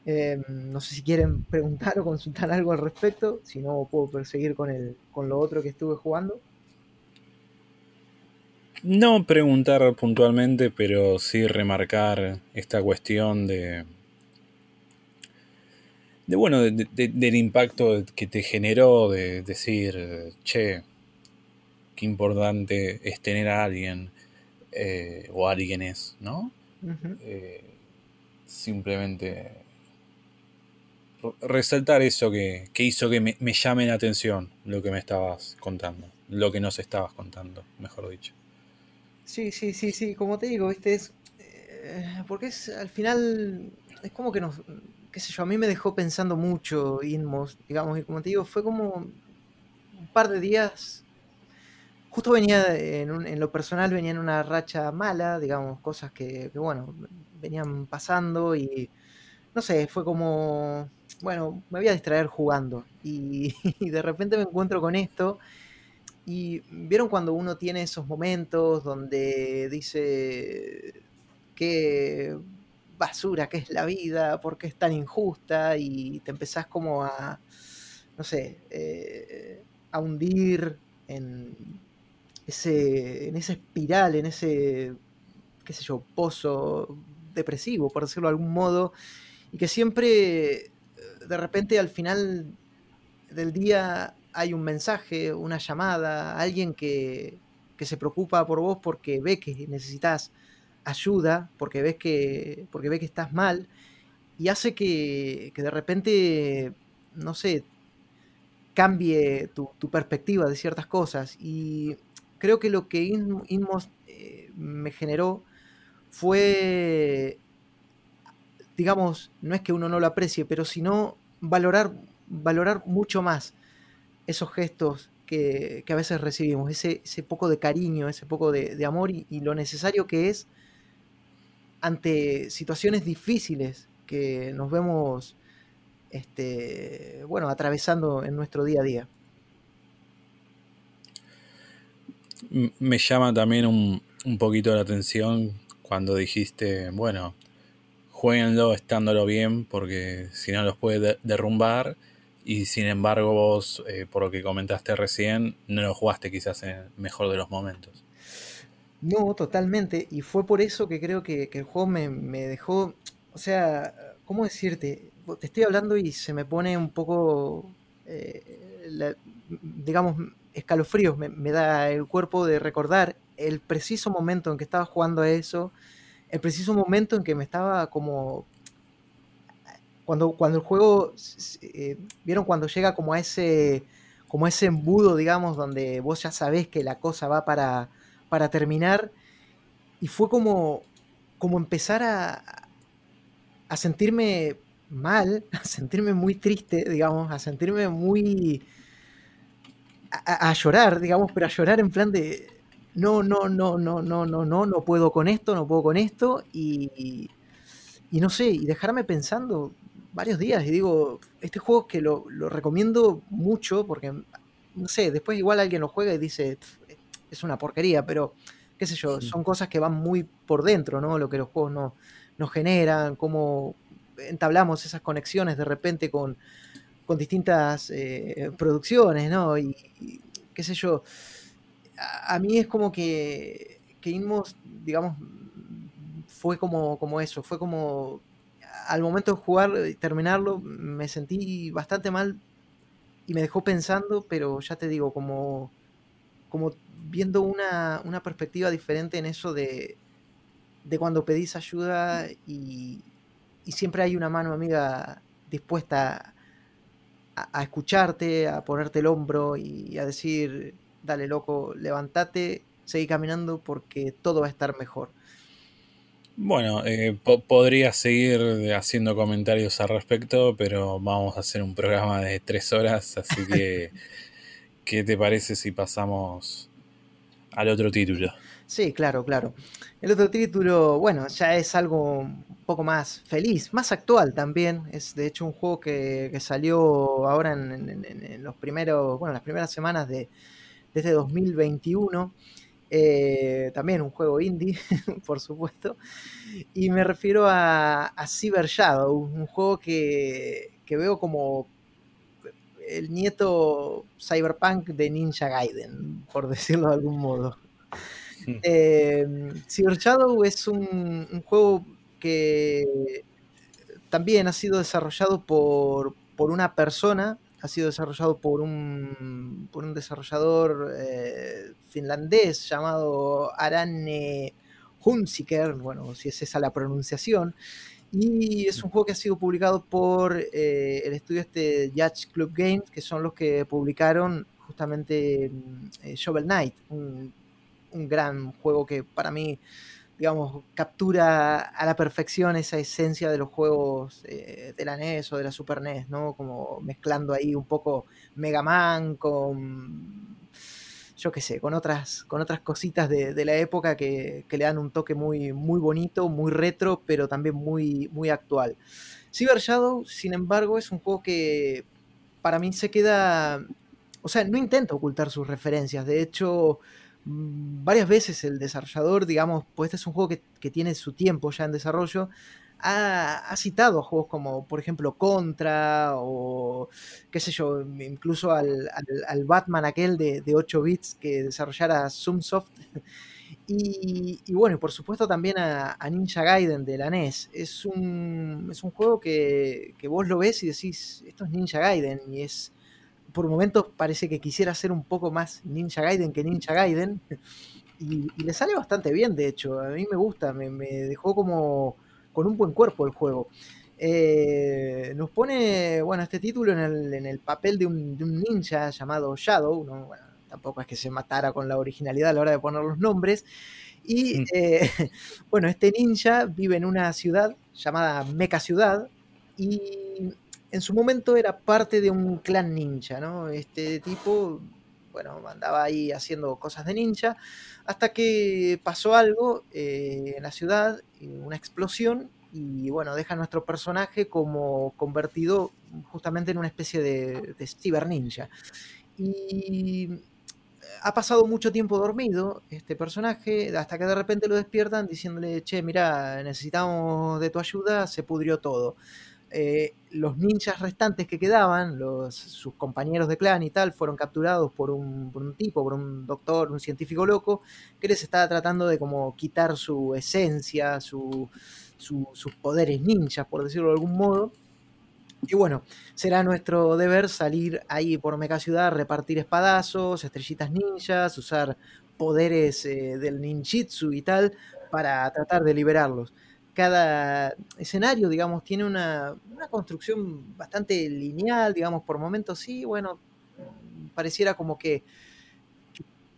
Em, no sé si quieren preguntar o consultar algo al respecto, si no puedo perseguir con, el, con lo otro que estuve jugando. No preguntar puntualmente, pero sí remarcar esta cuestión de. de bueno, del impacto que te generó de decir, che, qué importante es tener a alguien eh, o alguienes, ¿no? Eh, simplemente resaltar eso que, hizo que me, llame la atención lo que me estabas contando, lo que nos estabas contando, mejor dicho. Sí, sí, sí, sí, como te digo, viste, es. Eh, porque es al final. Es como que nos. qué sé yo, a mí me dejó pensando mucho Inmos, digamos, y como te digo, fue como un par de días. Justo venía en, en lo personal, venía en una racha mala, digamos, cosas que, que bueno, venían pasando y no sé, fue como bueno, me voy a distraer jugando. Y, de repente me encuentro con esto. Y vieron cuando uno tiene esos momentos donde dice que, basura que es la vida, por qué es tan injusta, y te empezás como a, no sé, eh, a hundir en ese, en esa espiral, en ese, qué sé yo, pozo depresivo, por decirlo de algún modo, y que siempre, de repente, al final del día hay un mensaje, una llamada, alguien que, que se preocupa por vos porque ve que necesitas ayuda, porque ves que, porque ve que estás mal, y hace que, que de repente, no sé, cambie tu, perspectiva de ciertas cosas. Y creo que lo que Inmos eh, me generó fue, digamos, no es que uno no lo aprecie, pero sino valorar, valorar mucho más esos gestos que, a veces recibimos, ese, ese, poco de cariño, ese poco de, amor y, lo necesario que es ante situaciones difíciles que nos vemos este, bueno, atravesando en nuestro día a día. Me llama también un, poquito la atención cuando dijiste, bueno, jueguenlo estándolo bien porque si no los puede derrumbar y sin embargo vos, eh, por lo que comentaste recién, no lo jugaste quizás en el mejor de los momentos. No, totalmente. Y fue por eso que creo que, el juego me, me, dejó, o sea, ¿cómo decirte? te estoy hablando y se me pone un poco, eh, digamos, escalofríos, me, da el cuerpo de recordar el preciso momento en que estaba jugando a eso, el preciso momento en que me estaba como... Cuando, cuando el juego, eh, vieron cuando llega como a ese como ese embudo, digamos, donde vos ya sabés que la cosa va para, para terminar, y fue como, como empezar a, a sentirme mal, a sentirme muy triste, digamos, a sentirme muy... A, llorar, digamos, pero a llorar en plan de... No, no, no, no, no, no, no, no puedo con esto, no puedo con esto, y, y no sé, y dejarme pensando varios días, y digo, este juego que lo, lo recomiendo mucho, porque, no sé, después igual alguien lo juega y dice, es una porquería, pero qué sé yo, son cosas que van muy por dentro, ¿no? Lo que los juegos no, nos generan, cómo, entablamos esas conexiones de repente con, distintas eh, producciones, ¿no? Y, qué sé yo, a, mí es como que, que Inmos, digamos, fue como, como eso, fue como al momento de jugar y terminarlo me sentí bastante mal y me dejó pensando, pero ya te digo, como, como viendo una, una perspectiva diferente en eso de, de cuando pedís ayuda y, y siempre hay una mano amiga dispuesta a, escucharte, a ponerte el hombro y a decir, dale loco, levántate, seguí caminando porque todo va a estar mejor. Bueno, eh, podría seguir haciendo comentarios al respecto, pero vamos a hacer un programa de tres horas, así que, ¿qué te parece si pasamos al otro título? Sí, claro, claro. El otro título, bueno, ya es algo un poco más feliz, más actual también. Es de hecho un juego que, salió ahora en, los primeros, bueno, las primeras semanas de, desde 2021. Eh, también un juego indie, por supuesto. Y me refiero a, a Cyber Shadow, un juego que, que veo como el nieto cyberpunk de Ninja Gaiden, por decirlo de algún modo. Eh, Cyber Shadow es un, juego que también ha sido desarrollado por, una persona, ha sido desarrollado por un, por un desarrollador eh, finlandés llamado Arane Hunziker, bueno, si es esa la pronunciación, y es un juego que ha sido publicado por eh, el estudio este Yacht Club Games, que son los que publicaron justamente mm, Shovel Knight, un un gran juego que para mí, digamos, captura a la perfección esa esencia de los juegos eh, de la NES o de la Super NES, ¿no? Como mezclando ahí un poco Mega Man con, yo qué sé, con otras, con otras cositas de, la época que, le dan un toque muy, muy bonito, muy retro, pero también muy, muy actual. Cyber Shadow, sin embargo, es un juego que para mí se queda... O sea, no intenta ocultar sus referencias. De hecho, varias veces el desarrollador, digamos, pues este es un juego que, tiene su tiempo ya en desarrollo, ha, citado a juegos como, por ejemplo, Contra o, qué sé yo, incluso al, Batman aquel de, de, 8 bits que desarrollara Zoomsoft. Y, y, bueno, por supuesto también a, Ninja Gaiden de la NES. Es un, es un juego que, que, vos lo ves y decís, esto es Ninja Gaiden. Y es, por momentos parece que quisiera ser un poco más Ninja Gaiden que Ninja Gaiden. Y, y le sale bastante bien, de hecho. A mí me gusta, me, me dejó como con un buen cuerpo el juego. Eh, nos pone, bueno, este título en el, en el papel de un, de un, ninja llamado Shadow, ¿no? bueno, tampoco es que se matara con la originalidad a la hora de poner los nombres. Y mm. eh, bueno, este ninja vive en una ciudad llamada Mecha Ciudad y en su momento era parte de un clan ninja, ¿no? Este tipo, bueno, andaba ahí haciendo cosas de ninja hasta que pasó algo eh, en la ciudad, una explosión, y bueno, deja a nuestro personaje como convertido justamente en una especie de, de ciber ninja. Y ha pasado mucho tiempo dormido este personaje, hasta que de repente lo despiertan diciéndole, che, mira, necesitamos de tu ayuda, se pudrió todo. Eh, los ninjas restantes que quedaban, sus compañeros de clan y tal, fueron capturados por un, tipo, por un doctor, un científico loco, que les estaba tratando de como quitar su esencia, sus poderes ninjas, por decirlo de algún modo. Y bueno, será nuestro deber salir ahí por Mecha Ciudad, repartir espadazos, estrellitas ninjas, usar poderes eh, del ninjitsu y tal, para tratar de liberarlos cada escenario, digamos, tiene una, construcción bastante lineal, digamos, por momentos sí, bueno, pareciera como que,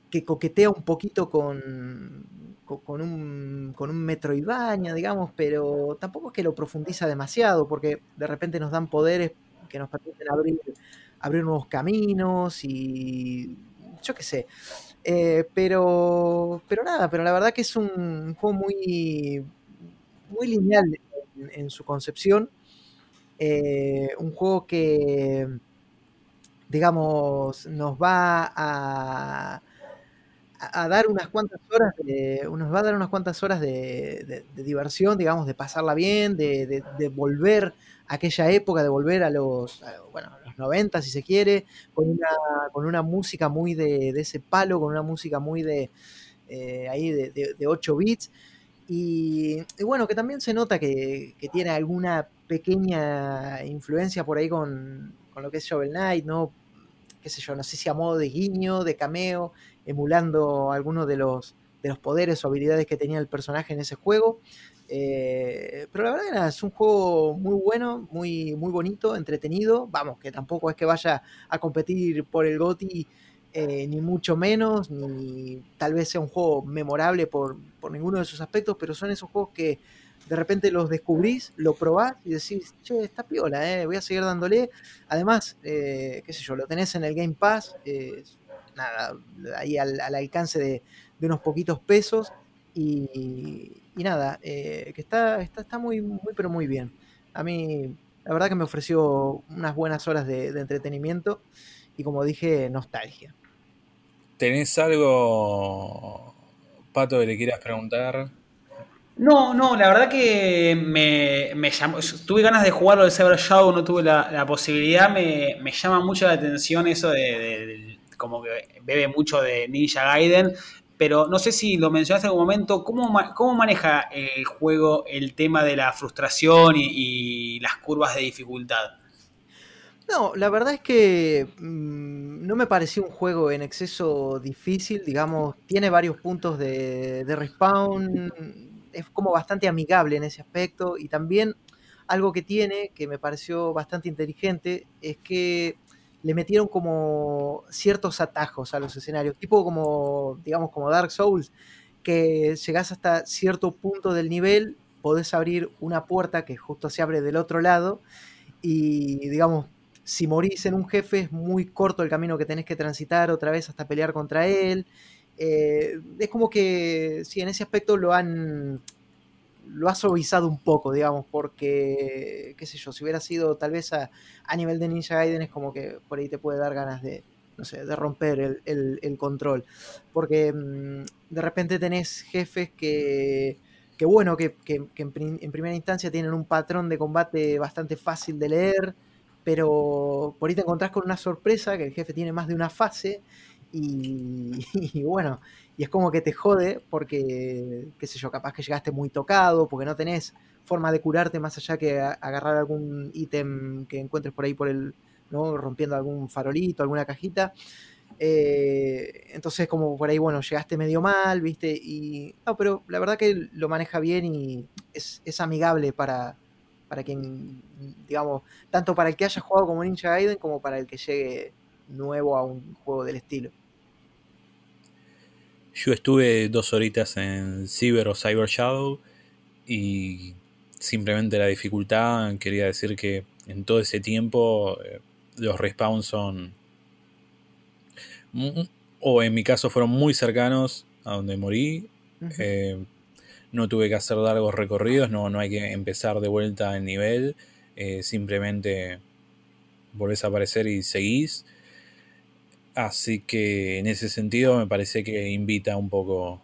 que, coquetea un poquito con, con, un, con un Metroidvania, digamos, pero tampoco es que lo profundiza demasiado, porque de repente nos dan poderes que nos permiten abrir, abrir nuevos caminos y yo qué sé. Eh, pero, pero nada, pero la verdad que es un juego muy, muy lineal en, su concepción. Eh, un juego que, digamos, nos va a, dar unas cuantas horas de, nos va a dar unas cuantas horas de, diversión, digamos, de pasarla bien, de, volver a aquella época, de volver a los, bueno, a los 90 si se quiere, con una, con una música muy de, ese palo, con una música muy de eh, ahí de, 8 bits. Y, bueno, que también se nota que, tiene alguna pequeña influencia por ahí con, lo que es Shovel Knight, ¿no? Qué sé yo, no sé si a modo de guiño, de cameo, emulando algunos de los, de los poderes o habilidades que tenía el personaje en ese juego. Eh, pero la verdad es un juego muy bueno, muy, muy bonito, entretenido. Vamos, que tampoco es que vaya a competir por el GOTI eh, ni mucho menos, ni tal vez sea un juego memorable por, ninguno de sus aspectos, pero son esos juegos que de repente los descubrís, lo probás y decís, che, está piola, eh, voy a seguir dándole. Además, eh, qué sé yo, lo tenés en el Game Pass, nada, ahí al, alcance de, unos poquitos pesos y, nada, que está, está, está muy, muy, pero muy bien. A mí, la verdad que me ofreció unas buenas horas de entretenimiento y como dije, nostalgia. ¿Tenés algo, Pato, que le quieras preguntar? No, no, la verdad que me, me llamó, tuve ganas de jugarlo del Cyber Shadow, no tuve la, posibilidad, me, llama mucho la atención eso de, como que bebe mucho de Ninja Gaiden, pero no sé si lo mencionaste en algún momento, ¿cómo, cómo maneja el juego el tema de la frustración y las curvas de dificultad? No, la verdad es que mm, no me pareció un juego en exceso difícil, digamos, tiene varios puntos de, respawn, es como bastante amigable en ese aspecto y también algo que tiene que me pareció bastante inteligente es que le metieron como ciertos atajos a los escenarios, tipo como, digamos, como Dark Souls, que llegás hasta cierto punto del nivel, podés abrir una puerta que justo se abre del otro lado y, digamos, si morís en un jefe es muy corto el camino que tenés que transitar otra vez hasta pelear contra él. Eh, es como que, sí, en ese aspecto lo han lo ha suavizado un poco, digamos, porque, qué sé yo, si hubiera sido tal vez a, nivel de Ninja Gaiden es como que por ahí te puede dar ganas de, no sé, de romper el, control. Porque mm, de repente tenés jefes que que bueno, que, en, primera instancia tienen un patrón de combate bastante fácil de leer, pero por ahí te encontrás con una sorpresa, que el jefe tiene más de una fase, y, bueno, y es como que te jode porque, qué sé yo, capaz que llegaste muy tocado, porque no tenés forma de curarte más allá que agarrar algún ítem que encuentres por ahí por el, ¿no? rompiendo algún farolito, alguna cajita. Eh, entonces, como por ahí, bueno, llegaste medio mal, ¿viste? Y. No, pero la verdad que lo maneja bien y es, amigable para, para quien, digamos, tanto para el que haya jugado como Ninja Gaiden como para el que llegue nuevo a un juego del estilo. Yo estuve dos horitas en Cyber o Cyber Shadow y simplemente la dificultad quería decir que en todo ese tiempo eh, los respawns son o en mi caso fueron muy cercanos a donde morí. Eh, no tuve que hacer largos recorridos, no, no hay que empezar de vuelta el nivel, eh, simplemente volvés a aparecer y seguís. Así que en ese sentido me parece que invita un poco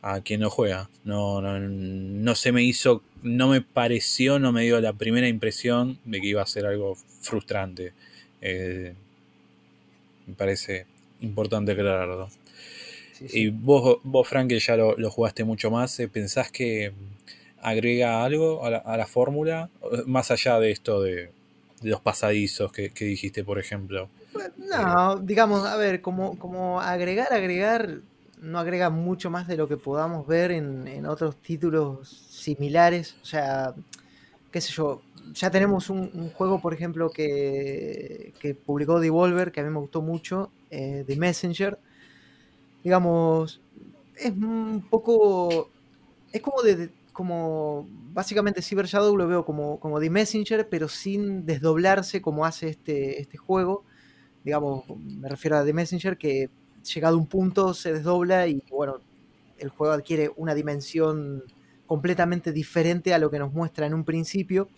a quien no juega. No, no, no se me hizo, no me pareció, no me dio la primera impresión de que iba a ser algo frustrante. Eh, me parece importante aclararlo. Y vos, vos, Frank, que ya lo, jugaste mucho más, eh, ¿pensás que agrega algo a la, fórmula? Más allá de esto de, los pasadizos que, dijiste, por ejemplo. No, digamos, a ver, como, como agregar, agregar, no agrega mucho más de lo que podamos ver en, otros títulos similares. O sea, qué sé yo, ya tenemos un, juego, por ejemplo, que, que, publicó Devolver, que a mí me gustó mucho, eh, The Messenger. Digamos, es un poco. Es como de. Como básicamente Cyber Shadow lo veo como, como The Messenger, pero sin desdoblarse como hace este, este juego. Digamos, me refiero a The Messenger, que llegado a un punto se desdobla y bueno, el juego adquiere una dimensión completamente diferente a lo que nos muestra en un principio.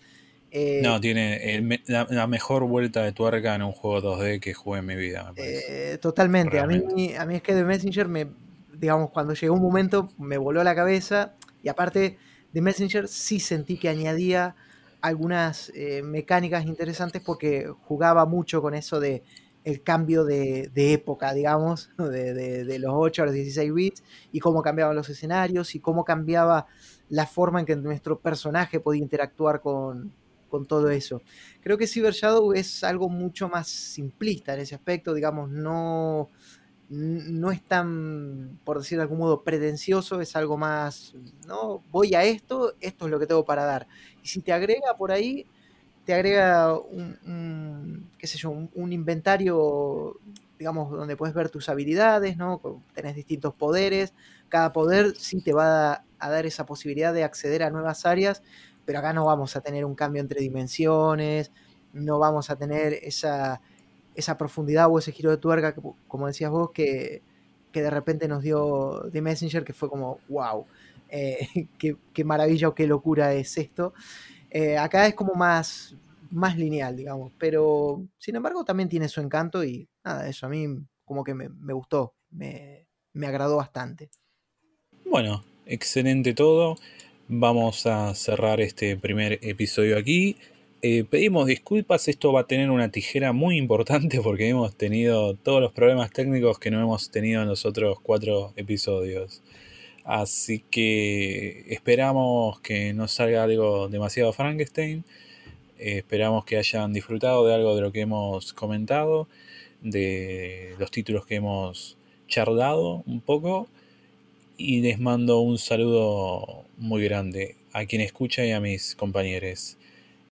Eh, no, tiene la, mejor vuelta de tuerca en un juego 2D que jugué en mi vida. Eh, totalmente. A mí, a mí es que The Messenger, me, digamos, cuando llegó un momento me voló la cabeza y aparte de Messenger sí sentí que añadía algunas eh, mecánicas interesantes porque jugaba mucho con eso de el cambio de, época, digamos, de, de, los 8 a los 16 bits y cómo cambiaban los escenarios y cómo cambiaba la forma en que nuestro personaje podía interactuar con, con todo eso. Creo que Cyber Shadow es algo mucho más simplista en ese aspecto, digamos, no, no es tan, por decir de algún modo, pretencioso, es algo más, no, voy a esto, esto es lo que tengo para dar. Y si te agrega por ahí, te agrega un, qué sé yo, un, inventario, digamos, donde puedes ver tus habilidades, ¿no? Tenés distintos poderes, cada poder sí te va a, a dar esa posibilidad de acceder a nuevas áreas pero acá no vamos a tener un cambio entre dimensiones, no vamos a tener esa, esa profundidad o ese giro de tuerca, que, como decías vos, que, de repente nos dio The Messenger, que fue como, wow, eh, qué, maravilla o qué locura es esto. Eh, acá es como más, más lineal, digamos, pero sin embargo también tiene su encanto y nada, eso a mí como que me, gustó, me, me agradó bastante. Bueno, excelente todo. Vamos a cerrar este primer episodio aquí. Eh, pedimos disculpas, esto va a tener una tijera muy importante porque hemos tenido todos los problemas técnicos que no hemos tenido en los otros cuatro episodios. Así que esperamos que no salga algo demasiado Frankenstein. Eh, esperamos que hayan disfrutado de algo de lo que hemos comentado, de los títulos que hemos charlado un poco y les mando un saludo muy grande a quien escucha y a mis compañeros.